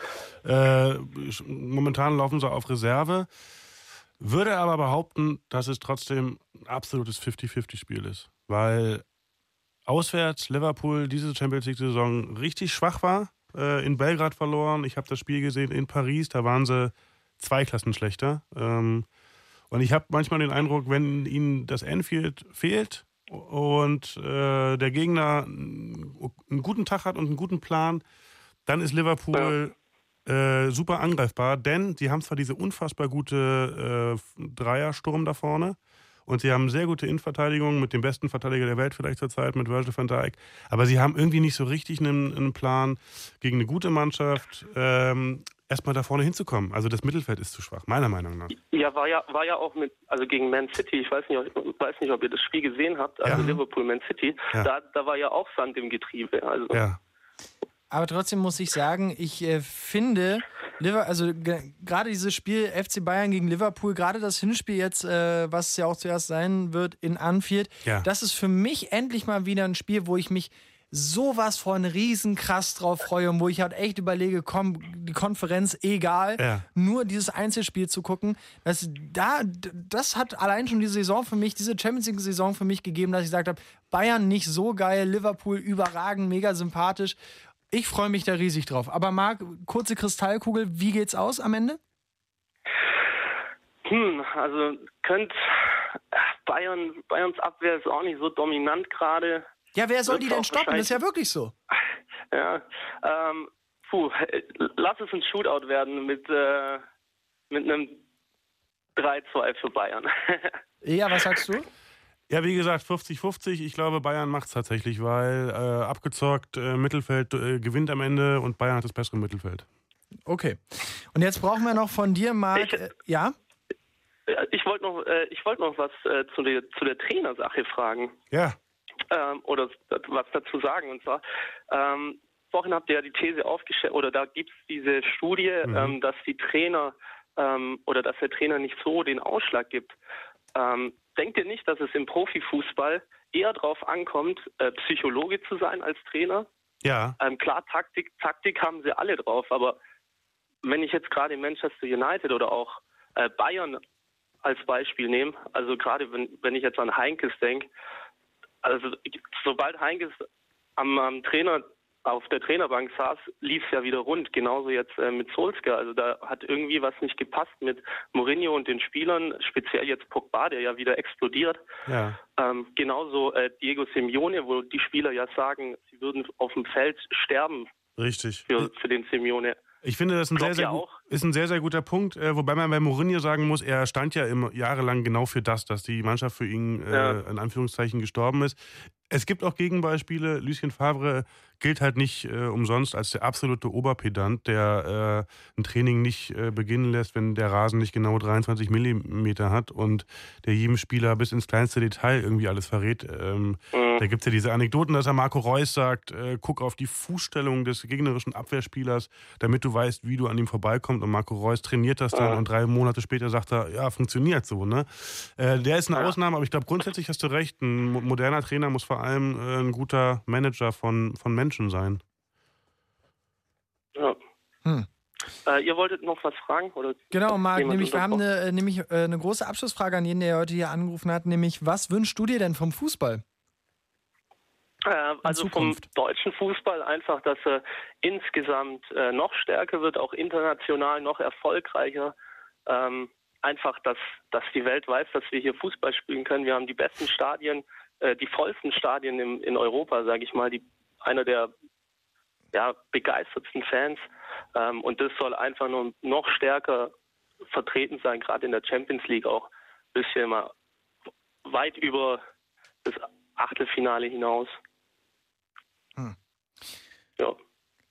Äh, momentan laufen sie auf Reserve. Würde aber behaupten, dass es trotzdem ein absolutes 50-50-Spiel ist. Weil auswärts Liverpool diese Champions League-Saison richtig schwach war, äh, in Belgrad verloren. Ich habe das Spiel gesehen in Paris, da waren sie zwei Klassen schlechter. Ähm, und ich habe manchmal den Eindruck, wenn ihnen das Anfield fehlt und äh, der Gegner einen guten Tag hat und einen guten Plan, dann ist Liverpool äh, super angreifbar, denn sie haben zwar diese unfassbar gute äh, Dreiersturm da vorne und sie haben sehr gute Innenverteidigung mit dem besten Verteidiger der Welt vielleicht zurzeit, mit Virgil van Dijk, aber sie haben irgendwie nicht so richtig einen, einen Plan gegen eine gute Mannschaft, ähm, erstmal da vorne hinzukommen. Also das Mittelfeld ist zu schwach, meiner Meinung nach. Ja, war ja, war ja auch mit, also gegen Man City, ich weiß nicht, ob- weiß nicht, ob ihr das Spiel gesehen habt, also Ja. Liverpool Man City, Ja. da, da war ja auch Sand im Getriebe. Also Ja. Aber trotzdem muss ich sagen, ich äh, finde, also ge- gerade dieses Spiel FC Bayern gegen Liverpool, gerade das Hinspiel jetzt, äh, was ja auch zuerst sein wird in Anfield, Ja. das ist für mich endlich mal wieder ein Spiel, wo ich mich sowas von riesenkrass drauf freue und wo ich halt echt überlege, komm, die Konferenz egal, Ja. nur dieses Einzelspiel zu gucken, das, da, das hat allein schon diese Saison für mich, diese Champions League Saison für mich gegeben, dass ich gesagt habe, Bayern nicht so geil, Liverpool überragend, mega sympathisch Ich freue mich da riesig drauf. Aber Marc, kurze Kristallkugel, wie geht's aus am Ende? Hm, also könnt Bayern, Bayerns Abwehr ist auch nicht so dominant gerade. Ja, wer soll Wird's die denn stoppen? Das ist ja wirklich so. Ja, ähm, puh, äh, lass es ein Shootout werden mit, äh, mit einem 3-2 für Bayern. Ja, was sagst du? Ja, wie gesagt, 50-50. Ich glaube, Bayern macht es tatsächlich, weil äh, abgezockt, äh, Mittelfeld äh, gewinnt am Ende und Bayern hat das bessere Mittelfeld. Okay. Und jetzt brauchen wir noch von dir, Marc. äh, ja? Äh, Ich wollte noch, äh, ich wollte noch was äh, zu der, zu der Trainersache fragen. Ja. ähm, oder was dazu sagen. Und zwar, ähm, vorhin habt ihr ja die These aufgestellt, oder da gibt es diese Studie, Mhm. ähm, dass die Trainer ähm, oder dass der Trainer nicht so den Ausschlag gibt. Ähm, denkt ihr nicht, dass es im Profifußball eher darauf ankommt, äh, Psychologe zu sein als Trainer? Ja. Ähm, klar, Taktik, Taktik haben sie alle drauf, aber wenn ich jetzt gerade Manchester United oder auch äh, Bayern als Beispiel nehme, also gerade wenn, wenn ich jetzt an Heinkes denke, also sobald Heinkes am, am Trainer auf der Trainerbank saß, lief es ja wieder rund. Genauso jetzt äh, mit Solskjaer. Also da hat irgendwie was nicht gepasst mit Mourinho und den Spielern, speziell jetzt Pogba, der ja wieder explodiert. Ja. Ähm, genauso äh, Diego Simeone, wo die Spieler ja sagen, sie würden auf dem Feld sterben Richtig. für, für den Simeone. Ich finde, das ein, sehr, Glaubt sehr, gu- auch? Ist ein sehr, sehr guter Punkt. Äh, wobei man bei Mourinho sagen muss, er stand ja immer jahrelang genau für das, dass die Mannschaft für ihn äh, Ja. in Anführungszeichen gestorben ist. Es gibt auch Gegenbeispiele. Lucien Favre gilt halt nicht äh, umsonst als der absolute Oberpedant, der äh, ein Training nicht äh, beginnen lässt, wenn der Rasen nicht genau 23 Millimeter hat und der jedem Spieler bis ins kleinste Detail irgendwie alles verrät. Ähm, Da gibt es ja diese Anekdoten, dass er Marco Reus sagt, äh, guck auf die Fußstellung des gegnerischen Abwehrspielers, damit du weißt, wie du an ihm vorbeikommst. Und Marco Reus trainiert das dann Ja. und drei Monate später sagt er, ja, funktioniert so. Ne? Äh, der ist eine Ausnahme, aber ich glaube, grundsätzlich hast du recht. Ein mo- moderner Trainer muss vor allem äh, ein guter Manager von, von Menschen sein. Ja. Hm. Äh, ihr wolltet noch was fragen? Oder Genau, Marc, nämlich, wir haben eine, äh, nämlich, äh, eine große Abschlussfrage an jeden, der heute hier angerufen hat, nämlich, was wünschst du dir denn vom Fußball? Äh, also vom deutschen Fußball einfach, dass er insgesamt äh, noch stärker wird, auch international noch erfolgreicher. Ähm, einfach, dass, dass die Welt weiß, dass wir hier Fußball spielen können. Wir haben die besten Stadien, äh, die vollsten Stadien im, in Europa, sage ich mal, die, einer der ja, begeistertsten Fans. Ähm, und das soll einfach nur noch stärker vertreten sein, gerade in der Champions League auch ein bisschen mal weit über das Achtelfinale hinaus. Ja.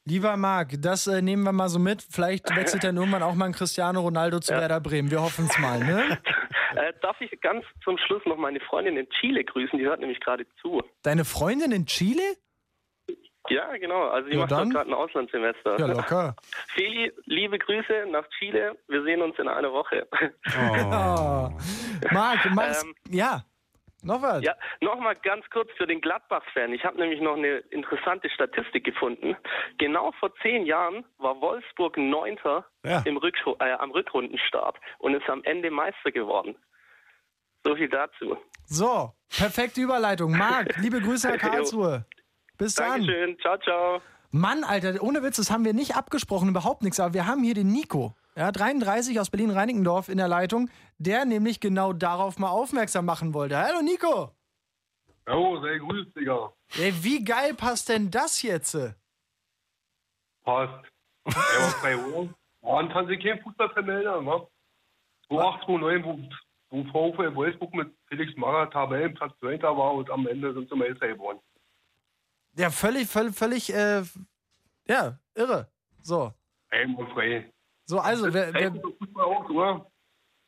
Lieber Marc, das äh, nehmen wir mal so mit. Vielleicht wechselt dann irgendwann auch mal ein Cristiano Ronaldo zu Werder Bremen. Wir hoffen es mal, ne? Äh, darf ich ganz zum Schluss noch meine Freundin in Chile grüßen? Die hört nämlich gerade zu. Deine Freundin in Chile? Ja, genau. Also die Ja, macht gerade ein Auslandssemester. Ja, locker. Feli, liebe Grüße nach Chile. Wir sehen uns in einer Woche. Oh. Marc, mach's. Ähm, ja, noch was? Ja, nochmal ganz kurz für den Gladbach-Fan. Ich habe nämlich noch eine interessante Statistik gefunden. Genau vor zehn Jahren war Wolfsburg Neunter Ja. im Rück äh, am Rückrundenstart und ist am Ende Meister geworden. So viel dazu. So, perfekte Überleitung. Marc, liebe Grüße nach Karlsruhe. Bis dann. Dankeschön. Ciao, ciao. Mann, Alter, ohne Witz, das haben wir nicht abgesprochen, überhaupt nichts. Aber wir haben hier den Nico, ja, 33 aus Berlin-Reinickendorf in der Leitung, der nämlich genau darauf mal aufmerksam machen wollte. Hallo Nico. Oh, sehr gut, Digga. Ey, wie geil passt denn das jetzt? Passt. Er war bei. Und kann sich kein Fußball vermelden, wa? 2829, wo, wo VfL Wolfsburg mit Felix Magath Tabellenplatz 2. war und am Ende sind sie Meister geworden. Ja, völlig, völlig, völlig, äh, ja, irre. So, Einwandfrei. So, also, wer, wer, Fußball aus, oder?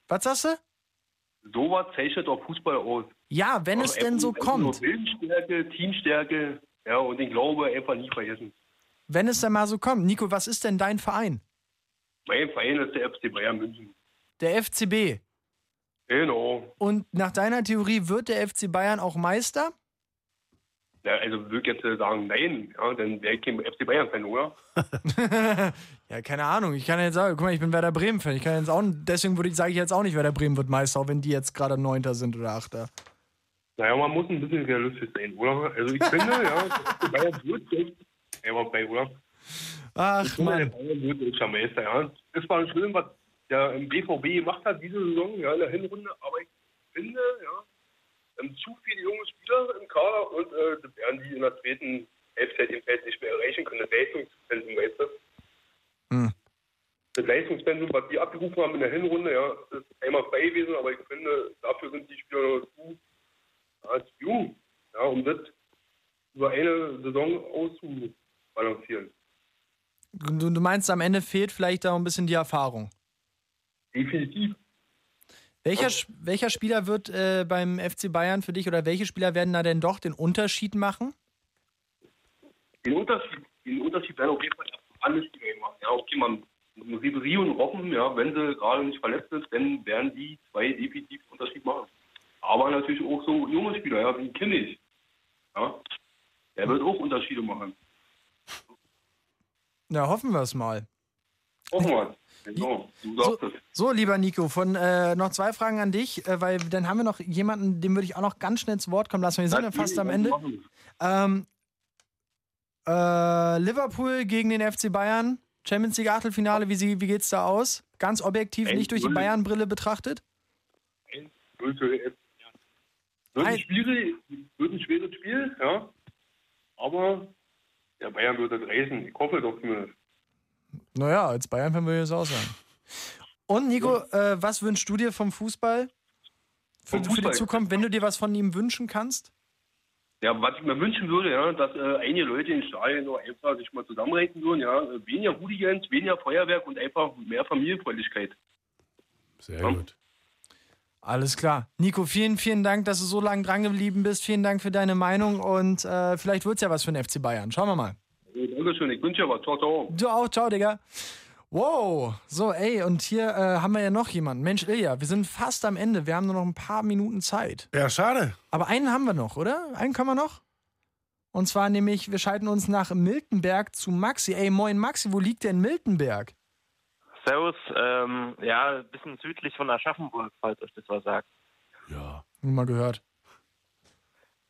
was sagst du? So was zeichnet doch Fußball aus. Ja, wenn es denn so kommt. Willensstärke, Teamstärke, ja, und den Glaube einfach nie vergessen. Wenn es denn mal so kommt. Nico, was ist denn dein Verein? Mein Verein ist der FC Bayern München. Der FCB. Genau. Und nach deiner Theorie wird der FC Bayern auch Meister? Ja, also würde ich jetzt sagen, nein, ja, dann wäre ich kein FC Bayern-Fan, oder? Ja, keine Ahnung. Ich kann jetzt sagen, guck mal, ich bin Werder Bremen-Fan. Ich kann jetzt auch, deswegen würde ich, sage ich jetzt auch nicht, Werder Bremen wird Meister, auch wenn die jetzt gerade Neunter sind oder Achter. Naja, man muss ein bisschen realistisch sein, oder? Also ich finde, ja, FC Bayern wird echt Einwandfrei, oder? Ach, ich finde, Mann. Der Bayern wird deutscher Meister, ja. Es war schön, was der im BVB gemacht hat diese Saison, ja, in der Hinrunde, aber ich finde, ja, ähm, zu viele junge Spieler im Kader und äh, das werden die in der zweiten Halbzeit im Feld nicht mehr erreichen können. Das Leistungspensum, weißt du? Hm. Das Leistungspensum, was die abgerufen haben in der Hinrunde, ja, ist einmal frei gewesen, aber ich finde, dafür sind die Spieler noch zu, ja, zu jung, ja, um das über eine Saison auszubalancieren. Du, du meinst, am Ende fehlt vielleicht da ein bisschen die Erfahrung. Definitiv. Welcher, welcher Spieler wird äh, beim FC Bayern für dich oder welche Spieler werden da denn doch den Unterschied machen? Den Unterschied, den Unterschied werden auf jeden Fall alles die machen. Ja, okay, man Ribery und Robben, ja, wenn sie gerade nicht verletzt sind, dann werden die zwei definitiv einen Unterschied machen. Aber natürlich auch so junge Spieler, ja, wie Kimmich. Ja, der wird auch Unterschiede machen. Ja, hoffen wir es mal. Hoffen wir. Genau, es. So, lieber Nico, von äh, noch zwei Fragen an dich, äh, weil dann haben wir noch jemanden, dem würde ich auch noch ganz schnell ins Wort kommen lassen. Wir sind ja fast am Ende. Ähm, äh, Liverpool gegen den FC Bayern, Champions League Achtelfinale, wie, sie, wie geht's da aus? Ganz objektiv, nicht durch die 1-0. Bayern-Brille betrachtet? Wird, äh, wird, ein schwierig, wird ein schweres Spiel, ja. Aber der Bayern wird das reißen. Ich hoffe doch zumindest. Naja, als Bayern-Fan würde ich es auch sagen. Und Nico, äh, was wünschst du dir vom Fußball? Für, Vom für die Fußball? Zukunft, wenn du dir was von ihm wünschen kannst? Ja, was ich mir wünschen würde, ja, dass äh, einige Leute in Stadien nur einfach sich mal zusammenrechnen würden, ja, äh, weniger Hooligans, weniger Feuerwerk und einfach mehr Familienfreundlichkeit. Sehr gut. Alles klar. Nico, vielen, vielen Dank, dass du so lange dran geblieben bist. Vielen Dank für deine Meinung und äh, vielleicht wird es ja was für den FC Bayern. Schauen wir mal. Äh, Dankeschön, ich wünsche dir was. Ciao, ciao. Du auch, ciao, Digga. Wow, so, ey, und hier äh, haben wir ja noch jemanden. Mensch, Ilja, wir sind fast am Ende. Wir haben nur noch ein paar Minuten Zeit. Ja, schade. Aber einen haben wir noch, oder? Einen können wir noch? Und zwar nämlich, wir schalten uns nach Miltenberg zu Maxi. Ey, moin Maxi, wo liegt denn Miltenberg? Servus, ähm, ja, ein bisschen südlich von Aschaffenburg, falls euch das was sagt. Ja. Nur mal gehört.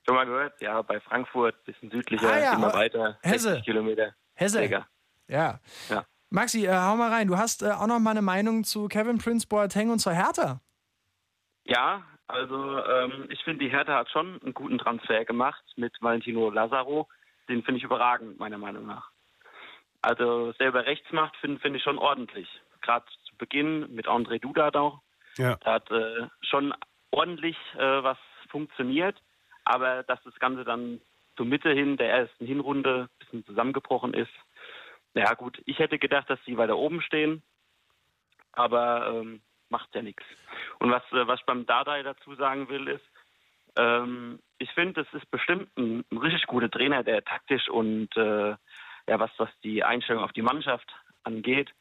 Schon mal gehört? Ja, bei Frankfurt, bisschen südlicher, Ah ja, immer aber- weiter, Hesse. 60 Kilometer. Hesse. Ja. Ja. Maxi, äh, hau mal rein. Du hast äh, auch noch mal eine Meinung zu Kevin Prince Boateng und zur Hertha. Ja, also ähm, ich finde, die Hertha hat schon einen guten Transfer gemacht mit Valentino Lazaro. Den finde ich überragend, meiner Meinung nach. Also selber rechts macht, finde find ich schon ordentlich. Gerade zu Beginn mit André Duda da. Ja. Da hat äh, schon ordentlich äh, was funktioniert, aber dass das Ganze dann zur Mitte hin der ersten Hinrunde ein bisschen zusammengebrochen ist. Ja gut, ich hätte gedacht, dass sie weiter oben stehen, aber ähm, macht ja nichts. Und was, äh, was ich beim Dardai dazu sagen will, ist, ähm, ich finde, es ist bestimmt ein, ein richtig guter Trainer, der taktisch und äh, ja, was, was die Einstellung auf die Mannschaft angeht,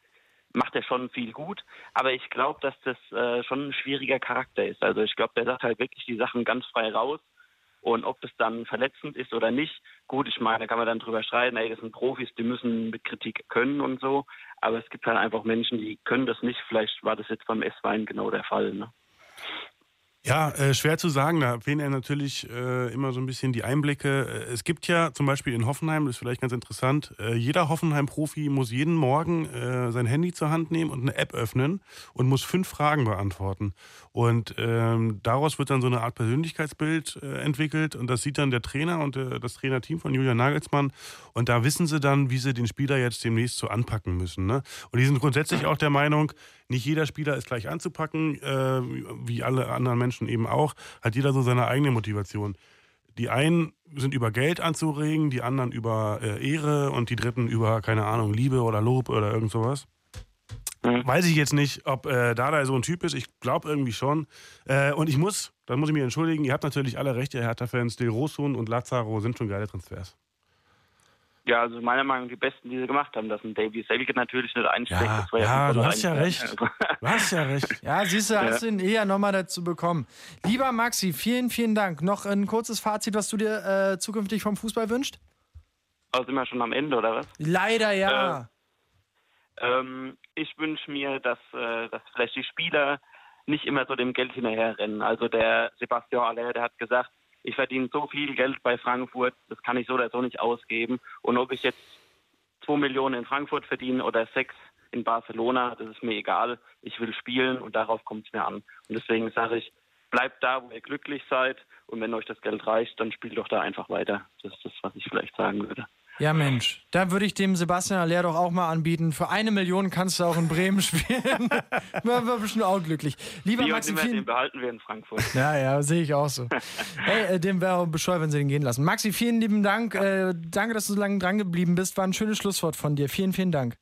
macht er schon viel gut. Aber ich glaube, dass das äh, schon ein schwieriger Charakter ist. Also ich glaube, der sagt halt wirklich die Sachen ganz frei raus. Und ob das dann verletzend ist oder nicht, gut, ich meine, da kann man dann drüber streiten, ey, das sind Profis, die müssen mit Kritik können und so. Aber es gibt halt einfach Menschen, die können das nicht. Vielleicht war das jetzt beim S-Wein genau der Fall. Ne? Ja, äh, schwer zu sagen. Da fehlen ja natürlich äh, immer so ein bisschen die Einblicke. Äh, Es gibt ja zum Beispiel in Hoffenheim, das ist vielleicht ganz interessant, äh, jeder Hoffenheim-Profi muss jeden Morgen äh, sein Handy zur Hand nehmen und eine App öffnen und muss fünf Fragen beantworten. Und ähm, daraus wird dann so eine Art Persönlichkeitsbild äh, entwickelt und das sieht dann der Trainer und das Trainerteam von Julian Nagelsmann. Und da wissen sie dann, wie sie den Spieler jetzt demnächst so anpacken müssen. Ne? Und die sind grundsätzlich auch der Meinung, nicht jeder Spieler ist gleich anzupacken, wie alle anderen Menschen eben auch. Hat jeder so seine eigene Motivation. Die einen sind über Geld anzuregen, die anderen über äh, Ehre und die dritten über, keine Ahnung, Liebe oder Lob oder irgend sowas. Weiß ich jetzt nicht, ob äh, Dada so ein Typ ist. Ich glaube irgendwie schon. Äh, und ich muss, da muss ich mich entschuldigen, ihr habt natürlich alle recht, ihr Hertha-Fans. Del Rosun und Lazaro sind schon geile Transfers. Ja, also meiner Meinung nach die besten, die sie gemacht haben. Dass ein Davy Selke natürlich nicht einsteckt. Ja, das war ja, schon du hast ja recht. Also, Du hast ja recht. Ja, siehst du, hast Ja. du ihn eher nochmal dazu bekommen. Lieber Maxi, vielen, vielen Dank. Noch ein kurzes Fazit, was du dir äh, zukünftig vom Fußball wünscht? also sind wir schon am Ende, oder was? Leider ja. Ähm, ich wünsche mir, dass, äh, dass vielleicht die Spieler nicht immer so dem Geld hinterherrennen. Also der Sebastian Aller, der hat gesagt, ich verdiene so viel Geld bei Frankfurt, das kann ich so oder so nicht ausgeben. Und ob ich jetzt 2 Millionen in Frankfurt verdienen oder 6 in Barcelona, das ist mir egal. Ich will spielen und darauf kommt es mir an. Und deswegen sage ich, bleibt da, wo ihr glücklich seid und wenn euch das Geld reicht, dann spielt doch da einfach weiter. Das ist das, was ich vielleicht sagen würde. Ja, Mensch, da würde ich dem Sebastian Aller doch auch mal anbieten. Für eine Million kannst du auch in Bremen spielen. War wir bestimmt auch glücklich. Lieber Die Maxi, vielen, den behalten wir in Frankfurt. Ja, ja, sehe ich auch so. Hey, äh, dem wäre auch bescheuert, wenn sie den gehen lassen. Maxi, vielen lieben Dank. Äh, danke, dass du so lange dran geblieben bist. War ein schönes Schlusswort von dir. Vielen, vielen Dank.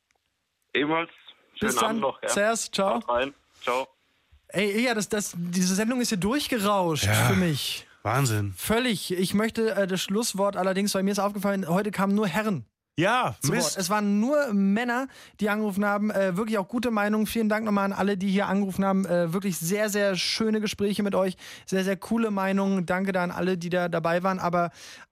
Ebenfalls. Schönen Bis dann. Abend noch. Ja. Servus, ciao. Ciao. Ey, ja, das, das, diese Sendung ist hier durchgerauscht Ja. für mich. Wahnsinn. Völlig. Ich möchte äh, das Schlusswort allerdings, weil mir ist aufgefallen, heute kamen nur Herren. Ja. Mist. Es waren nur Männer, die angerufen haben. Äh, wirklich auch gute Meinungen. Vielen Dank nochmal an alle, die hier angerufen haben. Äh, wirklich sehr, sehr schöne Gespräche mit euch. Sehr, sehr coole Meinungen. Danke da an alle, die da dabei waren. Aber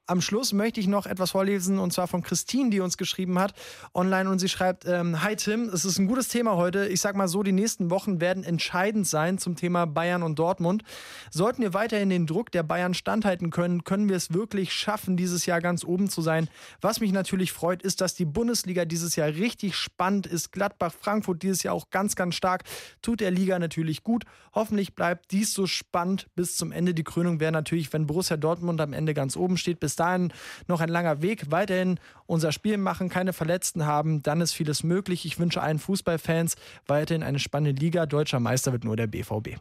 am Schluss möchte ich noch etwas vorlesen und zwar von Christine, die uns geschrieben hat online und sie schreibt: ähm, Hi Tim, es ist ein gutes Thema heute. Ich sag mal so, die nächsten Wochen werden entscheidend sein zum Thema Bayern und Dortmund. Sollten wir weiterhin den Druck der Bayern standhalten können, können wir es wirklich schaffen, dieses Jahr ganz oben zu sein. Was mich natürlich freut, ist, dass die Bundesliga dieses Jahr richtig spannend ist. Gladbach, Frankfurt dieses Jahr auch ganz, ganz stark. Tut der Liga natürlich gut. Hoffentlich bleibt dies so spannend bis zum Ende. Die Krönung wäre natürlich, wenn Borussia Dortmund am Ende ganz oben steht. Bis dahin noch ein langer Weg. Weiterhin unser Spiel machen, keine Verletzten haben. Dann ist vieles möglich. Ich wünsche allen Fußballfans weiterhin eine spannende Liga. Deutscher Meister wird nur der BVB.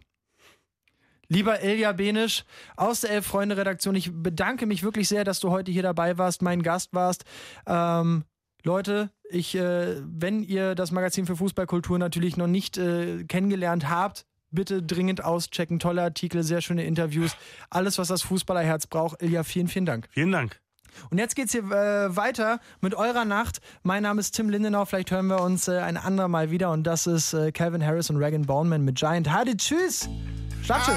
Lieber Ilja Benisch aus der Elf-Freunde-Redaktion, ich bedanke mich wirklich sehr, dass du heute hier dabei warst, mein Gast warst. Ähm, Leute, ich, äh, wenn ihr das Magazin für Fußballkultur natürlich noch nicht äh, kennengelernt habt, bitte dringend auschecken. Tolle Artikel, sehr schöne Interviews. Alles, was das Fußballerherz braucht. Ilja, vielen, vielen Dank. Vielen Dank. Und jetzt geht's hier äh, weiter mit eurer Nacht. Mein Name ist Tim Lindenau. Vielleicht hören wir uns äh, ein andermal wieder. Und das ist äh, Calvin Harris und Regan Bowman mit Giant. Hadi, tschüss. Schlaf schön.